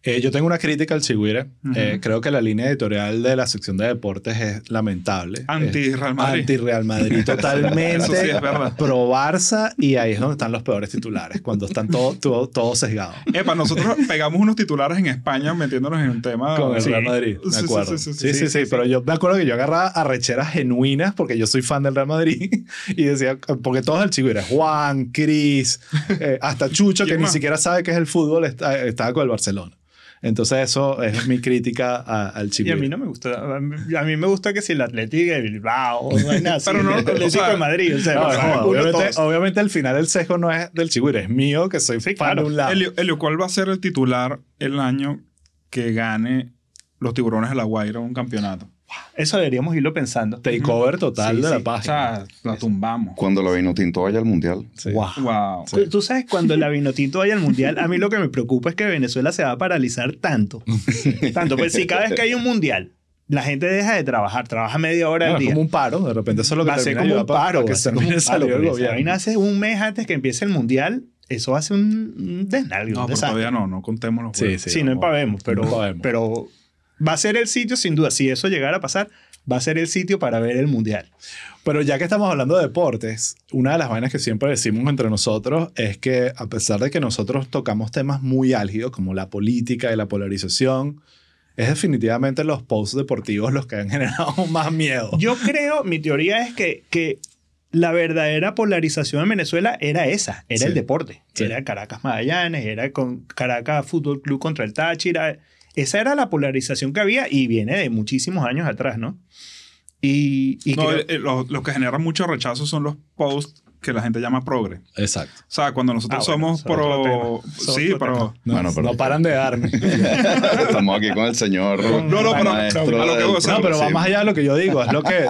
Eh, yo tengo una crítica al Chigüire. Ujú. Eh, creo que la línea editorial de la sección de deportes es lamentable. Anti-Real Madrid. Anti-Real Madrid totalmente. Eso sí es verdad. Pro Barça y ahí es donde están los peores titulares, cuando están todos todo, todo sesgados. Epa, nosotros pegamos unos titulares en España metiéndonos en un tema. Con el Sí. Real Madrid, me Sí, sí, acuerdo. sí, Sí sí, sí, sí, sí, pero yo me acuerdo que yo agarraba arrecheras genuinas porque yo soy fan del Real Madrid y decía, porque todos el Chigüire, Juan, Cris, eh, hasta Chucho, que ¿Quién ni siquiera sabe qué es el fútbol, está- estaba con el Barcelona. Entonces eso es mi crítica a- al Y Chigüire. a mí no me gusta. A mí, a mí me gusta que si el Atlético de Bilbao o no hay nada Pero no, el o Atlético sea, de Madrid. O sea, No, obviamente, obviamente al final el sesgo no es del Chigüire, es mío que soy fan claro. de un lado. Elio, Elio, ¿cuál va a ser el titular el año que gane los tiburones de la Guaira un campeonato? Eso deberíamos irlo pensando. Takeover total Sí, de la sí. O página. sea, la tumbamos. Cuando la Vinotinto vaya al mundial. Sí. Wow. Wow. Tú- Tú sabes, cuando la Vinotinto vaya al mundial, a mí lo que me preocupa es que Venezuela se va a paralizar tanto. tanto, pues si cada vez que hay un mundial, la gente deja de trabajar, trabaja media hora al es día. como un paro, de repente eso es lo que va a ser como un paro. para que termine esa vaina hace un mes antes que empiece el mundial, eso va a ser un, desnalgue, No, un pero todavía no, no contemos los Sí, juegos. sí. Sí, no empavemos, pero, No empavemos. pero va a ser el sitio, sin duda. Si eso llegara a pasar, va a ser el sitio para ver el mundial. Pero ya que estamos hablando de deportes, una de las vainas que siempre decimos entre nosotros es que a pesar de que nosotros tocamos temas muy álgidos como la política y la polarización, es definitivamente los posts deportivos los que han generado más miedo. Yo creo, mi teoría es que, que la verdadera polarización en Venezuela era esa, era Sí. el deporte. Sí. Era Caracas Magallanes, era con Caracas Fútbol Club contra el Táchira. Esa era la polarización que había y viene de muchísimos años atrás, ¿no? Y, y No, creo- eh, eh, lo, lo que genera mucho rechazo son los posts que la gente llama progre. Exacto. O sea, cuando nosotros Ah, bueno, somos pro... Sí, pero... No, Bueno, pero- no paran de darme. Estamos aquí con el señor. No, no, pero- maestro a lo que sea, No, pero va sí. más allá de lo que yo digo. Es lo que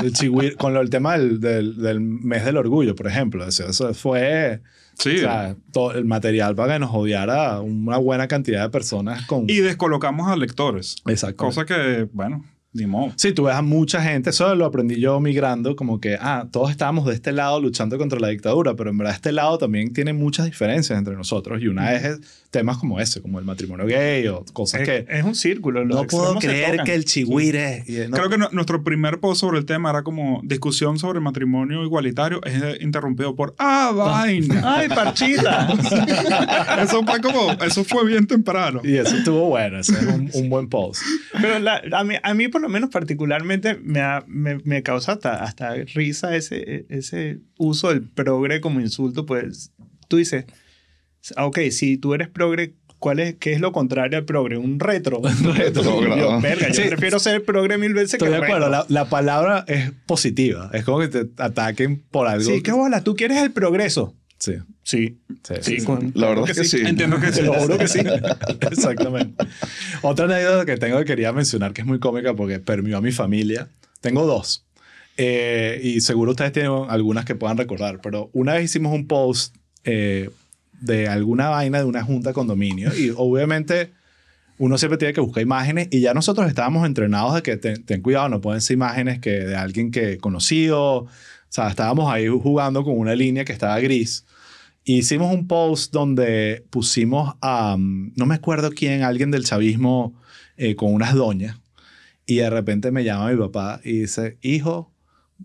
con lo, el tema del, del, del mes del orgullo, por ejemplo. Eso, eso fue Sí. o sea, todo el material para que nos odiara una buena cantidad de personas con... y descolocamos a lectores. Exacto. Cosa que, bueno, ni modo. Sí, tú ves a mucha gente, eso lo aprendí yo migrando, como que, ah, todos estábamos de este lado luchando contra la dictadura, pero en verdad este lado también tiene muchas diferencias entre nosotros y una es temas como ese, como el matrimonio gay o cosas es, que... es un círculo. los No puedo creer que el chigüire... y- no- Creo que no- nuestro primer post sobre el tema era como discusión sobre matrimonio igualitario es interrumpido por ¡Ah, vaina! ¡Ay, parchita! eso fue como, eso fue bien temprano. Y eso estuvo bueno, ese es un, un buen post. Pero la- a, mí, a mí, por lo menos particularmente, me, ha- me, me causa hasta, hasta risa ese, ese uso del progre como insulto. Pues tú dices, ah, ok, si tú eres progre, ¿cuál es, ¿qué es lo contrario al progre? Un retro. Un. Yo, verga, yo Sí. prefiero ser progre mil veces Estoy que de acuerdo, la, la palabra es positiva, es como que te ataquen por algo. Sí, qué bola, tú quieres el progreso. Sí, Sí, sí, sí. sí. con- La verdad es que sí. Entiendo que sí. Juro que sí. Exactamente. Otra anécdota que tengo que quería mencionar que es muy cómica porque permeó a mi familia. Tengo dos. Eh, y seguro ustedes tienen algunas que puedan recordar, pero una vez hicimos un post eh, de alguna vaina de una junta de condominio y obviamente uno siempre tiene que buscar imágenes y ya nosotros estábamos entrenados de que ten, ten cuidado, no pueden ser imágenes que de alguien que conocido, o sea, estábamos ahí jugando con una línea que estaba gris. Hicimos un post donde pusimos a, mm, no me acuerdo quién, alguien del chavismo eh, con unas doñas. Y de repente me llama mi papá y dice, hijo,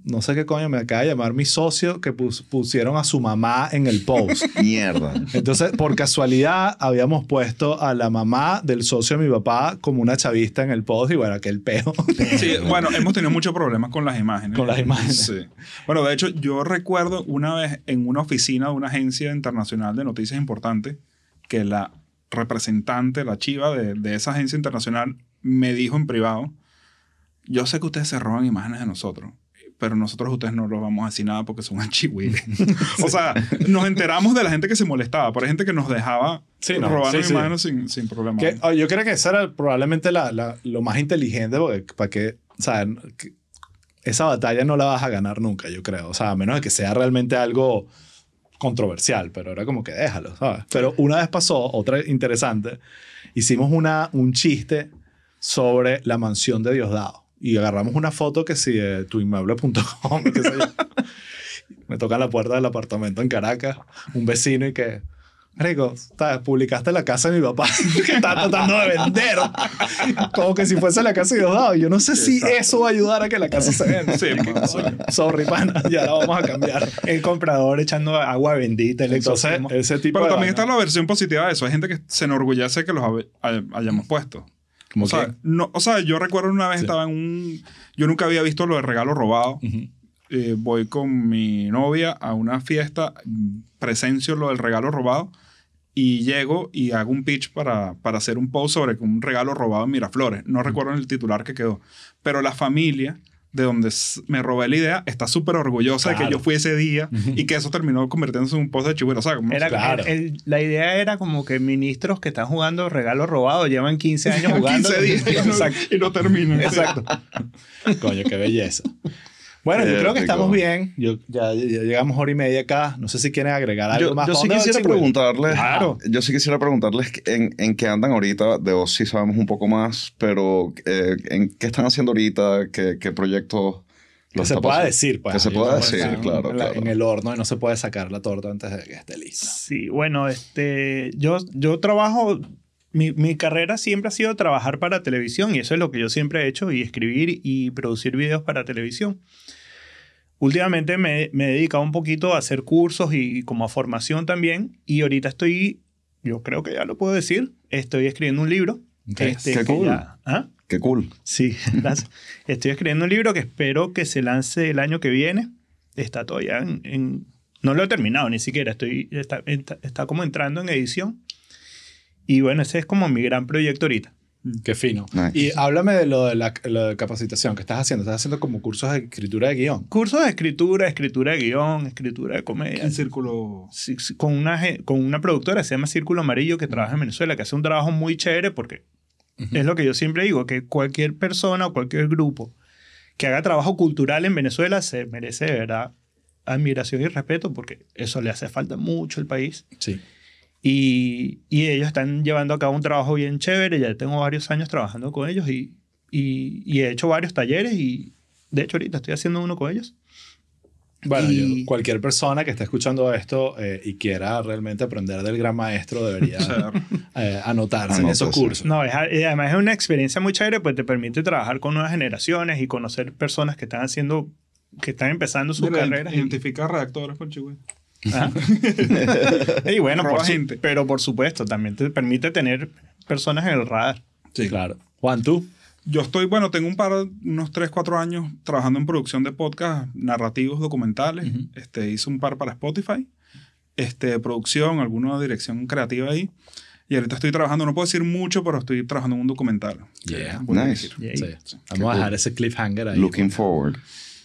no sé qué coño, me acaba de llamar mi socio que pus- pusieron a su mamá en el post. Mierda. Entonces, por casualidad, habíamos puesto a la mamá del socio de mi papá como una chavista en el post y bueno, aquel peo. Sí, bueno, hemos tenido muchos problemas con las imágenes. Con las imágenes. Sí. Bueno, de hecho, yo recuerdo una vez en una oficina de una agencia internacional de noticias importante que la representante, la chiva de, de esa agencia internacional, me dijo en privado, yo sé que ustedes se roban imágenes de nosotros, pero nosotros ustedes no los vamos a decir nada porque son chihuires. o sea, nos enteramos de la gente que se molestaba, por gente que nos dejaba Sí, no, robarnos sí, sí. imágenes sin, sin problema. Que, oh, yo creo que eso era probablemente la, la- lo más inteligente porque para que, o sea, que- esa batalla no la vas a ganar nunca, yo creo. O sea, a menos de que sea realmente algo controversial, pero era como que déjalo, ¿sabes? Pero una vez pasó, otra interesante, hicimos una, un chiste sobre la mansión de Diosdado y agarramos una foto que sí de tuinmueble.com, qué sé yo. Me toca la puerta del apartamento en Caracas, un vecino y que, Rico, publicaste la casa de mi papá que está tratando de vender. Como que si fuese la casa de Diosdado. Yo no sé si eso va a ayudar a que la casa se venda. Sí. Sorry, pana, ya la vamos a cambiar. El comprador echando agua bendita. El Entonces, ese tipo Pero de también vaina- está la versión positiva de eso. Hay gente que se enorgullece que los hayamos puesto. Como O sea, no, o sea, yo recuerdo una vez Sí. estaba en un... Yo nunca había visto lo de regalo robado. Eh, voy con mi novia a una fiesta, presencio lo del regalo robado y llego y hago un pitch para, para hacer un post sobre un regalo robado en Miraflores. No recuerdo el titular que quedó. Pero la familia de donde me robé la idea, está súper orgullosa de que yo fui ese día y que eso terminó convirtiéndose en un post de Chihuahua. O sea, como- Era, Claro. el- el- la idea era como que ministros que están jugando regalos robados llevan 15 años jugando. 15 días y no, Exacto. y no terminan. Exacto. Coño, qué belleza. Bueno, yo creo que estamos bien. Yo, ya, ya llegamos hora y media acá. No sé si quieren agregar algo Yo, más. yo ¿Para sí quisiera preguntarles, Claro. yo sí quisiera preguntarles en, en qué andan ahorita, de vos sí sabemos un poco más, pero eh, en qué están haciendo ahorita, qué, qué proyectos Que se pueda decir, pues. Que se pueda decir, en- claro, en, la- claro. en el horno y no se puede sacar la torta antes de que esté lista. Sí, bueno, este, yo, yo trabajo, mi, mi carrera siempre ha sido trabajar para televisión y eso es lo que yo siempre he hecho y escribir y producir videos para televisión. Últimamente me, me he dedicado un poquito a hacer cursos y, como a formación también y ahorita estoy, yo creo que ya lo puedo decir, estoy escribiendo un libro. Ok. este, Qué cool. ya- ¿Ah? Qué cool. Sí. Estoy escribiendo un libro que espero que se lance el año que viene. Está todavía en... en- no lo he terminado ni siquiera. Estoy, está, está, está como entrando en edición. Y bueno, ese es como mi gran proyecto ahorita. Qué fino. Nice. Y háblame de lo de la lo de capacitación que estás haciendo. Estás haciendo como cursos de escritura de guion. Cursos de escritura, escritura de guion, escritura de comedia. El círculo. Sí, sí, Con una, con una productora, se llama Círculo Amarillo, que trabaja en Venezuela, que hace un trabajo muy chévere porque es lo que yo siempre digo, que cualquier persona o cualquier grupo que haga trabajo cultural en Venezuela se merece de verdad admiración y respeto porque eso le hace falta mucho al país. Sí. Y, y ellos están llevando a cabo un trabajo bien chévere, ya tengo varios años trabajando con ellos y, y, y he hecho varios talleres y de hecho ahorita estoy haciendo uno con ellos. Bueno, Y- yo- cualquier persona que esté escuchando esto eh, y quiera realmente aprender del gran maestro debería eh, anotarse en esos cursos. No, es, y además es una experiencia muy chévere, pues te permite trabajar con nuevas generaciones y conocer personas que están haciendo, que están empezando sus Mira, carreras. y- Identificar redactores por Chihuahua. Ajá. y bueno, por su- pero por supuesto, también te permite tener personas en el radar. Sí, claro. Juan, tú. Yo estoy, bueno, tengo un par, unos 3, 4 años trabajando en producción de podcast narrativos documentales. Ujú. este, hice un par para Spotify. Este, producción, alguna dirección creativa ahí. Y ahorita estoy trabajando, no puedo decir mucho, pero estoy trabajando en un documental. Yeah. Nice. dirigir. Sí. Vamos a dejar ese cliffhanger ahí. Looking forward.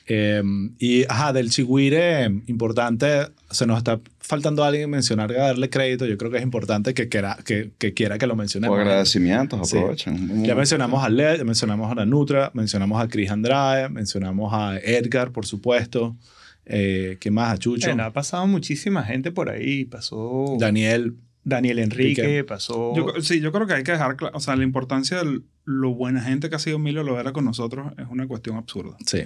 Eh, y, ajá, del Chigüire, eh, importante, se nos está faltando alguien mencionar, darle crédito. Yo creo que es importante que quiera que, que, quiera que lo O mencionemos. agradecimientos, Sí. aprovechen. Ya mencionamos a Led, ya mencionamos a la Nutra, mencionamos a Chris Andrade, mencionamos a Edgar, por supuesto. Eh, ¿Qué más? A Chucho. Bueno, ha pasado muchísima gente por ahí. Pasó Daniel. Daniel Enrique, Piqué. pasó... Yo, sí, yo creo que hay que dejar, cla- o sea, la importancia de lo buena gente que ha sido Emilio Lovera con nosotros es una cuestión absurda. Sí.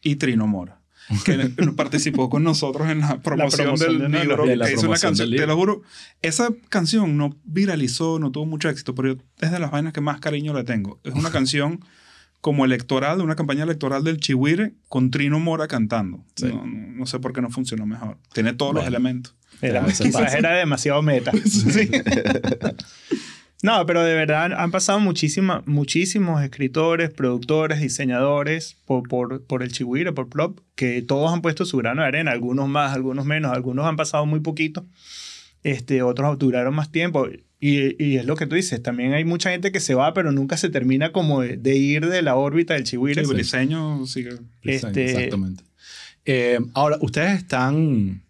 Y Trino Mora, que participó con nosotros en la promoción, promoción de del de los libro, que La hizo una promoción canción. Te lo juro, esa canción no viralizó, no tuvo mucho éxito, pero yo- es de las vainas que más cariño le tengo. Es una canción como electoral, de una campaña electoral del Chihuire con Trino Mora cantando. Sí. No, no- sé por qué no funcionó mejor. Tiene todos los Bueno. elementos. Era, Eso quizás era demasiado meta. Sí. No, pero de verdad han pasado muchísima, muchísimos escritores, productores, diseñadores por, por, por el Chihuire, por Plop, que todos han puesto su grano de arena, algunos más, algunos menos, algunos han pasado muy poquito, este, otros duraron más tiempo. Y, y es lo que tú dices, también hay mucha gente que se va, pero nunca se termina como de, de ir de la órbita del Chihuire. Sí, Briseño sigue. Este- Exactamente. Eh, ahora, ¿ustedes están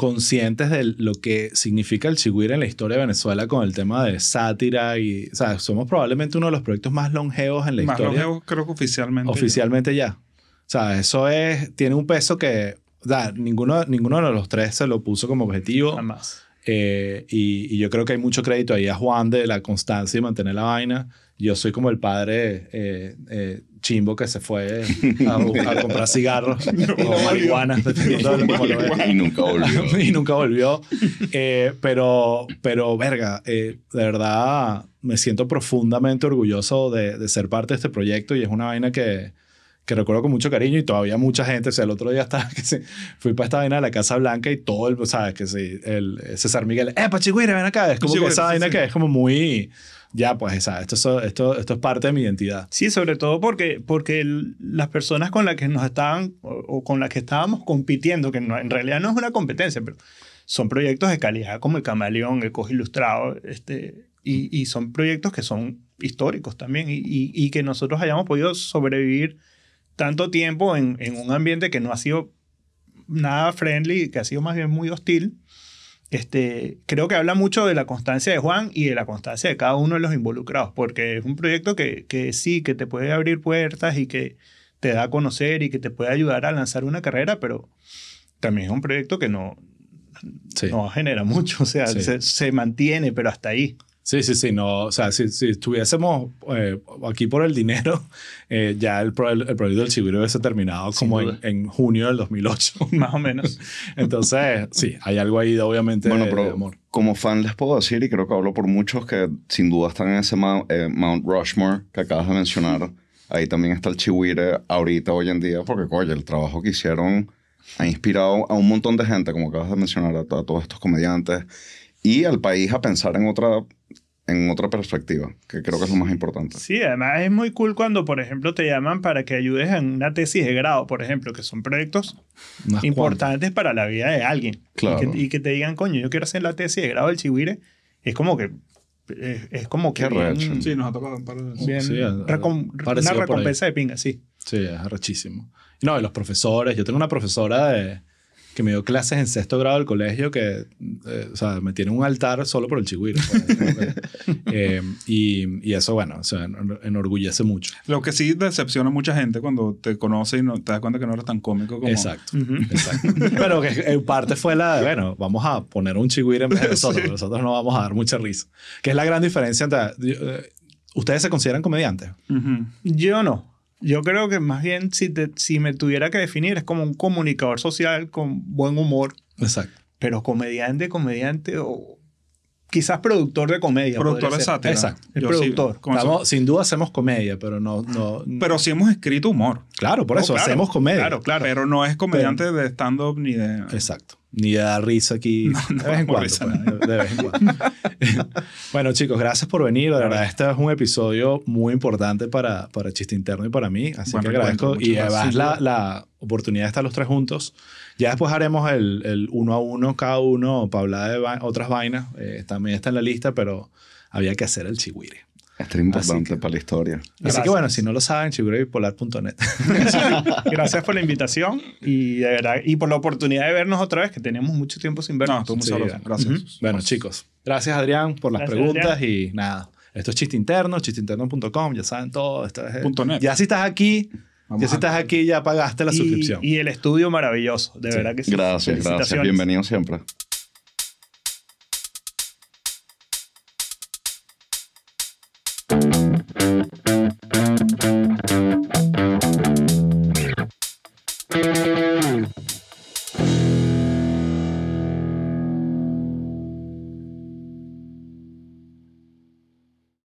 conscientes de lo que significa el Chigüire en la historia de Venezuela con el tema de sátira? Y, o sea, somos probablemente uno de los proyectos más longevos en la Más historia. longevo, creo que oficialmente. Oficialmente ya. O sea, eso es, tiene un peso que o sea, ninguno, ninguno de los tres se lo puso como objetivo. Jamás. Eh, y, y yo creo que hay mucho crédito ahí a Juan de la constancia y mantener la vaina. Yo soy como el padre eh, eh, chimbo que se fue a, a comprar cigarros o marihuana. Y nunca volvió. y nunca volvió. Eh, pero, pero, verga, eh, de verdad me siento profundamente orgulloso de, de ser parte de este proyecto y es una vaina que, que recuerdo con mucho cariño y todavía mucha gente, o sea, el otro día estaba, que se, fui para esta vaina de la Casa Blanca y todo el, sabes, que sí, el César Miguel, ¡eh, Pachigüire, ven acá! Es como que esa sí, vaina sí. que es como muy, ya, pues, ¿sabes? Esto, es- esto, esto es parte de mi identidad. Sí, sobre todo porque, porque las personas con las que nos estaban o con las que estábamos compitiendo, que no- en realidad no es una competencia, pero son proyectos de calidad como el Camaleón, el Coge Ilustrado, este, y, y son proyectos que son históricos también y, y- y que nosotros hayamos podido sobrevivir tanto tiempo en, en un ambiente que no ha sido nada friendly, que ha sido más bien muy hostil, este, creo que habla mucho de la constancia de Juan y de la constancia de cada uno de los involucrados, porque es un proyecto que, que sí, que te puede abrir puertas y que te da a conocer y que te puede ayudar a lanzar una carrera, pero también es un proyecto que no, Sí. no genera mucho, o sea, Sí. se, se mantiene, pero hasta ahí. Sí, sí, sí. No, o sea, si, si estuviésemos eh, aquí por el dinero, eh, ya el, el, el proyecto del Chigüiro hubiese terminado como en, en junio del 2008. Más o menos. Entonces, sí, hay algo ahí, de, obviamente, Bueno, de- de pero amor. como fan les puedo decir, y creo que hablo por muchos, que sin duda están en ese Mount, eh, Mount Rushmore que acabas de mencionar. Ahí también está el Chihuire ahorita, hoy en día, porque, oye, el trabajo que hicieron ha inspirado a un montón de gente, como acabas de mencionar, a, a todos estos comediantes, y al país a pensar en otra, en otra perspectiva, que creo que es lo más importante. Sí, además es muy cool cuando, por ejemplo, te llaman para que ayudes en una tesis de grado, por ejemplo, que son proyectos Unas importantes para la vida de alguien. Claro. Y, que, y que te digan, coño, yo quiero hacer la tesis de grado del Chihuire. Es como que. Es, es como que. Bien-. Sí, nos ha tocado un par de bien Sí, recom- una recompensa de pinga, sí. Sí, es arrechísimo. No, y los profesores. Yo tengo una profesora de, que me dio clases en sexto grado del colegio que, eh, o sea, me tiene un altar solo por el chigüiro. pues. Eh, y, y eso, bueno, o sea, enorgullece mucho. Lo que sí decepciona a mucha gente cuando te conoce y no, te das cuenta que no eres tan cómico como... Exacto. Exacto. Pero que en parte fue la de, bueno, vamos a poner un chigüiro en vez de nosotros. Nosotros no vamos a dar mucha risa. Que es la gran diferencia entre... eh, ¿Ustedes se consideran comediantes? Yo no. Yo creo que más bien, si, te- si me tuviera que definir, es como un comunicador social con buen humor, Exacto. pero comediante, comediante o quizás productor de comedia. Productor de sátira. Exacto. El Yo sí, productor. Estamos- sin duda hacemos comedia, pero no... no Pero sí hemos escrito humor. claro, por No, eso claro, hacemos comedia. Claro, claro. Pero no es comediante de stand-up ni de... Exacto. Ni dar risa aquí no de vez en cuando. pues, de vez en cuando. bueno, chicos, gracias por venir. De verdad, este es un episodio muy importante para, para Chiste Interno y para mí. Así que agradezco. Y además la, la oportunidad de estar los tres juntos. Ya después haremos el, el uno a uno cada uno para hablar de va- otras vainas. Eh, también está en la lista, pero había que hacer el chigüire. Esto es importante que- para la historia. Así Gracias. que bueno, si no lo saben, chigüirebipolar.net. Gracias por la invitación y de verdad y por la oportunidad de vernos otra vez, que teníamos mucho tiempo sin vernos. No, estuvo muy Sí, sabroso. bueno. Gracias. Chicos, gracias Adrián por las Gracias, preguntas y nada. Esto es chiste interno, chisteinterno.com, ya saben todo. Esto es, Punto net. Ya si estás aquí, Vamos ya si estás aquí, ya pagaste la y, suscripción. y el estudio maravilloso, de Sí. verdad que sí. Gracias, gracias. Bienvenido siempre.